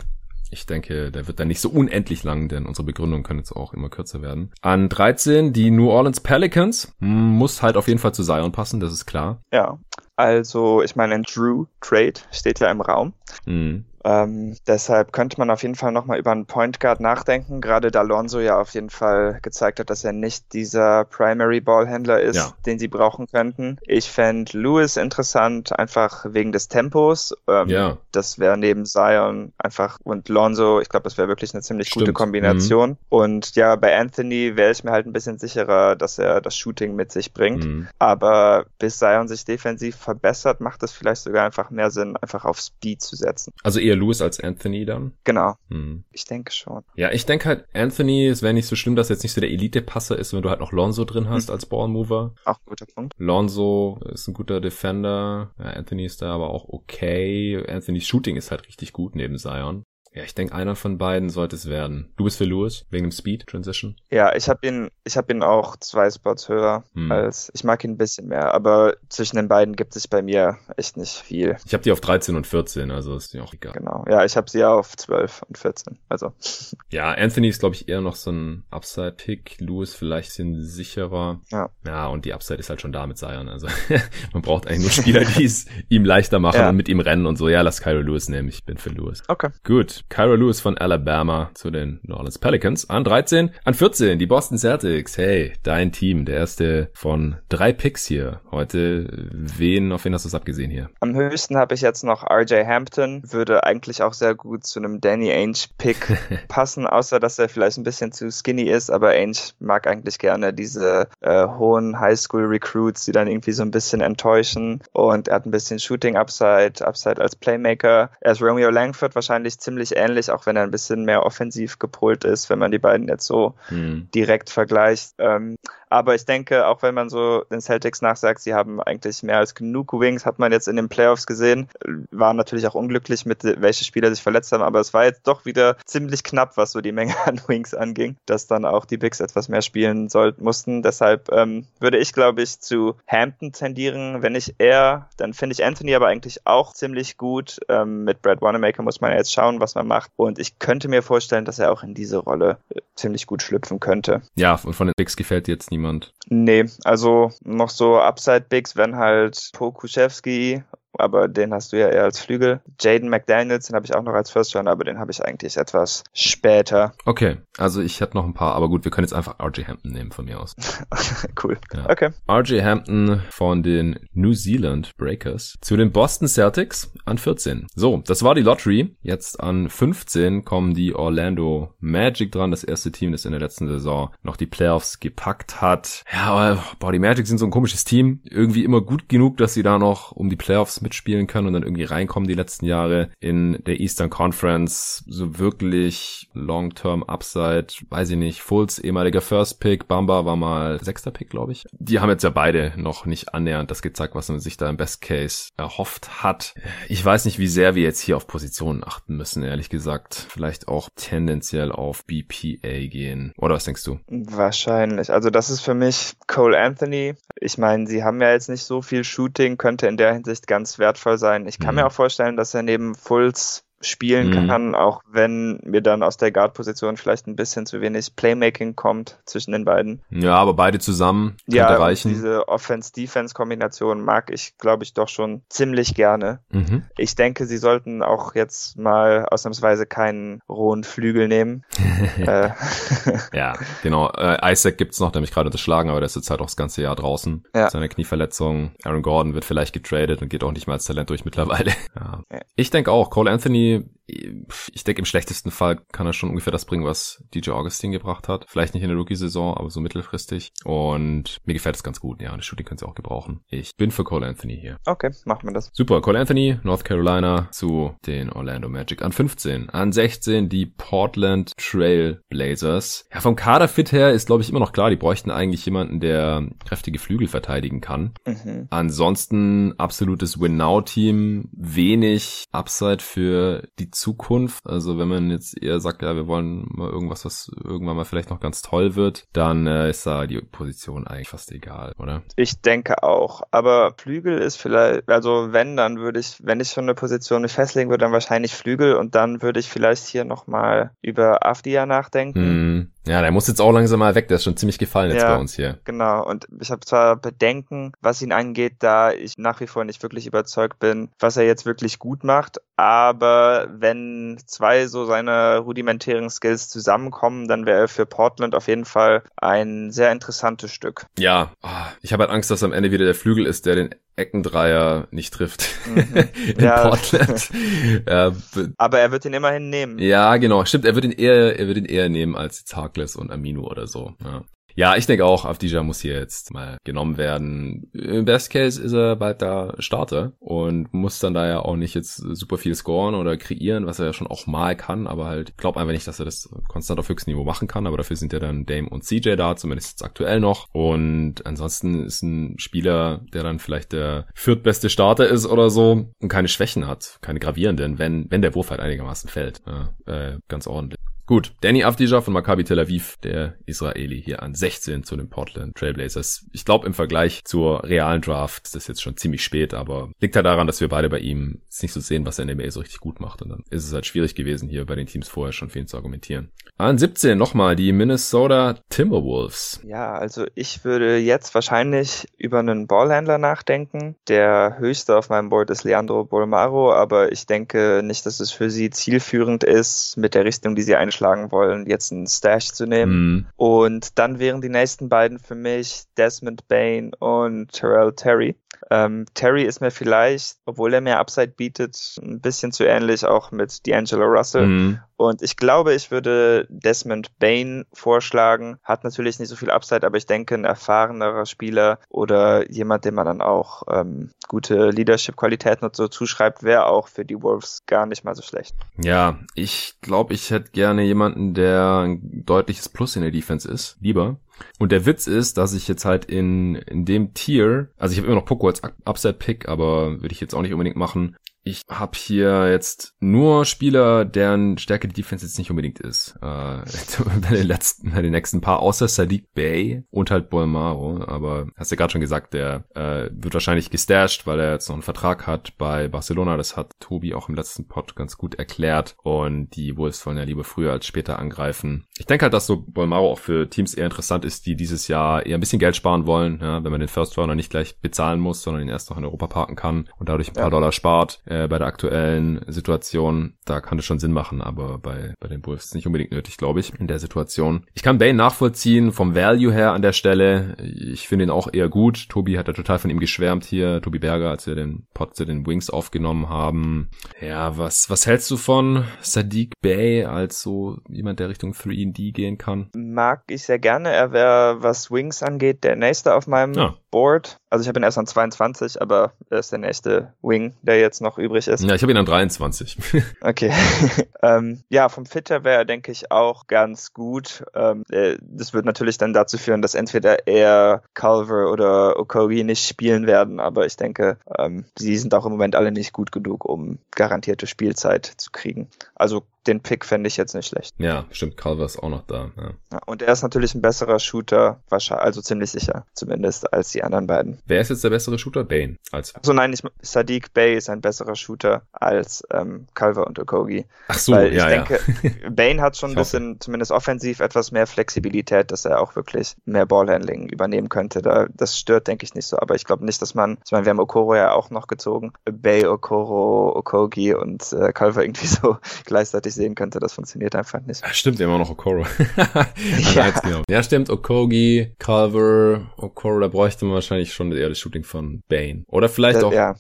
Ich denke, der wird dann nicht so unendlich lang, denn unsere Begründungen können jetzt auch immer kürzer werden. An 13 die New Orleans Pelicans. Hm, Muss halt auf jeden Fall zu Zion passen, das ist klar. Ja, also ich meine, ein Drew Trade steht ja im Raum. Hm. Ähm, deshalb könnte man auf jeden Fall nochmal über einen Point Guard nachdenken, gerade da Lonzo ja auf jeden Fall gezeigt hat, dass er nicht dieser Primary Ballhändler ist, Ja. den sie brauchen könnten. Ich fände Lewis interessant, einfach wegen des Tempos. Ähm, Ja. Das wäre neben Zion einfach und Lonzo, ich glaube, das wäre wirklich eine ziemlich gute Stimmt. Mhm. Kombination. Und ja, bei Anthony wäre ich mir halt ein bisschen sicherer, dass er das Shooting mit sich bringt. Hm. Aber bis Zion sich defensiv verbessert, macht es vielleicht sogar einfach mehr Sinn, einfach auf Speed zu setzen. Also eher Lewis als Anthony dann. Genau, Hm. ich denke schon. Ja, ich denke halt, Anthony, es wäre nicht so schlimm, dass er jetzt nicht so der Elite-Passer ist, wenn du halt noch Lonzo drin hast als Ballmover. Auch ein guter Punkt. Lonzo ist ein guter Defender. Ja, Anthony ist da aber auch okay. Anthony's Shooting ist halt richtig gut neben Zion. Ja, ich denke, einer von beiden sollte es werden. Du bist für Lewis, wegen dem Speed Transition. Ja, ich habe ihn, ich habe ihn auch zwei Spots höher Hm. als, ich mag ihn ein bisschen mehr, aber zwischen den beiden gibt es bei mir echt nicht viel. Ich habe die auf 13 und 14, also ist dir auch egal. Genau. Ja, ich habe sie auf 12 und 14. Also, Ja, Anthony ist, glaube ich, eher noch so ein Upside-Pick. Lewis vielleicht ein bisschen sicherer. Ja. Ja, und die Upside ist halt schon da mit Zion. Also man braucht eigentlich nur Spieler, die es ihm leichter machen Ja. und mit ihm rennen und so. Ja, lass Kyro Lewis nehmen. Ich bin für Lewis. okay. Gut, Kyra Lewis von Alabama zu den New Orleans Pelicans. An 13, an 14 die Boston Celtics. Hey, dein Team, der erste von drei Picks hier heute. Wen, auf wen hast du es abgesehen hier? Am höchsten habe ich jetzt noch RJ Hampton, würde eigentlich auch sehr gut zu einem Danny Ainge Pick passen, außer dass er vielleicht ein bisschen zu skinny ist, aber Ainge mag eigentlich gerne diese äh, hohen Highschool Recruits, die dann irgendwie so ein bisschen enttäuschen und er hat ein bisschen Shooting Upside, Upside als Playmaker. Er ist Romeo Langford wahrscheinlich ziemlich ähnlich, auch wenn er ein bisschen mehr offensiv gepolt ist, wenn man die beiden jetzt so Hm. direkt vergleicht. Ähm, aber ich denke, auch wenn man so den Celtics nachsagt, sie haben eigentlich mehr als genug Wings, hat man jetzt in den Playoffs gesehen, waren natürlich auch unglücklich mit welche Spieler sich verletzt haben, aber es war jetzt doch wieder ziemlich knapp, was so die Menge an Wings anging, dass dann auch die Bigs etwas mehr spielen sollten mussten. Deshalb ähm, würde ich, glaube ich, zu Hampton tendieren. Wenn ich eher, dann finde ich Anthony aber eigentlich auch ziemlich gut. Ähm, mit Brad Wanamaker muss man ja jetzt schauen, was man macht. Und ich könnte mir vorstellen, dass er auch in diese Rolle äh, ziemlich gut schlüpfen könnte. Ja, und von den Picks gefällt jetzt niemand. Nee, also noch so Upside Bigs, wenn halt Pokuschewski, aber den hast du ja eher als Flügel. Jaden McDaniels, den habe ich auch noch als First Round, aber den habe ich eigentlich etwas später. Okay, also ich hätte noch ein paar, aber gut, wir können jetzt einfach RJ Hampton nehmen von mir aus. cool. Ja. Okay. RJ Hampton von den New Zealand Breakers zu den Boston Celtics an 14. So, das war die Lottery. Jetzt an 15 kommen die Orlando Magic dran, das erste Team, das in der letzten Saison noch die Playoffs gepackt hat. Ja, aber boah, die Magic sind so ein komisches Team. Irgendwie immer gut genug, dass sie da noch um die Playoffs mitspielen können und dann irgendwie reinkommen die letzten Jahre in der Eastern Conference. So wirklich Long-Term Upside, weiß ich nicht. Fultz, ehemaliger First Pick, Bamba war mal sechster Pick, glaube ich. Die haben jetzt ja beide noch nicht annähernd das gezeigt, was man sich da im Best Case erhofft hat. Ich weiß nicht, wie sehr wir jetzt hier auf Positionen achten müssen, ehrlich gesagt. Vielleicht auch tendenziell auf BPA gehen. Oder was denkst du? Wahrscheinlich. Also das ist für mich Cole Anthony. Ich meine, sie haben ja jetzt nicht so viel Shooting, könnte in der Hinsicht ganz wertvoll sein. Ich kann Mhm. mir auch vorstellen, dass er neben Fultz spielen mhm. kann, auch wenn mir dann aus der Guard-Position vielleicht ein bisschen zu wenig Playmaking kommt zwischen den beiden. Ja, aber beide zusammen ja, reichen. Diese Offense-Defense-Kombination mag ich, glaube ich, doch schon ziemlich gerne. Mhm. Ich denke, sie sollten auch jetzt mal ausnahmsweise keinen rohen Flügel nehmen. äh. ja, genau. Äh, Isaac gibt's noch, der mich gerade unterschlagen, aber der ist jetzt halt auch das ganze Jahr draußen. Ja. Seine Knieverletzung. Aaron Gordon wird vielleicht getradet und geht auch nicht mal als Talent durch mittlerweile. Ja. Ich denke auch, Cole Anthony ich denke, im schlechtesten Fall kann er schon ungefähr das bringen, was DJ Augustin gebracht hat. Vielleicht nicht in der Rookie-Saison, aber so mittelfristig. Und mir gefällt es ganz gut. Ja, das Shooting können sie auch gebrauchen. Ich bin für Cole Anthony hier. Okay, machen wir das. Super, Cole Anthony, North Carolina zu den Orlando Magic an 15. An 16 die Portland Trail Blazers. Ja, vom Kaderfit her ist, glaube ich, immer noch klar, die bräuchten eigentlich jemanden, der kräftige Flügel verteidigen kann. Mhm. Ansonsten absolutes Win-Now-Team. Wenig Upside für die Zukunft. Also wenn man jetzt eher sagt, ja, wir wollen mal irgendwas, was irgendwann mal vielleicht noch ganz toll wird, dann äh, ist da die Position eigentlich fast egal, oder? Ich denke auch. Aber Flügel ist vielleicht, also wenn, dann würde ich, wenn ich schon eine Position festlegen würde, dann wahrscheinlich Flügel und dann würde ich vielleicht hier nochmal über Afdia nachdenken. Hm. Ja, der muss jetzt auch langsam mal weg, der ist schon ziemlich gefallen jetzt ja, bei uns hier. Genau, und ich habe zwar Bedenken, was ihn angeht, da ich nach wie vor nicht wirklich überzeugt bin, was er jetzt wirklich gut macht, aber wenn zwei so seine rudimentären Skills zusammenkommen, dann wäre er für Portland auf jeden Fall ein sehr interessantes Stück. Ja, ah, ich habe halt Angst, dass am Ende wieder der Flügel ist, der den Eckendreier nicht trifft mhm. in ja. Portland. ja, aber er wird ihn immerhin nehmen. Ja, genau. Stimmt, er wird ihn eher, er wird ihn eher nehmen als jetzt Harkless und Amino oder so. Ja. Ja, ich denke auch, Avdija muss hier jetzt mal genommen werden. Im Best Case ist er bald da Starter und muss dann da ja auch nicht jetzt super viel scoren oder kreieren, was er ja schon auch mal kann, aber halt, ich glaube einfach nicht, dass er das konstant auf höchstem Niveau machen kann, aber dafür sind ja dann Dame und CJ da, zumindest jetzt aktuell noch. Und ansonsten ist ein Spieler, der dann vielleicht der viertbeste Starter ist oder so und keine Schwächen hat, keine gravierenden, wenn, wenn der Wurf halt einigermaßen fällt. Ja, äh, ganz ordentlich. Gut, Danny Avdija von Maccabi Tel Aviv, der Israeli hier an 16 zu den Portland Trailblazers. Ich glaube im Vergleich zur realen Draft ist das jetzt schon ziemlich spät, aber liegt halt daran, dass wir beide bei ihm nicht so sehen, was er in der NBA so richtig gut macht und dann ist es halt schwierig gewesen, hier bei den Teams vorher schon ihn zu argumentieren. An 17 nochmal die Minnesota Timberwolves. Ja, also ich würde jetzt wahrscheinlich über einen Ballhändler nachdenken. Der höchste auf meinem Board ist Leandro Bolmaro, aber ich denke nicht, dass es für sie zielführend ist, mit der Richtung, die sie einschlagen einschlagen wollen, jetzt einen Stash zu nehmen. Mhm. Und dann wären die nächsten beiden für mich Desmond Bain und Terrell Terry. Ähm, Terry ist mir vielleicht, obwohl er mehr Upside bietet, ein bisschen zu ähnlich auch mit D'Angelo Russell. Mhm. Und ich glaube, ich würde Desmond Bain vorschlagen. Hat natürlich nicht so viel Upside, aber ich denke, ein erfahrenerer Spieler oder jemand, dem man dann auch ähm, gute Leadership-Qualitäten und so zuschreibt, wäre auch für die Wolves gar nicht mal so schlecht. Ja, ich glaube, ich hätte gerne jemanden, der ein deutliches Plus in der Defense ist. Lieber. Und der Witz ist, dass ich jetzt halt in, in dem Tier, also ich habe immer noch Poco als Upside-Pick, aber würde ich jetzt auch nicht unbedingt machen, ich habe hier jetzt nur Spieler, deren Stärke die Defense jetzt nicht unbedingt ist. Äh, bei den letzten, bei den nächsten paar, außer Sadiq Bay und halt Bolmaro. Aber hast ja gerade schon gesagt, der äh, wird wahrscheinlich gestasht, weil er jetzt noch einen Vertrag hat bei Barcelona. Das hat Tobi auch im letzten Pod ganz gut erklärt. Und die Wolves wollen ja lieber früher als später angreifen. Ich denke halt, dass so Bolmaro auch für Teams eher interessant ist, die dieses Jahr eher ein bisschen Geld sparen wollen, ja, wenn man den First Runner nicht gleich bezahlen muss, sondern ihn erst noch in Europa parken kann und dadurch ein paar ja. Dollar spart äh, bei der aktuellen Situation, da kann es schon Sinn machen, aber bei, bei den ist nicht unbedingt nötig, glaube ich, in der Situation. Ich kann Bane nachvollziehen vom Value her an der Stelle. Ich finde ihn auch eher gut. Tobi hat ja total von ihm geschwärmt hier, Tobi Berger, als wir den Pod zu den Wings aufgenommen haben. Ja, was, was hältst du von Sadiq Bay als so jemand, der Richtung 3D gehen kann? Mag ich sehr gerne. Er wäre, was Wings angeht, der nächste auf meinem ja. Board. Also ich habe ihn erst an 22, aber er ist der nächste Wing, der jetzt noch übrig ist. Ja, ich habe ihn an 23. okay. ähm, ja, vom Fitter wäre er, denke ich, auch ganz gut. Ähm, äh, das wird natürlich dann dazu führen, dass entweder er, Culver oder Okogi nicht spielen werden, aber ich denke, ähm, sie sind auch im Moment alle nicht gut genug, um garantierte Spielzeit zu kriegen. Also den Pick fände ich jetzt nicht schlecht. Ja, stimmt, Culver ist auch noch da. Ja. Ja, und er ist natürlich ein besserer Shooter, wahrscheinlich, also ziemlich sicher, zumindest als die anderen beiden. Wer ist jetzt der bessere Shooter? Bane. Als Also nein, ich, Sadiq Bey ist ein besserer Shooter als ähm, Culver und Okogi. Ach so, Weil ich ja, denke, ja. Bane hat schon ein bisschen, zumindest offensiv, etwas mehr Flexibilität, dass er auch wirklich mehr Ballhandling übernehmen könnte. Da, das stört, denke ich, nicht so. Aber ich glaube nicht, dass man, ich meine, wir haben Okoro ja auch noch gezogen. Bay, Okoro, Okogi und äh, Culver irgendwie so gleichzeitig sehen könnte. Das funktioniert einfach nicht. Ah, Stimmt, auch noch Okoro. An Ja. genau. ja, stimmt, Okogi, Culver, Okoro, da bräuchte man wahrscheinlich schon eher das Shooting von Bane. Oder vielleicht auch, ja,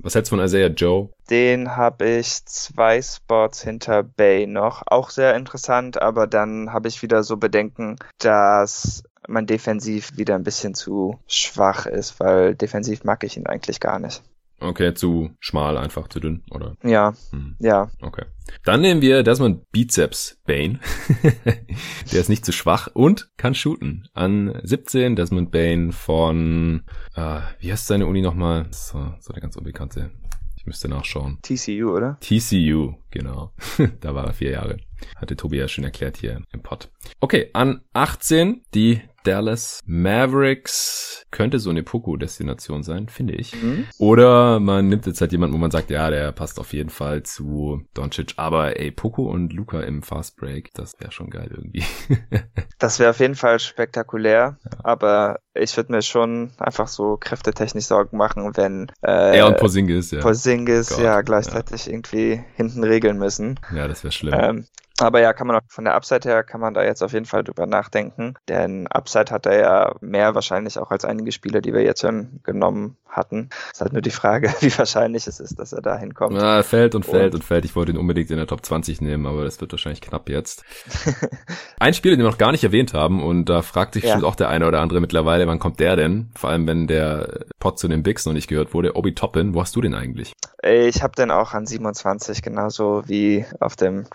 was hältst du von Isaiah Joe? den habe ich zwei Spots hinter Bay noch. Auch sehr interessant, aber dann habe ich wieder so Bedenken, dass man defensiv wieder ein bisschen zu schwach ist, weil defensiv mag ich ihn eigentlich gar nicht. Okay, zu schmal, einfach zu dünn, oder? Ja, Hm. ja. Okay. Dann nehmen wir Desmond Bizeps Bane. Der ist nicht zu schwach und kann shooten. An 17 Desmond Bane von, äh, wie heißt seine Uni nochmal? So, so eine ganz unbekannte. Ich müsste nachschauen. TCU, oder? TCU, genau. da war er vier Jahre. Hatte Tobi ja schon erklärt hier im Pod. Okay, an 18 die Dallas Mavericks. Könnte so eine Poku-Destination sein, finde ich. Mhm. Oder man nimmt jetzt halt jemanden, wo man sagt, ja, der passt auf jeden Fall zu Doncic. Aber ey, Poku und Luca im Fast Break, das wäre schon geil irgendwie. Das wäre auf jeden Fall spektakulär, aber ich würde mir schon einfach so kräftetechnisch Sorgen machen, wenn äh, er und Porzingis, ja. Porzingis Gott, ja gleichzeitig irgendwie hinten regeln müssen. Ja, das wäre schlimm. Ähm, aber ja, kann man auch von der Upside her kann man da jetzt auf jeden Fall drüber nachdenken, denn Upside hat er ja mehr wahrscheinlich auch als einige Spieler, die wir jetzt schon genommen hatten. Ist halt nur die Frage, wie wahrscheinlich es ist, dass er da hinkommt. Ja, er fällt und fällt Und- fällt. Ich wollte ihn unbedingt in der Top 20 nehmen, aber das wird wahrscheinlich knapp jetzt. Ein Spieler, den wir noch gar nicht erwähnt haben, und da fragt sich Ja. bestimmt auch der eine oder andere mittlerweile, wann kommt der denn? Vor allem, wenn der Pod zu den Bigs noch nicht gehört wurde. Obi Toppin, wo hast du den eigentlich? Ich habe den auch an 27, genauso wie auf dem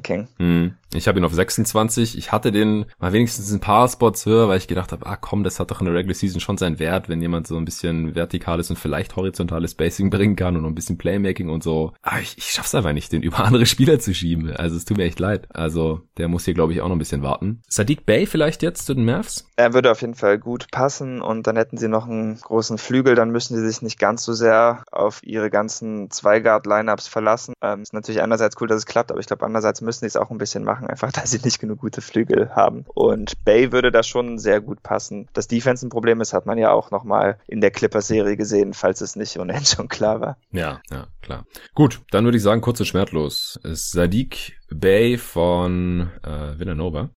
Draft-Ranking. Hm. Ich habe ihn auf 26. Ich hatte den mal wenigstens ein paar Spots höher, weil ich gedacht habe, ah komm, das hat doch in der Regular Season schon seinen Wert, wenn jemand so ein bisschen vertikales und vielleicht horizontales Spacing bringen kann und ein bisschen Playmaking und so. Aber ich, ich schaff's einfach nicht, den über andere Spieler zu schieben. Also es tut mir echt leid. Also der muss hier, glaube ich, auch noch ein bisschen warten. Sadiq Bay vielleicht jetzt zu den Mavs? Er würde auf jeden Fall gut passen und dann hätten sie noch einen großen Flügel, dann müssen sie sich nicht ganz so sehr auf ihre ganzen Zwei-Guard-Lineups verlassen. Ähm, ist natürlich einerseits cool, dass es klappt, aber ich glaube, andererseits müssen sie es auch ein bisschen machen, einfach da sie nicht genug gute Flügel haben. Und Bay würde da schon sehr gut passen. Das Defense ein Problem ist, hat man ja auch nochmal in der Clippers-Serie gesehen, falls es nicht ohnehin schon klar war. Ja, ja, klar. Gut, dann würde ich sagen, kurz und schmerzlos. Sadiq Bay von äh, Villanova.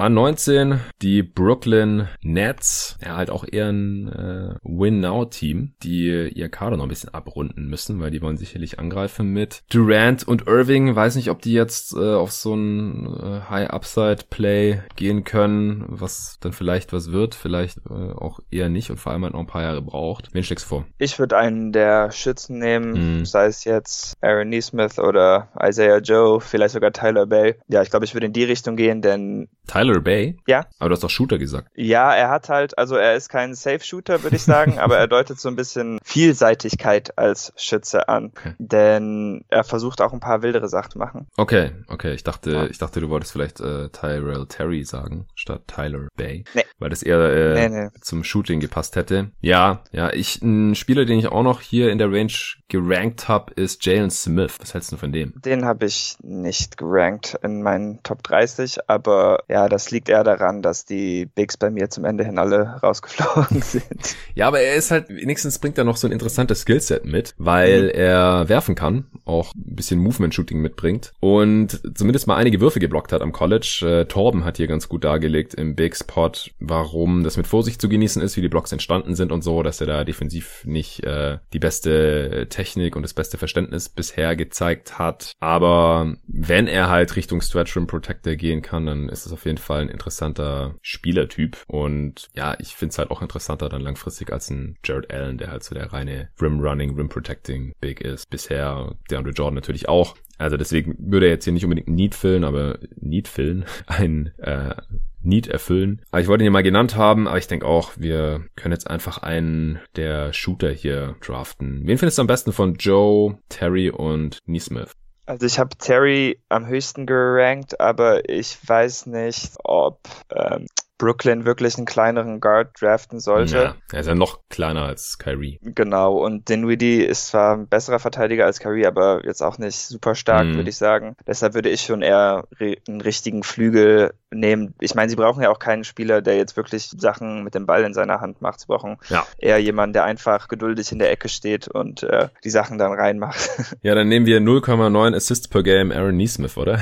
An 19 die Brooklyn Nets, ja halt auch eher ein äh, Win-Now-Team, die ihr Kader noch ein bisschen abrunden müssen, weil die wollen sicherlich angreifen mit Durant und Irving. Weiß nicht, ob die jetzt äh, auf so ein äh, High-Upside-Play gehen können, was dann vielleicht was wird, vielleicht äh, auch eher nicht und vor allem halt noch ein paar Jahre braucht. Wen schlägst du vor? Ich würde einen der Schützen nehmen, Mhm. sei es jetzt Aaron Neesmith oder Isaiah Joe, vielleicht sogar Tyler Bay. Ja, ich glaube, ich würde in die Richtung gehen, denn Tyler Bay? Ja. Aber du hast doch Shooter gesagt. Ja, er hat halt, also er ist kein Safe-Shooter, würde ich sagen, aber er deutet so ein bisschen Vielseitigkeit als Schütze an. Okay. Denn er versucht auch ein paar wildere Sachen zu machen. Okay, okay. Ich dachte, Ja. ich dachte, du wolltest vielleicht äh, Tyrell Terry sagen statt Tyler Bay, Nee. weil das eher äh, Nee, nee. zum Shooting gepasst hätte. Ja, ja. Ich ein Spieler, den ich auch noch hier in der Range gerankt habe, ist Jalen Smith. Was hältst du von dem? Den habe ich nicht gerankt in meinen Top 30, aber ja, das liegt eher daran, dass die Bigs bei mir zum Ende hin alle rausgeflogen sind. Ja, aber er ist halt, wenigstens bringt er noch so ein interessantes Skillset mit, weil Mhm. er werfen kann, auch ein bisschen Movement-Shooting mitbringt und zumindest mal einige Würfe geblockt hat am College. Äh, Torben hat hier ganz gut dargelegt im Big Spot, warum das mit Vorsicht zu genießen ist, wie die Blocks entstanden sind und so, dass er da defensiv nicht äh, die beste Technik und das beste Verständnis bisher gezeigt hat. Aber wenn er halt Richtung Stretch Rim Protector gehen kann, dann ist es auf jeden Fall ein interessanter Spielertyp. Und ja, ich finde es halt auch interessanter dann langfristig als ein Jared Allen, der halt so der reine Rim Running, Rim Protecting Big ist. Bisher der Andre Jordan natürlich auch. Also deswegen würde er jetzt hier nicht unbedingt Need füllen, aber Need füllen, ein äh, Need erfüllen. Aber ich wollte ihn ja mal genannt haben, aber ich denke auch, wir können jetzt einfach einen der Shooter hier draften. Wen findest du am besten von Joe, Terry und Neesmith? Also ich habe Terry am höchsten gerankt, aber ich weiß nicht, ob ähm, Brooklyn wirklich einen kleineren Guard draften sollte. Ja, er ist ja noch kleiner als Kyrie. Genau, und Dinwiddie ist zwar ein besserer Verteidiger als Kyrie, aber jetzt auch nicht super stark, mhm. würde ich sagen. Deshalb würde ich schon eher einen richtigen Flügel nehmen. Ich meine, sie brauchen ja auch keinen Spieler, der jetzt wirklich Sachen mit dem Ball in seiner Hand macht. Sie brauchen ja. eher jemanden, der einfach geduldig in der Ecke steht und äh, die Sachen dann reinmacht. Ja, dann nehmen wir 0,9 Assists per Game Aaron Neesmith, oder?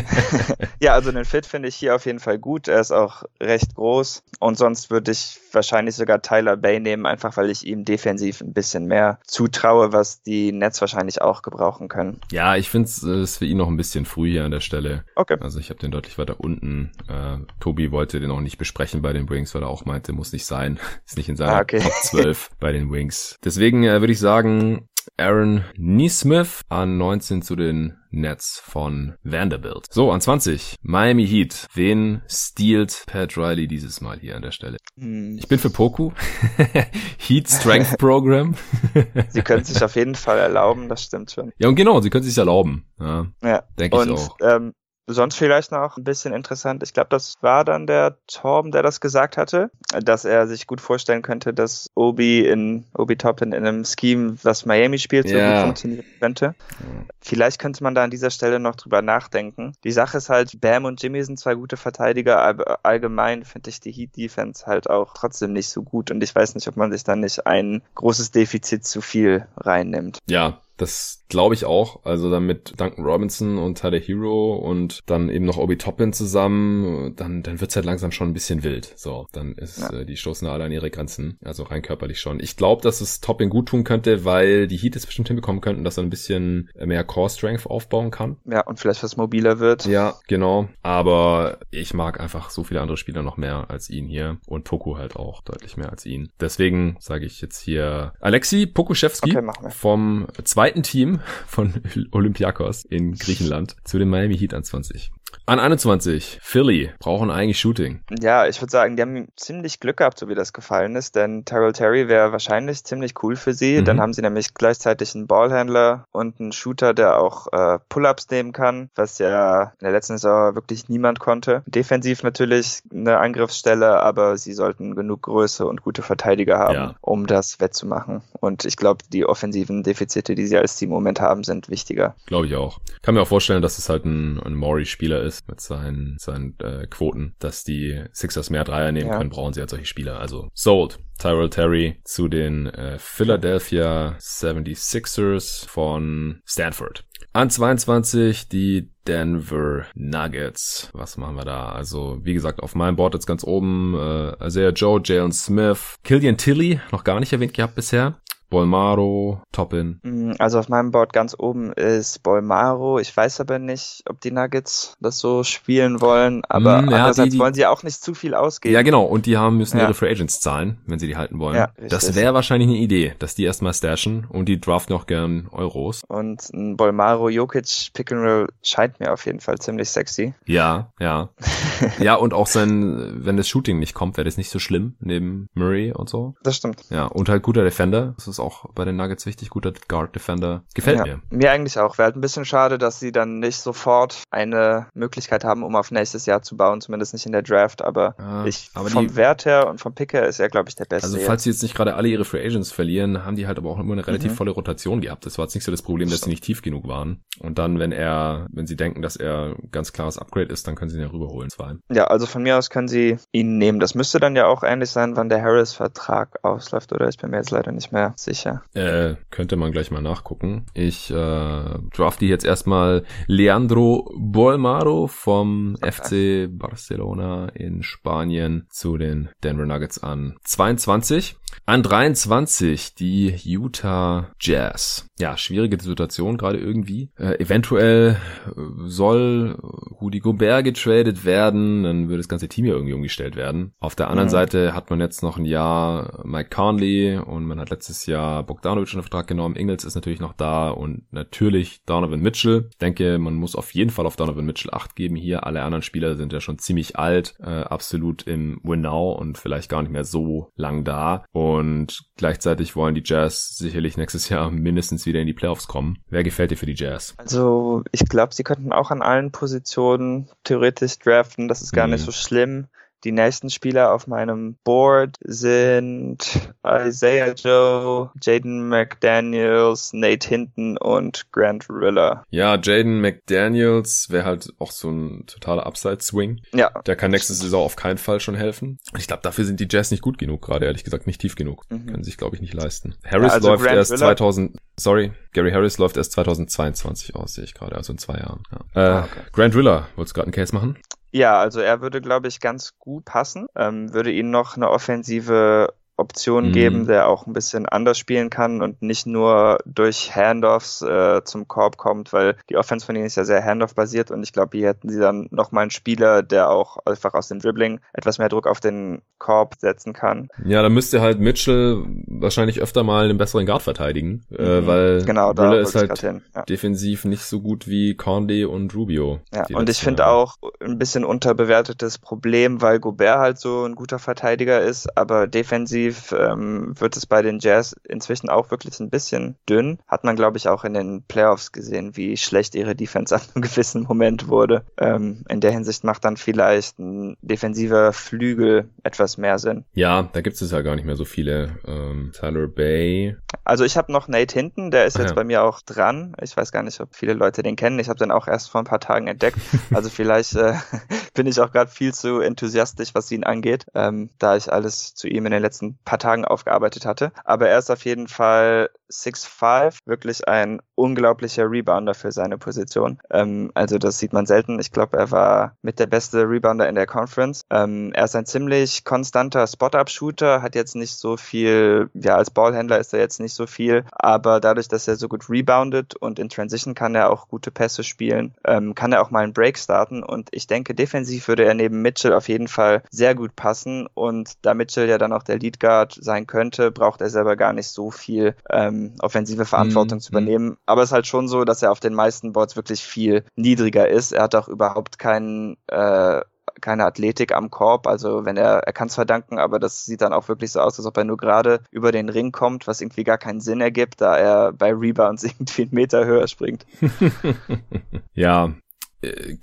ja, also den Fit finde ich hier auf jeden Fall gut. Er ist auch recht groß. Und sonst würde ich wahrscheinlich sogar Tyler Bay nehmen, einfach weil ich ihm defensiv ein bisschen mehr zutraue, was die Nets wahrscheinlich auch gebrauchen können. Ja, ich finde es ist für ihn noch ein bisschen früh hier an der Stelle. Okay. Also ich habe den deutlich weiter unten. Äh, Tobi wollte den auch nicht besprechen bei den Wings, weil er auch meinte, muss nicht sein. ist nicht in seiner ah, okay. Top 12 bei den Wings. Deswegen äh, würde ich sagen, Aaron Neesmith an 19 zu den Nets von Vanderbilt. So, an 20. Miami Heat. Wen stiehlt Pat Riley dieses Mal hier an der Stelle? Hm. Ich bin für Poku. Heat Strength Program. sie können sich auf jeden Fall erlauben, das stimmt schon. Ja, und genau, sie können sich erlauben. Ja, ja. denke ich auch. Ähm, Sonst vielleicht noch ein bisschen interessant. Ich glaube, das war dann der Torben, der das gesagt hatte, dass er sich gut vorstellen könnte, dass Obi in Obi Toppin in einem Scheme, was Miami spielt, so yeah. gut funktionieren könnte. Vielleicht könnte man da an dieser Stelle noch drüber nachdenken. Die Sache ist halt, Bam und Jimmy sind zwei gute Verteidiger, aber allgemein finde ich die Heat Defense halt auch trotzdem nicht so gut und ich weiß nicht, ob man sich dann nicht ein großes Defizit zu viel reinnimmt. Ja, das glaube ich auch. Also dann mit Duncan Robinson und Tyler Hero und dann eben noch Obi Toppin zusammen, dann, dann wird's halt langsam schon ein bisschen wild. So, dann ist ja. äh, die stoßen alle an ihre Grenzen. Also rein körperlich schon. Ich glaube, dass es Toppin gut tun könnte, weil die Heat es bestimmt hinbekommen könnten, dass er ein bisschen mehr Core Strength aufbauen kann. Ja, und vielleicht was mobiler wird. Ja, genau. Aber ich mag einfach so viele andere Spieler noch mehr als ihn hier. Und Poku halt auch deutlich mehr als ihn. Deswegen sage ich jetzt hier Alexi Pokuschewski okay, vom zweiten Team von Olympiakos in Griechenland zu den Miami Heat an 20. An 21, Philly brauchen eigentlich Shooting. Ja, ich würde sagen, die haben ziemlich Glück gehabt, so wie das gefallen ist, denn Terrell Terry wäre wahrscheinlich ziemlich cool für sie. Mhm. Dann haben sie nämlich gleichzeitig einen Ballhandler und einen Shooter, der auch äh, Pull-ups nehmen kann, was ja in der letzten Saison wirklich niemand konnte. Defensiv natürlich eine Angriffsstelle, aber sie sollten genug Größe und gute Verteidiger haben, ja. um das wettzumachen. Und ich glaube, die offensiven Defizite, die sie als Team im Moment haben, sind wichtiger. Glaube ich auch. Kann mir auch vorstellen, dass es halt ein, ein Maury-Spieler ist mit seinen, seinen äh, Quoten, dass die Sixers mehr Dreier nehmen ja. können, brauchen sie halt solche Spieler. Also sold. Tyrell Terry zu den äh, Philadelphia 76ers von Stanford. An 22 die Denver Nuggets. Was machen wir da? Also, wie gesagt, auf meinem Board jetzt ganz oben äh, Isaiah Joe, Jalen Smith, Killian Tilly, noch gar nicht erwähnt gehabt bisher. Bolmaro, Toppin. Mm, also auf meinem Board ganz oben ist Bolmaro. Ich weiß aber nicht, ob die Nuggets das so spielen wollen, aber mm, ja, andererseits die, die, wollen sie auch nicht zu viel ausgeben. Ja, genau. Und die haben müssen ja. ihre Free Agents zahlen, wenn sie die halten wollen. Ja, das wäre wahrscheinlich eine Idee, dass die erstmal stashen und die draften auch gern Euros. Und ein Bolmaro Jokic Pick and Roll scheint mir auf jeden Fall ziemlich sexy. Ja, ja. ja, und auch sein, wenn das Shooting nicht kommt, wäre das nicht so schlimm neben Murray und so. Das stimmt. Ja, und halt guter Defender. Das ist auch bei den Nuggets wichtig, guter Guard Defender. Gefällt ja, mir. Mir eigentlich auch. Wäre halt ein bisschen schade, dass sie dann nicht sofort eine Möglichkeit haben, um auf nächstes Jahr zu bauen, zumindest nicht in der Draft, aber, ja, ich, aber vom die, Wert her und vom Pick her ist er, glaube ich, der beste. Also falls sie jetzt nicht gerade alle ihre Free Agents verlieren, haben die halt aber auch immer eine relativ mhm. volle Rotation gehabt. Das war jetzt nicht so das Problem, dass sie nicht tief genug waren. Und dann, wenn er, wenn sie denken, dass er ganz klares Upgrade ist, dann können sie ihn ja rüberholen. Zwei. Ja, also von mir aus können sie ihn nehmen. Das müsste dann ja auch ähnlich sein, wann der Harris-Vertrag ausläuft, oder? Ich bin mir jetzt leider nicht mehr sicher. Äh, könnte man gleich mal nachgucken. Ich äh, drafte jetzt erstmal Leandro Bolmaro vom FC Barcelona in Spanien zu den Denver Nuggets an 22. An 23 die Utah Jazz. Ja, schwierige Situation gerade irgendwie. Äh, eventuell soll Rudy Gobert getradet werden dann würde das ganze Team ja irgendwie umgestellt werden. Auf der anderen mhm. Seite hat man jetzt noch ein Jahr Mike Conley und man hat letztes Jahr Bogdanovic in Vertrag genommen. Ingles ist natürlich noch da und natürlich Donovan Mitchell. Ich denke, man muss auf jeden Fall auf Donovan Mitchell acht geben hier. Alle anderen Spieler sind ja schon ziemlich alt, äh, absolut im Win-Now und vielleicht gar nicht mehr so lang da. Und gleichzeitig wollen die Jazz sicherlich nächstes Jahr mindestens wieder in die Playoffs kommen. Wer gefällt dir für die Jazz? Also ich glaube, sie könnten auch an allen Positionen theoretisch draften. Das ist gar mhm. nicht so schlimm. Die nächsten Spieler auf meinem Board sind Isaiah Joe, Jaden McDaniels, Nate Hinton und Grant Riller. Ja, Jaden McDaniels wäre halt auch so ein totaler Upside-Swing. Ja. Der kann nächste Saison auf keinen Fall schon helfen. Ich glaube, dafür sind die Jazz nicht gut genug gerade, ehrlich gesagt, nicht tief genug. Mhm. Können sich, glaube ich, nicht leisten. Harris ja, also läuft Grant erst Riller 2000, sorry, Gary Harris läuft erst 2022 aus, sehe ich gerade, also in zwei Jahren. Ja. Äh, ah, okay. Grant Riller, wolltest du gerade einen Case machen? Ja, also er würde, glaube ich, ganz gut passen. Ähm, würde ihnen noch eine offensive Optionen mhm. geben, der auch ein bisschen anders spielen kann und nicht nur durch Handoffs äh, zum Korb kommt, weil die Offense von ihnen ist ja sehr Handoff-basiert und ich glaube, hier hätten sie dann nochmal einen Spieler, der auch einfach aus dem Dribbling etwas mehr Druck auf den Korb setzen kann. Ja, da müsste halt Mitchell wahrscheinlich öfter mal einen besseren Guard verteidigen, äh, mhm. äh, weil genau, da ist halt ja. defensiv nicht so gut wie Conde und Rubio. Ja, und ich finde auch ein bisschen unterbewertetes Problem, weil Gobert halt so ein guter Verteidiger ist, aber defensiv Defensiv ähm, wird es bei den Jazz inzwischen auch wirklich ein bisschen dünn. Hat man, glaube ich, auch in den Playoffs gesehen, wie schlecht ihre Defense an einem gewissen Moment wurde. Ähm, in der Hinsicht macht dann vielleicht ein defensiver Flügel etwas mehr Sinn. Ja, da gibt es ja gar nicht mehr so viele. Ähm, Tyler Bay. Also ich habe noch Nate Hinton, der ist ah, jetzt bei mir auch dran. Ich weiß gar nicht, ob viele Leute den kennen. Ich habe den auch erst vor ein paar Tagen entdeckt. Also vielleicht äh, bin ich auch gerade viel zu enthusiastisch, was ihn angeht, ähm, da ich alles zu ihm in den letzten paar Tagen aufgearbeitet hatte. Aber er ist auf jeden Fall 6'5, wirklich ein unglaublicher Rebounder für seine Position. Ähm, also das sieht man selten. Ich glaube, er war mit der beste Rebounder in der Conference. Ähm, er ist ein ziemlich konstanter Spot-Up-Shooter, hat jetzt nicht so viel, ja, als Ballhändler ist er jetzt nicht so viel, aber dadurch, dass er so gut reboundet und in Transition kann er auch gute Pässe spielen, ähm, kann er auch mal einen Break starten und ich denke, defensiv würde er neben Mitchell auf jeden Fall sehr gut passen und da Mitchell ja dann auch der Lead Guard sein könnte, braucht er selber gar nicht so viel ähm, offensive Verantwortung mhm. zu übernehmen. Aber es ist halt schon so, dass er auf den meisten Boards wirklich viel niedriger ist. Er hat auch überhaupt keinen äh, keine Athletik am Korb. Also wenn er, er kann es verdanken, aber das sieht dann auch wirklich so aus, als ob er nur gerade über den Ring kommt, was irgendwie gar keinen Sinn ergibt, da er bei Rebounds irgendwie einen Meter höher springt. ja,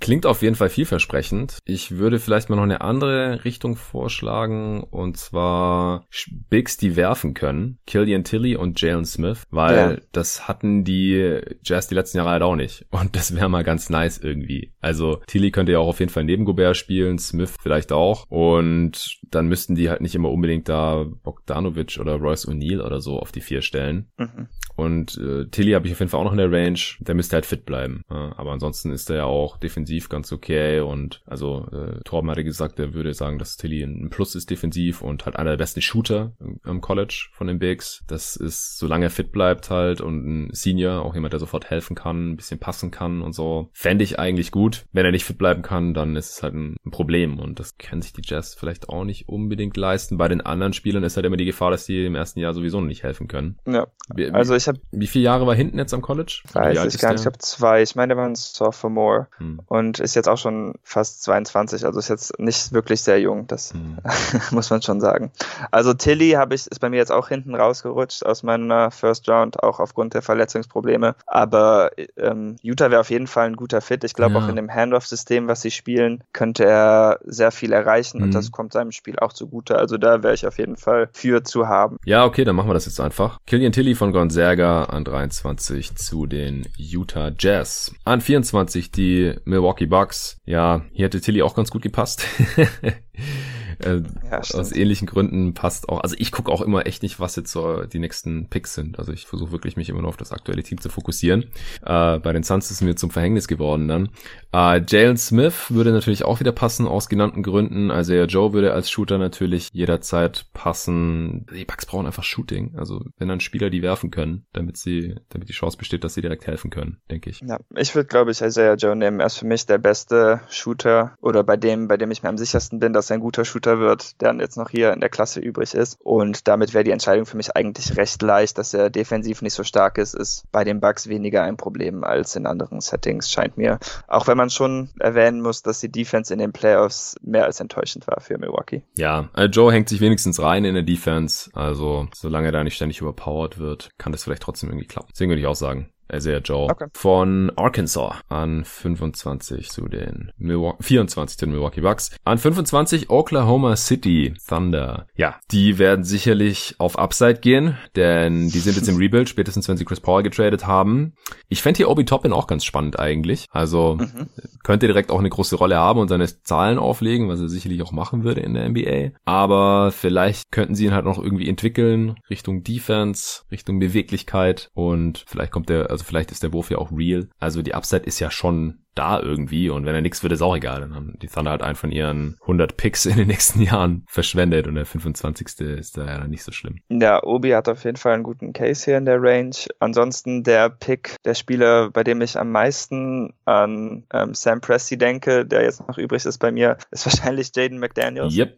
klingt auf jeden Fall vielversprechend. Ich würde vielleicht mal noch eine andere Richtung vorschlagen und zwar Bigs, die werfen können. Killian Tilly und Jalen Smith, weil ja. das hatten die Jazz die letzten Jahre halt auch nicht. Und das wäre mal ganz nice irgendwie. Also Tilly könnte ja auch auf jeden Fall neben Gobert spielen, Smith vielleicht auch. Und dann müssten die halt nicht immer unbedingt da Bogdanovic oder Royce O'Neill oder so auf die vier stellen. Mhm. Und äh, Tilly habe ich auf jeden Fall auch noch in der Range. Der müsste halt fit bleiben. Ja, aber ansonsten ist er ja auch defensiv ganz okay. Und also äh, Torben hatte gesagt, er würde sagen, dass Tilly ein Plus ist defensiv und halt einer der besten Shooter im, College von den Bigs. Das ist, solange er fit bleibt halt und ein Senior, auch jemand, der sofort helfen kann, ein bisschen passen kann und so, fände ich eigentlich gut. Wenn er nicht fit bleiben kann, dann ist es halt ein, ein Problem. Und das können sich die Jazz vielleicht auch nicht unbedingt leisten. Bei den anderen Spielern ist halt immer die Gefahr, dass die im ersten Jahr sowieso nicht helfen können. Ja. Also ich habe. Wie viele Jahre war hinten jetzt am College? Weiß ich gar nicht. Ich habe zwei. Ich meine, der war ein Sophomore hm. und ist jetzt auch schon fast 22. Also ist jetzt nicht wirklich sehr jung. Das hm. muss man schon sagen. Also Tilly habe ich ist bei mir jetzt auch hinten rausgerutscht aus meiner First Round, auch aufgrund der Verletzungsprobleme. Aber ähm, Utah wäre auf jeden Fall ein guter Fit. Ich glaube ja. auch in dem Handoff-System, was sie spielen, könnte er sehr viel erreichen hm. und das kommt seinem Spiel auch zugute. Also da wäre ich auf jeden Fall für zu haben. Ja, okay, dann machen wir das jetzt einfach. Killian Tilly von Gonzaga an 23 zu den Utah Jazz. An 24 die Milwaukee Bucks. Ja, hier hätte Tilly auch ganz gut gepasst. äh, ja, aus ähnlichen Gründen passt auch. Also ich gucke auch immer echt nicht, was jetzt so die nächsten Picks sind. Also ich versuche wirklich mich immer nur auf das aktuelle Team zu fokussieren. Äh, bei den Suns ist mir zum Verhängnis geworden dann. Äh, Jalen Smith würde natürlich auch wieder passen aus genannten Gründen. Also ja, Joe würde als Shooter natürlich jederzeit passen. Die Bucks brauchen einfach Shooting. Also wenn dann Spieler die werfen können, damit sie, damit die Chance besteht, dass sie direkt helfen können, denke ich. Ja, ich würde glaube ich Isaiah Joe nehmen. Er ist für mich der beste Shooter oder bei dem, bei dem ich mir am sichersten bin, dass er ein guter Shooter wird, der jetzt noch hier in der Klasse übrig ist. Und damit wäre die Entscheidung für mich eigentlich recht leicht, dass er defensiv nicht so stark ist, ist bei den Bucks weniger ein Problem als in anderen Settings, scheint mir. Auch wenn man schon erwähnen muss, dass die Defense in den Playoffs mehr als enttäuschend war für Milwaukee. Ja, also Joe hängt sich wenigstens rein in der Defense. Also solange er da nicht ständig überpowered wird, kann das vielleicht trotzdem irgendwie klappen. Deswegen würde ich auch sagen, Isaiah Joe okay. von Arkansas an 25 zu den Milwaukee, 24 zu den Milwaukee Bucks. An 25 Oklahoma City Thunder. Ja, die werden sicherlich auf Upside gehen, denn die sind jetzt im Rebuild, spätestens wenn sie Chris Paul getradet haben. Ich fände hier Obi Toppin auch ganz spannend eigentlich. Also mhm. könnte direkt auch eine große Rolle haben und seine Zahlen auflegen, was er sicherlich auch machen würde in der NBA. Aber vielleicht könnten sie ihn halt noch irgendwie entwickeln Richtung Defense, Richtung Beweglichkeit und vielleicht kommt der also vielleicht ist der Wurf ja auch real. Also die Upside ist ja schon da irgendwie und wenn er nichts wird, ist auch egal. Dann haben die Thunder halt einen von ihren 100 Picks in den nächsten Jahren verschwendet und der 25. ist da ja nicht so schlimm. Ja, Obi hat auf jeden Fall einen guten Case hier in der Range. Ansonsten der Pick, der Spieler, bei dem ich am meisten an ähm, Sam Presti denke, der jetzt noch übrig ist bei mir, ist wahrscheinlich Jaden McDaniels. Yep.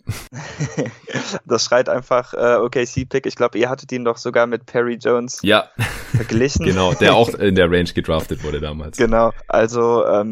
das schreit einfach äh, OKC-Pick. Ich glaube, ihr hattet ihn doch sogar mit Perry Jones ja. verglichen. genau, der auch in der Range gedraftet wurde damals. Genau, also ähm,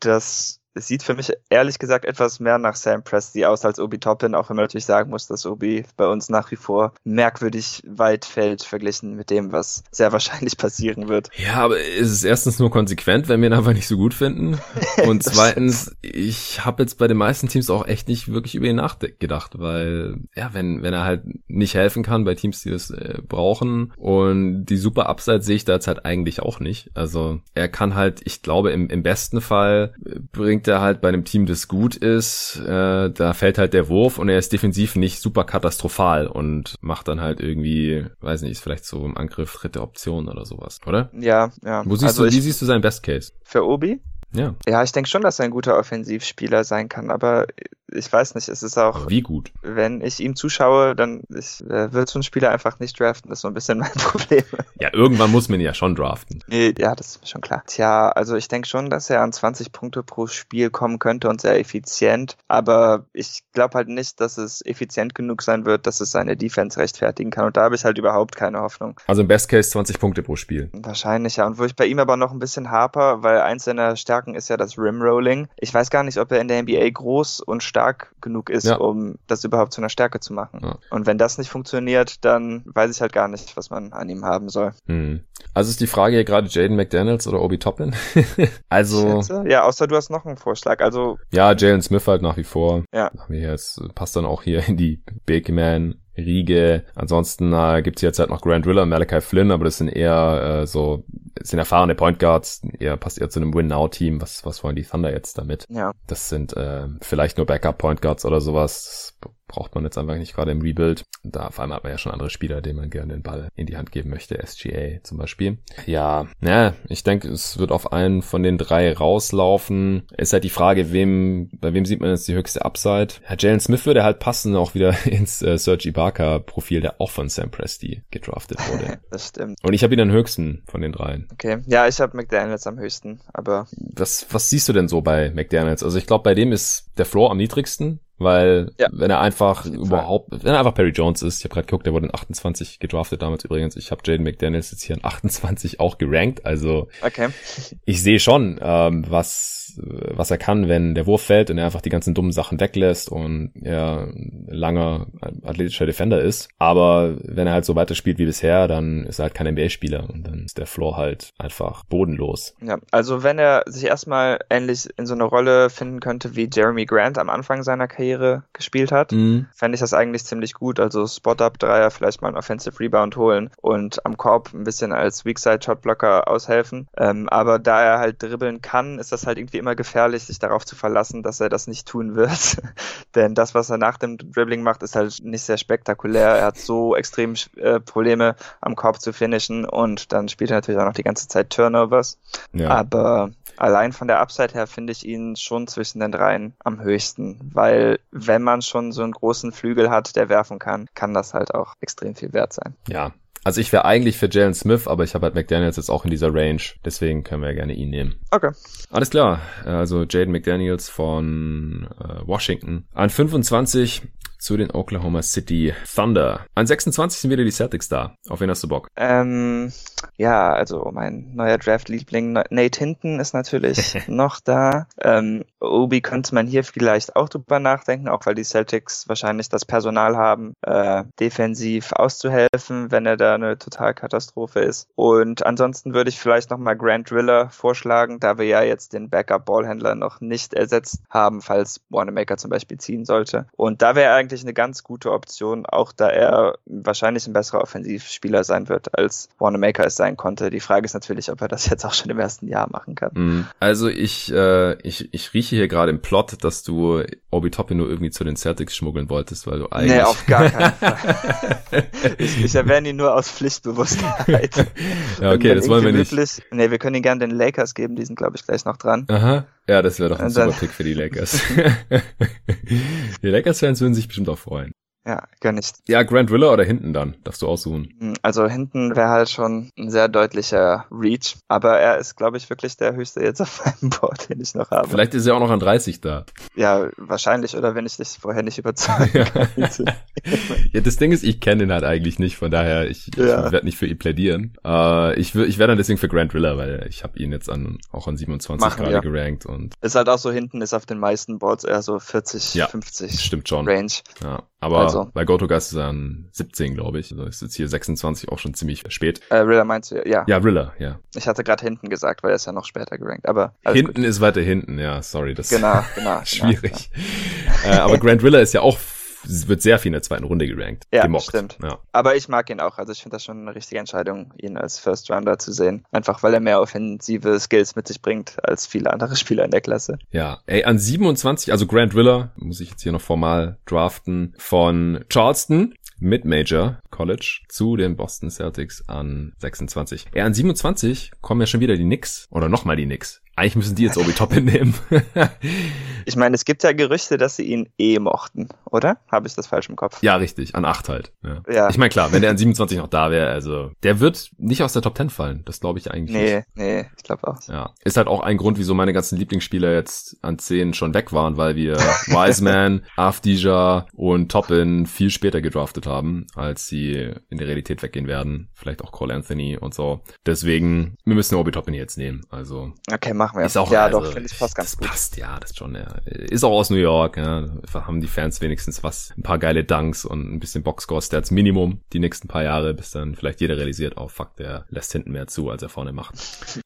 das es sieht für mich ehrlich gesagt etwas mehr nach Sam Presti aus als Obi Toppin, auch wenn man natürlich sagen muss, dass Obi bei uns nach wie vor merkwürdig weit fällt verglichen mit dem, was sehr wahrscheinlich passieren wird. Ja, aber ist es erstens nur konsequent, wenn wir ihn einfach nicht so gut finden und zweitens, ich habe jetzt bei den meisten Teams auch echt nicht wirklich über ihn nachgedacht, weil ja, wenn wenn er halt nicht helfen kann bei Teams, die das äh, brauchen und die super Upside sehe ich da jetzt halt eigentlich auch nicht. Also er kann halt, ich glaube im, im besten Fall bringt er halt bei einem Team, das gut ist, äh, da fällt halt der Wurf und er ist defensiv nicht super katastrophal und macht dann halt irgendwie, weiß nicht, ist vielleicht so im Angriff dritte Option oder sowas, oder? Ja, ja. Wo siehst also du, wie siehst du seinen Best Case? Für Obi? Ja. Ja, ich denke schon, dass er ein guter Offensivspieler sein kann, aber ich weiß nicht, es ist auch. Wie gut? Wenn ich ihm zuschaue, dann ich, äh, wird so ein Spieler einfach nicht draften. Das ist so ein bisschen mein Problem. Ja, irgendwann muss man ihn ja schon draften. Nee, ja, das ist schon klar. Tja, also ich denke schon, dass er an 20 Punkte pro Spiel kommen könnte und sehr effizient. Aber ich glaube halt nicht, dass es effizient genug sein wird, dass es seine Defense rechtfertigen kann. Und da habe ich halt überhaupt keine Hoffnung. Also im Best Case 20 Punkte pro Spiel. Wahrscheinlich, ja. Und wo ich bei ihm aber noch ein bisschen haper, weil eins seiner Stärken ist ja das Rimrolling. Ich weiß gar nicht, ob er in der NBA groß und stark stark genug ist, ja. um das überhaupt zu einer Stärke zu machen. Ja. Und wenn das nicht funktioniert, dann weiß ich halt gar nicht, was man an ihm haben soll. Hm. Also ist die Frage hier gerade Jaden McDaniels oder Obi Toppin? also. Ja, außer du hast noch einen Vorschlag. Also. Ja, Jalen Smith halt nach wie vor. Ja. Jetzt passt dann auch hier in die Big Man Riege. Ansonsten äh, gibt es jetzt halt noch Grant Riller und Malachi Flynn, aber das sind eher äh, so, sind erfahrene Point Guards, eher passt eher zu einem Win-Now-Team. Was, was wollen die Thunder jetzt damit? Ja. Das sind äh, vielleicht nur Backup-Point Guards oder sowas. Das braucht man jetzt einfach nicht gerade im Rebuild. Da vor allem hat man ja schon andere Spieler, denen man gerne den Ball in die Hand geben möchte. SGA zum Beispiel. Ja, ja, ich denke, es wird auf einen von den drei rauslaufen. Ist halt die Frage, wem, bei wem sieht man jetzt die höchste Upside? Ja, Jalen Smith würde halt passen auch wieder ins äh, Serge Ibaka Profil, der auch von Sam Presti gedraftet wurde. das stimmt. Und ich habe ihn am höchsten von den dreien. Okay. Ja, ich habe McDaniels am höchsten, aber. Was, was siehst du denn so bei McDaniels? Also ich glaube, bei dem ist der Floor am niedrigsten weil ja. wenn er einfach überhaupt, wenn er einfach Perry Jones ist, ich habe gerade geguckt, der wurde in 28 gedraftet damals übrigens. Ich habe Jaden McDaniels jetzt hier in 28 auch gerankt. Also okay. ich sehe schon, ähm, was, was er kann, wenn der Wurf fällt und er einfach die ganzen dummen Sachen weglässt und er langer athletischer Defender ist. Aber wenn er halt so weiter spielt wie bisher, dann ist er halt kein NBA-Spieler und dann ist der Floor halt einfach bodenlos. Ja, also wenn er sich erstmal ähnlich in so eine Rolle finden könnte wie Jeremy Grant am Anfang seiner Karriere, Karriere gespielt hat, mhm. fände ich das eigentlich ziemlich gut. Also Spot-Up-Dreier, vielleicht mal einen Offensive Rebound holen und am Korb ein bisschen als Weakside-Shotblocker aushelfen. Ähm, aber da er halt dribbeln kann, ist das halt irgendwie immer immer gefährlich, sich darauf zu verlassen, dass er das nicht tun wird. Denn das, was er nach dem Dribbling macht, ist halt nicht sehr spektakulär. Er hat so extrem äh, Probleme am Korb zu finishen und dann spielt er natürlich auch noch die ganze Zeit Turnovers. Ja. Aber allein von der Upside her finde ich ihn schon zwischen den dreien am höchsten, weil wenn man schon so einen großen Flügel hat, der werfen kann, kann das halt auch extrem viel wert sein. Ja, also ich wäre eigentlich für Jalen Smith, aber ich habe halt McDaniels jetzt auch in dieser Range. Deswegen können wir gerne ihn nehmen. Okay. Alles klar. Also Jaden McDaniels von äh, Washington. An 25 zu den Oklahoma City Thunder. An 26 sind wieder die Celtics da. Auf wen hast du Bock? Ähm, ja, also mein neuer Draft-Liebling Nate Hinton ist natürlich noch da. Ähm, Obi könnte man hier vielleicht auch drüber nachdenken, auch weil die Celtics wahrscheinlich das Personal haben, äh, defensiv auszuhelfen, wenn er da eine Totalkatastrophe ist. Und ansonsten würde ich vielleicht nochmal Grant Driller vorschlagen, da wir ja jetzt den Backup-Ballhändler noch nicht ersetzt haben, falls Wanamaker zum Beispiel ziehen sollte. Und da wäre eigentlich eine ganz gute Option, auch da er wahrscheinlich ein besserer Offensivspieler sein wird, als Wanamaker es sein konnte. Die Frage ist natürlich, ob er das jetzt auch schon im ersten Jahr machen kann. Mhm. Also ich, äh, ich, ich rieche hier gerade im Plot, dass du Obi Toppin nur irgendwie zu den Celtics schmuggeln wolltest, weil du eigentlich... Nee, auf gar keinen Fall. ich, ich erwähne ihn nur aus Pflichtbewusstheit. ja, okay, das wollen wir nicht. Nee, wir können ihn gerne den Lakers geben, die sind, glaube ich, gleich noch dran. Aha. Ja, das wäre doch ein super Pick für die Lakers. die Lakers-Fans würden sich bestimmt auch freuen. Ja, gar nicht. Ja, Grant Riller oder hinten dann? Darfst du aussuchen. Hm, also hinten wäre halt schon ein sehr deutlicher Reach. Aber er ist, glaube ich, wirklich der höchste jetzt auf meinem Board, den ich noch habe. Vielleicht ist er auch noch an 30 da. Ja, wahrscheinlich. Oder wenn ich dich vorher nicht überzeugen kann. ja, das Ding ist, ich kenne ihn halt eigentlich nicht. Von daher, ich, ja. ich werde nicht für ihn plädieren. Uh, ich ich wäre dann deswegen für Grant Riller, weil ich habe ihn jetzt an, auch an 27 Machen, gerade ja. gerankt. Und ist halt auch so, hinten ist auf den meisten Boards eher so 40, ja, 50 stimmt schon. Range. Ja, aber also. bei GoToGuys ist er an 17, glaube ich. Also ist jetzt hier 26 auch schon ziemlich spät. Äh, Rilla meinst du, ja. Ja, Rilla, ja. Ich hatte gerade hinten gesagt, weil er ist ja noch später gerankt, aber Hinten gut. ist weiter hinten, ja, sorry. Das genau, genau. schwierig. Genau, ja. äh, aber Grant Rilla ist ja auch wird sehr viel in der zweiten Runde gerankt. Ja, gemockt. stimmt. Ja. Aber ich mag ihn auch. Also ich finde das schon eine richtige Entscheidung, ihn als First Rounder zu sehen. Einfach weil er mehr offensive Skills mit sich bringt als viele andere Spieler in der Klasse. Ja, ey, an 27, also Grant Willer, muss ich jetzt hier noch formal draften, von Charleston. Mid-Major College zu den Boston Celtics an 26. Ja, an 27 kommen ja schon wieder die Knicks oder nochmal die Knicks. Eigentlich müssen die jetzt Obi Toppin nehmen. ich meine, es gibt ja Gerüchte, dass sie ihn eh mochten, oder? Habe ich das falsch im Kopf? Ja, richtig. An 8 halt. Ja. ja. Ich meine, klar, wenn der an 27 noch da wäre, also der wird nicht aus der Top 10 fallen. Das glaube ich eigentlich nee, nicht. Nee, nee, ich glaube auch. Ja. Ist halt auch ein Grund, wieso meine ganzen Lieblingsspieler jetzt an 10 schon weg waren, weil wir Wiseman, Afdija und Toppin viel später gedraftet haben, als sie in der Realität weggehen werden. Vielleicht auch Cole Anthony und so. Deswegen, wir müssen Obi Toppin jetzt nehmen. Also. Okay, mach machen wir. Ist auch, ja, also, doch, finde ich passt ganz das gut. Passt, ja, das schon, ja. Ist auch aus New York, ja. Haben die Fans wenigstens was, ein paar geile Dunks und ein bisschen Boxscore-Stats Minimum die nächsten paar Jahre, bis dann vielleicht jeder realisiert, oh fuck, der lässt hinten mehr zu, als er vorne macht.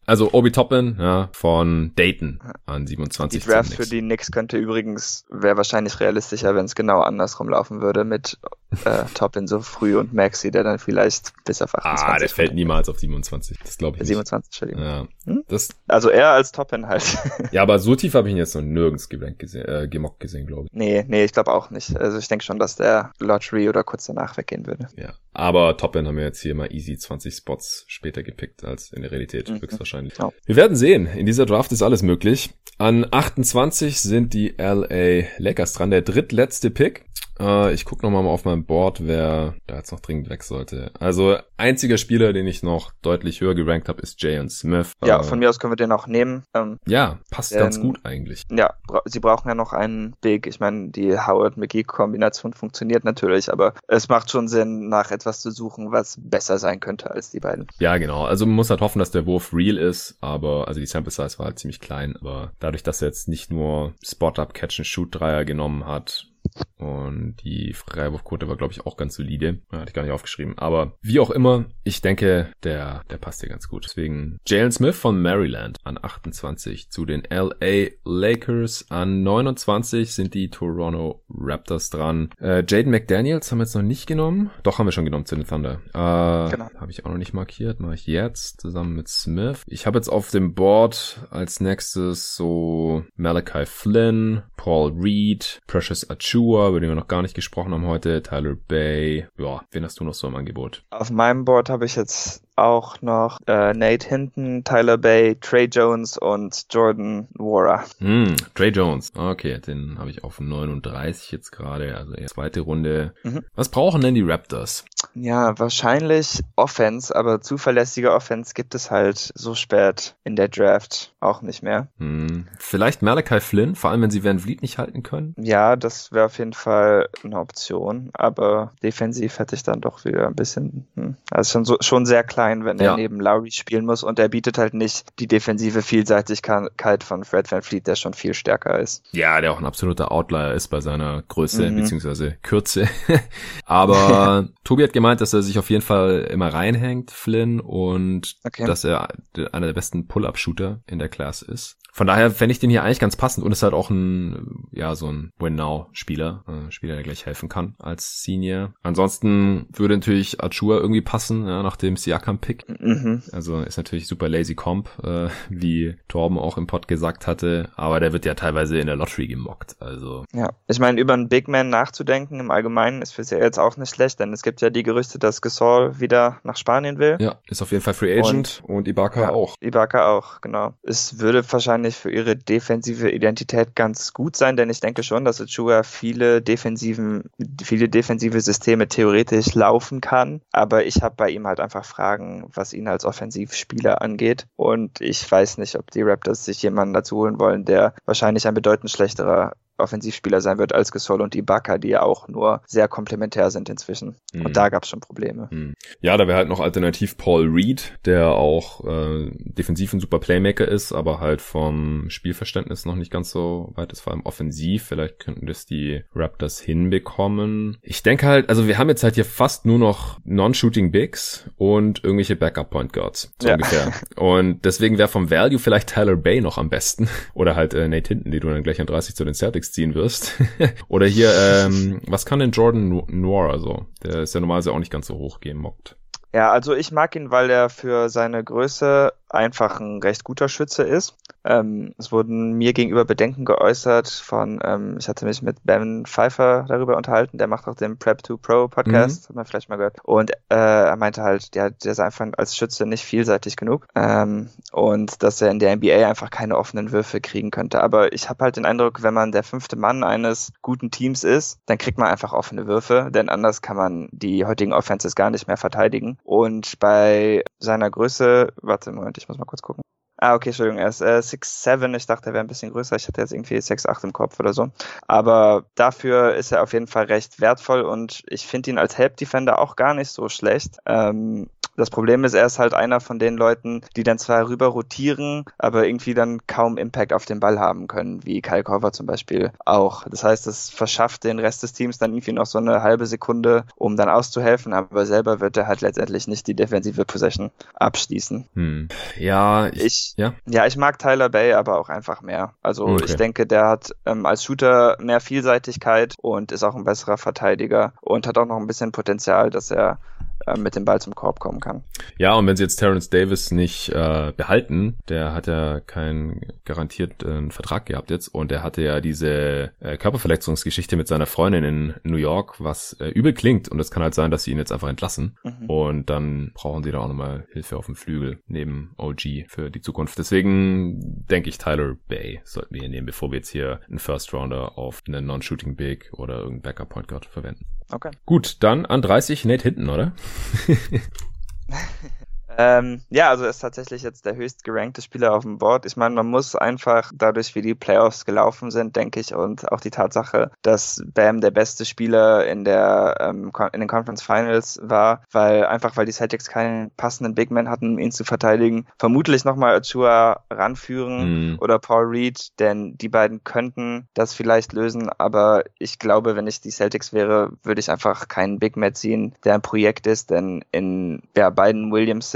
Also Obi Toppin, ja, von Dayton an 27. Die Draft für die Knicks könnte übrigens, wäre wahrscheinlich realistischer, wenn es genau andersrum laufen würde mit äh, Toppin so früh und Maxi, der dann vielleicht bis auf 28. Ah, der fällt niemals auf 27. Das glaube ich nicht. 27, Entschuldigung. Ja. Hm? Das, also er als Top-End halt. ja, aber so tief habe ich ihn jetzt noch nirgends gerankt gesehen, äh, gemockt gesehen, glaube ich. Nee, nee, ich glaube auch nicht. Also ich denke schon, dass der Lottery oder kurz danach weggehen würde. Ja. Aber Top-End haben wir jetzt hier mal easy 20 Spots später gepickt als in der Realität, mhm. höchstwahrscheinlich. Ja. Wir werden sehen. In dieser Draft ist alles möglich. An 28 sind die LA Lakers dran. Der drittletzte Pick. Äh, ich gucke nochmal auf meinem Board, wer da jetzt noch dringend weg sollte. Also einziger Spieler, den ich noch deutlich höher gerankt habe, ist Jayon Smith. Ja, äh, von mir aus können wir den auch nehmen. Ähm, ja, passt denn, ganz gut eigentlich. Ja, bra sie brauchen ja noch einen Big. Ich meine, die Howard-McGee-Kombination funktioniert natürlich, aber es macht schon Sinn, nach etwas zu suchen, was besser sein könnte als die beiden. Ja, genau. Also man muss halt hoffen, dass der Wurf real ist, aber also die Sample Size war halt ziemlich klein, aber dadurch, dass er jetzt nicht nur Spot-Up, Catch-and-Shoot-Dreier genommen hat, Und die Freiwurfquote war, glaube ich, auch ganz solide. Hatte ich gar nicht aufgeschrieben. Aber wie auch immer, ich denke, der, der passt hier ganz gut. Deswegen Jalen Smith von Maryland an 28 zu den LA Lakers. An 29 sind die Toronto Raptors dran. Äh, Jaden McDaniels haben wir jetzt noch nicht genommen. Doch, haben wir schon genommen zu den Thunder. Äh, genau. Habe ich auch noch nicht markiert. Mache ich jetzt zusammen mit Smith. Ich habe jetzt auf dem Board als nächstes so Malachi Flynn, Paul Reed, Precious Achua, über den wir noch gar nicht gesprochen haben heute, Tyler Bay. Ja, wen hast du noch so im Angebot? Auf meinem Board habe ich jetzt auch noch äh, Nate Hinton, Tyler Bay, Trey Jones und Jordan Wara. Mm, Trey Jones, okay, den habe ich auf 39 jetzt gerade, also eher zweite Runde. Mhm. Was brauchen denn die Raptors? Ja, wahrscheinlich Offense, aber zuverlässige Offense gibt es halt so spät in der Draft auch nicht mehr. Hm, vielleicht Malachi Flynn, vor allem wenn sie Van Vliet nicht halten können? Ja, das wäre auf jeden Fall eine Option, aber defensiv hätte ich dann doch wieder ein bisschen, hm, also schon, so, schon sehr klein, wenn ja. er neben Lowry spielen muss und er bietet halt nicht die defensive Vielseitigkeit von Fred Van Vliet, der schon viel stärker ist. Ja, der auch ein absoluter Outlier ist bei seiner Größe mhm. bzw. Kürze. aber Tobi hat gemeint, dass er sich auf jeden Fall immer reinhängt, Flynn, und okay. dass er einer der besten Pull-Up-Shooter in der Class ist. Von daher fände ich den hier eigentlich ganz passend und ist halt auch ein, ja, so ein Win-Now-Spieler, äh, Spieler, der gleich helfen kann als Senior. Ansonsten würde natürlich Achua irgendwie passen, ja, nach dem Siakam-Pick. Mhm. Also ist natürlich super lazy Comp, äh, wie Torben auch im Pod gesagt hatte, aber der wird ja teilweise in der Lottery gemockt, also. Ja, ich meine, über einen Big Man nachzudenken im Allgemeinen ist für sie jetzt auch nicht schlecht, denn es gibt ja die Gerüchte, dass Gasol wieder nach Spanien will. Ja, ist auf jeden Fall Free Agent und, und Ibaka ja, auch. Ibaka auch, genau. Es würde wahrscheinlich für ihre defensive Identität ganz gut sein, denn ich denke schon, dass Achua viele defensiven, viele defensive Systeme theoretisch laufen kann. Aber ich habe bei ihm halt einfach Fragen, was ihn als Offensivspieler angeht. Und ich weiß nicht, ob die Raptors sich jemanden dazu holen wollen, der wahrscheinlich ein bedeutend schlechterer Offensivspieler sein wird als Gesol und Ibaka, die ja auch nur sehr komplementär sind inzwischen. Mhm. Und da gab es schon Probleme. Mhm. Ja, da wäre halt noch alternativ Paul Reed, der auch äh, defensiv ein super Playmaker ist, aber halt vom Spielverständnis noch nicht ganz so weit ist, vor allem offensiv. Vielleicht könnten das die Raptors hinbekommen. Ich denke halt, also wir haben jetzt halt hier fast nur noch Non-Shooting Bigs und irgendwelche Backup Point Guards, so ja. ungefähr. Und deswegen wäre vom Value vielleicht Tyler Bay noch am besten. Oder halt äh, Nate Hinton, die du dann gleich an 30 zu den Celtics ziehen wirst. Oder hier, ähm, was kann denn Jordan Noir also? Der ist ja normalerweise auch nicht ganz so hoch gemockt. Ja, also ich mag ihn, weil er für seine Größe einfach ein recht guter Schütze ist. Ähm, es wurden mir gegenüber Bedenken geäußert von, ähm, ich hatte mich mit Ben Pfeiffer darüber unterhalten, der macht auch den Prep 2 Pro Podcast, mhm. hat man vielleicht mal gehört. Und äh, er meinte halt, der, der ist einfach als Schütze nicht vielseitig genug ähm, und dass er in der NBA einfach keine offenen Würfe kriegen könnte. Aber ich habe halt den Eindruck, wenn man der fünfte Mann eines guten Teams ist, dann kriegt man einfach offene Würfe, denn anders kann man die heutigen Offenses gar nicht mehr verteidigen. Und bei seiner Größe, warte, Moment, ich muss mal kurz gucken. Ah, okay, Entschuldigung, er ist äh, 6'7. Ich dachte, er wäre ein bisschen größer. Ich hatte jetzt irgendwie 6'8 im Kopf oder so. Aber dafür ist er auf jeden Fall recht wertvoll und ich finde ihn als Help Defender auch gar nicht so schlecht. Ähm, das Problem ist, er ist halt einer von den Leuten, die dann zwar rüber rotieren, aber irgendwie dann kaum Impact auf den Ball haben können, wie Kyle Korver zum Beispiel auch. Das heißt, es verschafft den Rest des Teams dann irgendwie noch so eine halbe Sekunde, um dann auszuhelfen, aber selber wird er halt letztendlich nicht die defensive Possession abschließen. Hm. Ja, ich, ich, ja? ja, ich mag Tyler Bay aber auch einfach mehr. Also okay. ich denke, der hat ähm, als Shooter mehr Vielseitigkeit und ist auch ein besserer Verteidiger und hat auch noch ein bisschen Potenzial, dass er äh, mit dem Ball zum Korb kommen kann. Ja, und wenn sie jetzt Terrence Davis nicht äh, behalten, der hat ja keinen garantierten Vertrag gehabt jetzt und er hatte ja diese äh, Körperverletzungsgeschichte mit seiner Freundin in New York, was äh, übel klingt und es kann halt sein, dass sie ihn jetzt einfach entlassen mhm. und dann brauchen sie da auch nochmal Hilfe auf dem Flügel neben OG für die Zukunft. Deswegen denke ich, Tyler Bay sollten wir hier nehmen, bevor wir jetzt hier einen First Rounder auf einen Non-Shooting Big oder irgendeinen Backup Point Guard verwenden. Okay. Gut, dann an 30 Nate hinten, oder? Ähm, ja, also er ist tatsächlich jetzt der höchst gerankte Spieler auf dem Board. Ich meine, man muss einfach dadurch, wie die Playoffs gelaufen sind, denke ich, und auch die Tatsache, dass Bam der beste Spieler in der ähm, in den Conference Finals war, weil einfach weil die Celtics keinen passenden Big Man hatten, um ihn zu verteidigen, vermutlich nochmal Achua ranführen mhm. oder Paul Reed, denn die beiden könnten das vielleicht lösen, aber ich glaube, wenn ich die Celtics wäre, würde ich einfach keinen Big Man ziehen, der ein Projekt ist, denn in ja, beiden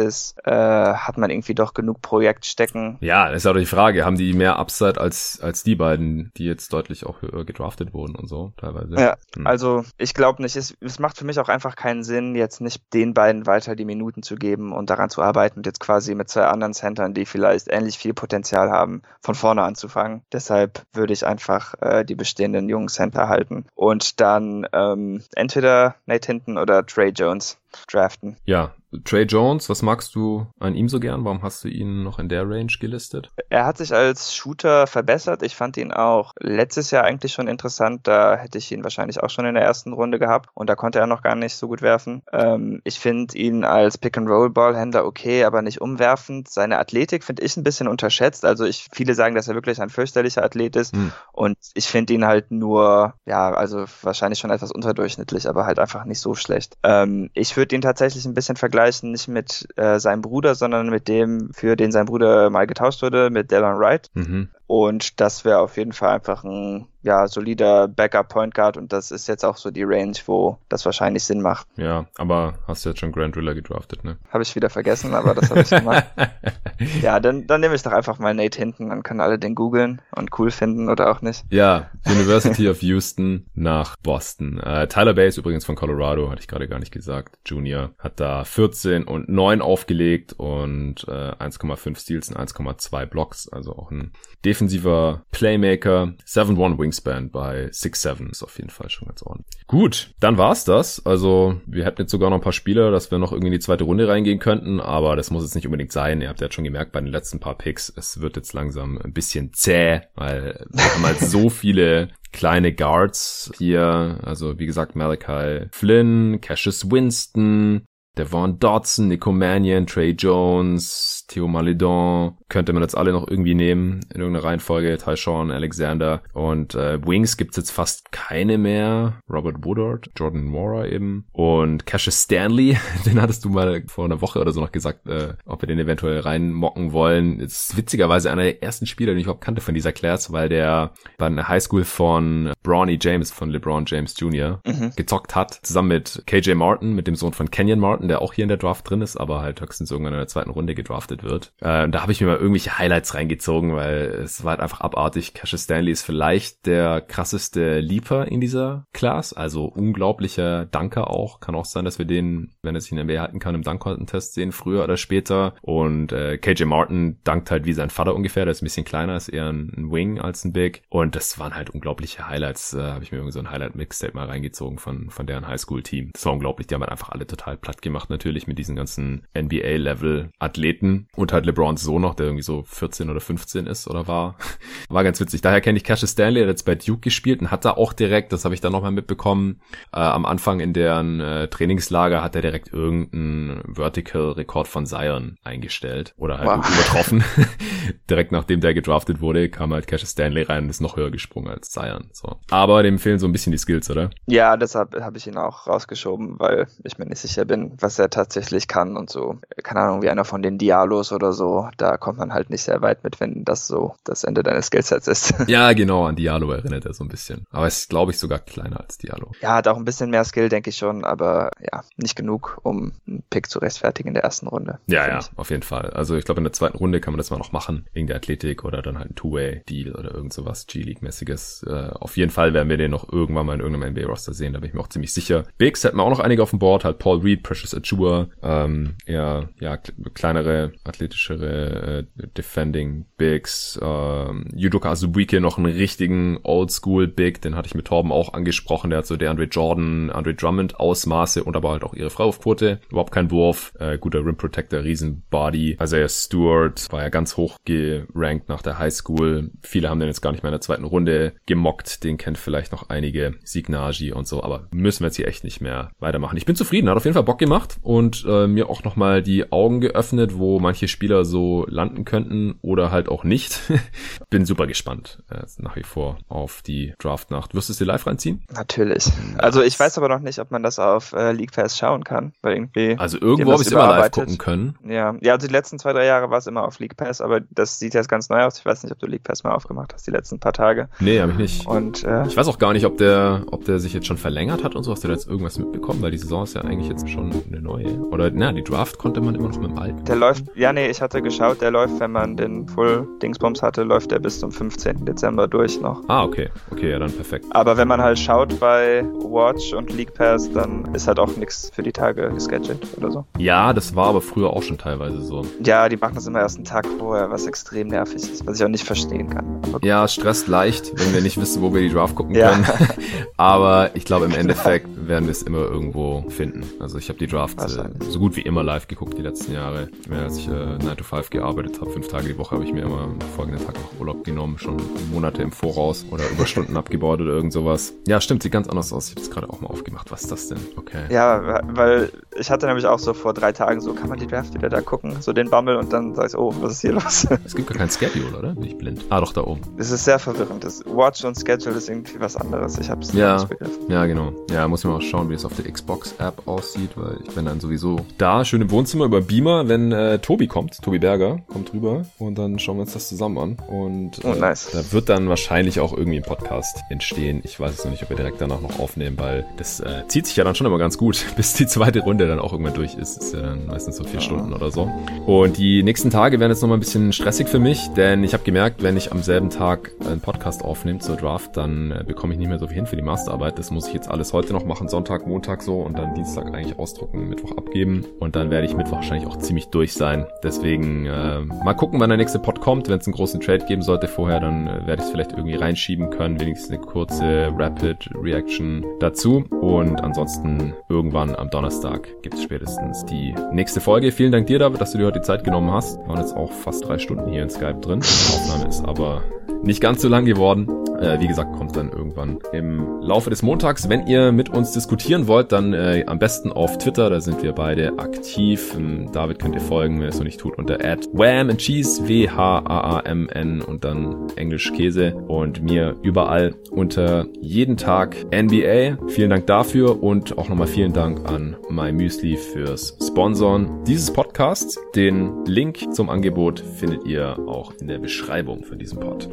Williamses äh, hat man irgendwie doch genug Projekt stecken. Ja, das ist auch die Frage, haben die mehr Upside als, als die beiden, die jetzt deutlich auch gedraftet wurden und so teilweise? Ja, hm. also ich glaube nicht, es, es macht für mich auch einfach keinen Sinn, jetzt nicht den beiden weiter die Minuten zu geben und daran zu arbeiten und jetzt quasi mit zwei anderen Centern, die vielleicht ähnlich viel Potenzial haben, von vorne anzufangen. Deshalb würde ich einfach äh, die bestehenden jungen Center halten und dann ähm, entweder Nate Hinton oder Trey Jones draften. Ja, Trey Jones, was magst du an ihm so gern? Warum hast du ihn noch in der Range gelistet? Er hat sich als Shooter verbessert. Ich fand ihn auch letztes Jahr eigentlich schon interessant. Da hätte ich ihn wahrscheinlich auch schon in der ersten Runde gehabt und da konnte er noch gar nicht so gut werfen. Ähm, ich finde ihn als Pick-and-Roll-Ballhändler okay, aber nicht umwerfend. Seine Athletik finde ich ein bisschen unterschätzt. Also ich, viele sagen, dass er wirklich ein fürchterlicher Athlet ist hm. und ich finde ihn halt nur, ja, also wahrscheinlich schon etwas unterdurchschnittlich, aber halt einfach nicht so schlecht. Ähm, ich würde ihn tatsächlich ein bisschen vergleichen vergleichen, nicht mit äh, seinem Bruder, sondern mit dem, für den sein Bruder mal getauscht wurde, mit Delon Wright. Mhm. Und das wäre auf jeden Fall einfach ein ja, solider Backup Point Guard und das ist jetzt auch so die Range, wo das wahrscheinlich Sinn macht. Ja, aber hast du jetzt schon Grand Driller gedraftet, ne? Habe ich wieder vergessen, aber das habe ich gemacht. ja, dann, dann nehme ich doch einfach mal Nate hinten, dann können alle den googeln und cool finden oder auch nicht. Ja, University of Houston nach Boston. Äh, Tyler Bates übrigens von Colorado, hatte ich gerade gar nicht gesagt. Junior hat da 14 und 9 aufgelegt und äh, 1,5 Steals und 1,2 Blocks, also auch ein defensiver Playmaker. 7-1 Wingspan bei 6-7 ist auf jeden Fall schon ganz ordentlich. Gut, dann war's das. Also wir hätten jetzt sogar noch ein paar Spieler, dass wir noch irgendwie in die zweite Runde reingehen könnten, aber das muss jetzt nicht unbedingt sein. Ihr habt ja schon gemerkt bei den letzten paar Picks, es wird jetzt langsam ein bisschen zäh, weil wir haben halt so viele kleine Guards hier. Also wie gesagt, Malachi Flynn, Cassius Winston, Devon Dodson, Nico Mannion, Trey Jones, Theo Maledon, könnte man jetzt alle noch irgendwie nehmen in irgendeiner Reihenfolge, Tyshawn, Alexander und äh, Wings gibt's jetzt fast keine mehr, Robert Woodard, Jordan Mora eben und Cassius Stanley, den hattest du mal vor einer Woche oder so noch gesagt, äh, ob wir den eventuell reinmocken wollen. Das ist witzigerweise einer der ersten Spieler, den ich überhaupt kannte von dieser Class, weil der bei einer Highschool von Bronny James, von LeBron James Jr. Mhm. gezockt hat, zusammen mit KJ Martin, mit dem Sohn von Kenyon Martin, Martin, der auch hier in der Draft drin ist, aber halt höchstens irgendwann in der zweiten Runde gedraftet wird. Äh, da habe ich mir mal irgendwelche Highlights reingezogen, weil es war halt einfach abartig. Cassius Stanley ist vielleicht der krasseste Leaper in dieser Class, also unglaublicher Danker auch. Kann auch sein, dass wir den, wenn er sich in der NBA halten kann, im Dunk-Test sehen, früher oder später. Und äh, KJ Martin dankt halt wie sein Vater ungefähr, der ist ein bisschen kleiner, ist eher ein, ein Wing als ein Big. Und das waren halt unglaubliche Highlights. Äh, habe ich mir irgendwie so ein Highlight-Mixtape mal reingezogen von, von deren Highschool-Team. Das war unglaublich, die haben halt einfach alle total platt gemacht gemacht natürlich mit diesen ganzen NBA-Level-Athleten und halt LeBrons Sohn noch, der irgendwie so 14 oder 15 ist oder war. War ganz witzig. Daher kenne ich Cassius Stanley, der hat jetzt bei Duke gespielt und hat da auch direkt, das habe ich dann nochmal mitbekommen, äh, am Anfang in deren äh, Trainingslager hat er direkt irgendeinen Vertical-Rekord von Zion eingestellt oder halt wow. übertroffen. direkt nachdem der gedraftet wurde, kam halt Cassius Stanley rein und ist noch höher gesprungen als Zion. So. Aber dem fehlen so ein bisschen die Skills, oder? Ja, deshalb habe ich ihn auch rausgeschoben, weil ich mir nicht sicher bin, was er tatsächlich kann und so. Keine Ahnung, wie einer von den Dialos oder so. Da kommt man halt nicht sehr weit mit, wenn das so das Ende deines Skillsets ist. Ja, genau, an Dialo erinnert er so ein bisschen. Aber ist, glaube ich, sogar kleiner als Dialo. Ja, hat auch ein bisschen mehr Skill, denke ich schon, aber ja, nicht genug, um einen Pick zu rechtfertigen in der ersten Runde. Ja, ja, ich. auf jeden Fall. Also ich glaube, in der zweiten Runde kann man das mal noch machen. Wegen der Athletik oder dann halt ein Two-Way-Deal oder irgend sowas G-League-mäßiges. Äh, auf jeden Fall werden wir den noch irgendwann mal in irgendeinem NBA-Roster sehen, da bin ich mir auch ziemlich sicher. Bigs hätten wir auch noch einige auf dem Board, halt Paul Reed, Precious Achua, ähm, eher ja, kleinere athletischere äh, Defending Bigs. Ähm, Yudoka Azubuike noch einen richtigen Oldschool Big, den hatte ich mit Torben auch angesprochen. Der hat so der Andre Jordan, Andre Drummond Ausmaße und aber halt auch ihre Freiwurfquote. Überhaupt kein Wurf. Äh, guter Rim Protector, riesen Body. Isaiah Stewart war ja ganz hoch gerankt nach der High School. Viele haben den jetzt gar nicht mehr in der zweiten Runde gemockt. Den kennt vielleicht noch einige Signagi und so, aber müssen wir jetzt hier echt nicht mehr weitermachen. Ich bin zufrieden, hat auf jeden Fall Bock gemacht und äh, mir auch nochmal die Augen geöffnet, wo manche Spieler so landen könnten oder halt auch nicht. bin super gespannt äh, nach wie vor auf die Draftnacht. Wirst du es dir live reinziehen? Natürlich. Also ich weiß aber noch nicht, ob man das auf äh, League Pass schauen kann, weil irgendwie. Also irgendwo habe ich es immer live gucken können. Ja, ja, also die letzten zwei, drei Jahre war es immer auf League Pass, aber das sieht jetzt ganz neu aus. Ich weiß nicht, ob du League Pass mal aufgemacht hast die letzten paar Tage. Nee, habe ich nicht. Und äh, ich weiß auch gar nicht, ob der, ob der sich jetzt schon verlängert hat und so. Hast du da jetzt irgendwas mitbekommen? Weil die Saison ist ja eigentlich jetzt schon eine neue. Oder na, die Draft konnte man immer noch mit dem alten. Der läuft, ja nee, ich hatte geschaut, der läuft, wenn man den Full Dingsbums hatte, läuft der bis zum 15. Dezember durch noch. Ah, okay. Okay, ja dann perfekt. Aber wenn man halt schaut bei Watch und League Pass, dann ist halt auch nichts für die Tage gescheduled oder so. Ja, das war aber früher auch schon teilweise so. Ja, die machen das immer erst einen Tag vorher, was extrem nervig ist, was ich auch nicht verstehen kann. ja, es stresst leicht, wenn wir nicht wissen, wo wir die Draft gucken ja. können. aber ich glaube, im Endeffekt werden wir es immer irgendwo finden. Also ich habe die Draft äh, so gut wie immer live geguckt die letzten Jahre. Als ich äh, 9 to 5 gearbeitet habe, fünf Tage die Woche, habe ich mir immer am folgenden Tag noch Urlaub genommen, schon Monate im Voraus oder Überstunden abgebaut oder irgend sowas. Ja, stimmt, sieht ganz anders aus. Ich habe es gerade auch mal aufgemacht. Was ist das denn? Okay. Ja, weil ich hatte nämlich auch so vor drei Tagen so, kann man die Draft wieder da gucken? So den Bammel und dann sag ich, oh, was ist hier los? Es gibt gar kein Schedule, oder? Bin ich blind? Ah, doch, da oben. Es ist sehr verwirrend. Das Watch und Schedule ist irgendwie was anderes. Ich hab's ja, nicht begriffen. Ja, genau. Ja, muss man auch schauen, wie es auf der Xbox-App aussieht, weil ich bin dann sowieso da, schön im Wohnzimmer über Beamer, wenn äh, Tobi kommt. Tobi Berger kommt rüber und dann schauen wir uns das zusammen an. Und äh, oh, nice. da wird dann wahrscheinlich auch irgendwie ein Podcast entstehen. Ich weiß es noch nicht, ob wir direkt danach noch aufnehmen, weil das äh, zieht sich ja dann schon immer ganz gut, bis die zweite Runde dann auch irgendwann durch ist. Ist ja dann meistens so vier ja. Stunden oder so. Und die nächsten Tage werden jetzt nochmal ein bisschen stressig für mich, denn ich habe gemerkt, wenn ich am selben Tag einen Podcast aufnehme zur Draft, dann äh, bekomme ich nicht mehr so viel hin für die Masterarbeit. Das muss ich jetzt alles heute noch machen, Sonntag, Montag so und dann Dienstag eigentlich ausdrucken, Mittwoch abgeben. Und dann werde ich Mittwoch wahrscheinlich auch ziemlich durch sein. Deswegen äh, mal gucken, wann der nächste Pod kommt. Wenn es einen großen Trade geben sollte vorher, dann äh, werde ich es vielleicht irgendwie reinschieben können. Wenigstens eine kurze Rapid Reaction dazu. Und ansonsten irgendwann am Donnerstag gibt es spätestens die nächste Folge. Vielen Dank dir, David, dass du dir heute die Zeit genommen hast. Wir waren jetzt auch fast drei Stunden hier in Skype drin. Die Aufnahme ist aber nicht ganz so lang geworden. Äh, wie gesagt, kommt dann irgendwann im Laufe des Montags. Wenn ihr mit uns diskutieren wollt, dann äh, am besten auf Twitter, da sind wir beide aktiv. Ähm, David könnt ihr folgen, wenn ihr es noch nicht tut, unter Wham and Cheese, W-H-A-A-M-N und dann Englisch Käse und mir überall unter jeden Tag NBA. Vielen Dank dafür und auch nochmal vielen Dank an MyMüsli fürs Sponsoren dieses Podcasts. Den Link zum Angebot findet ihr auch in der Beschreibung von diesem Pod.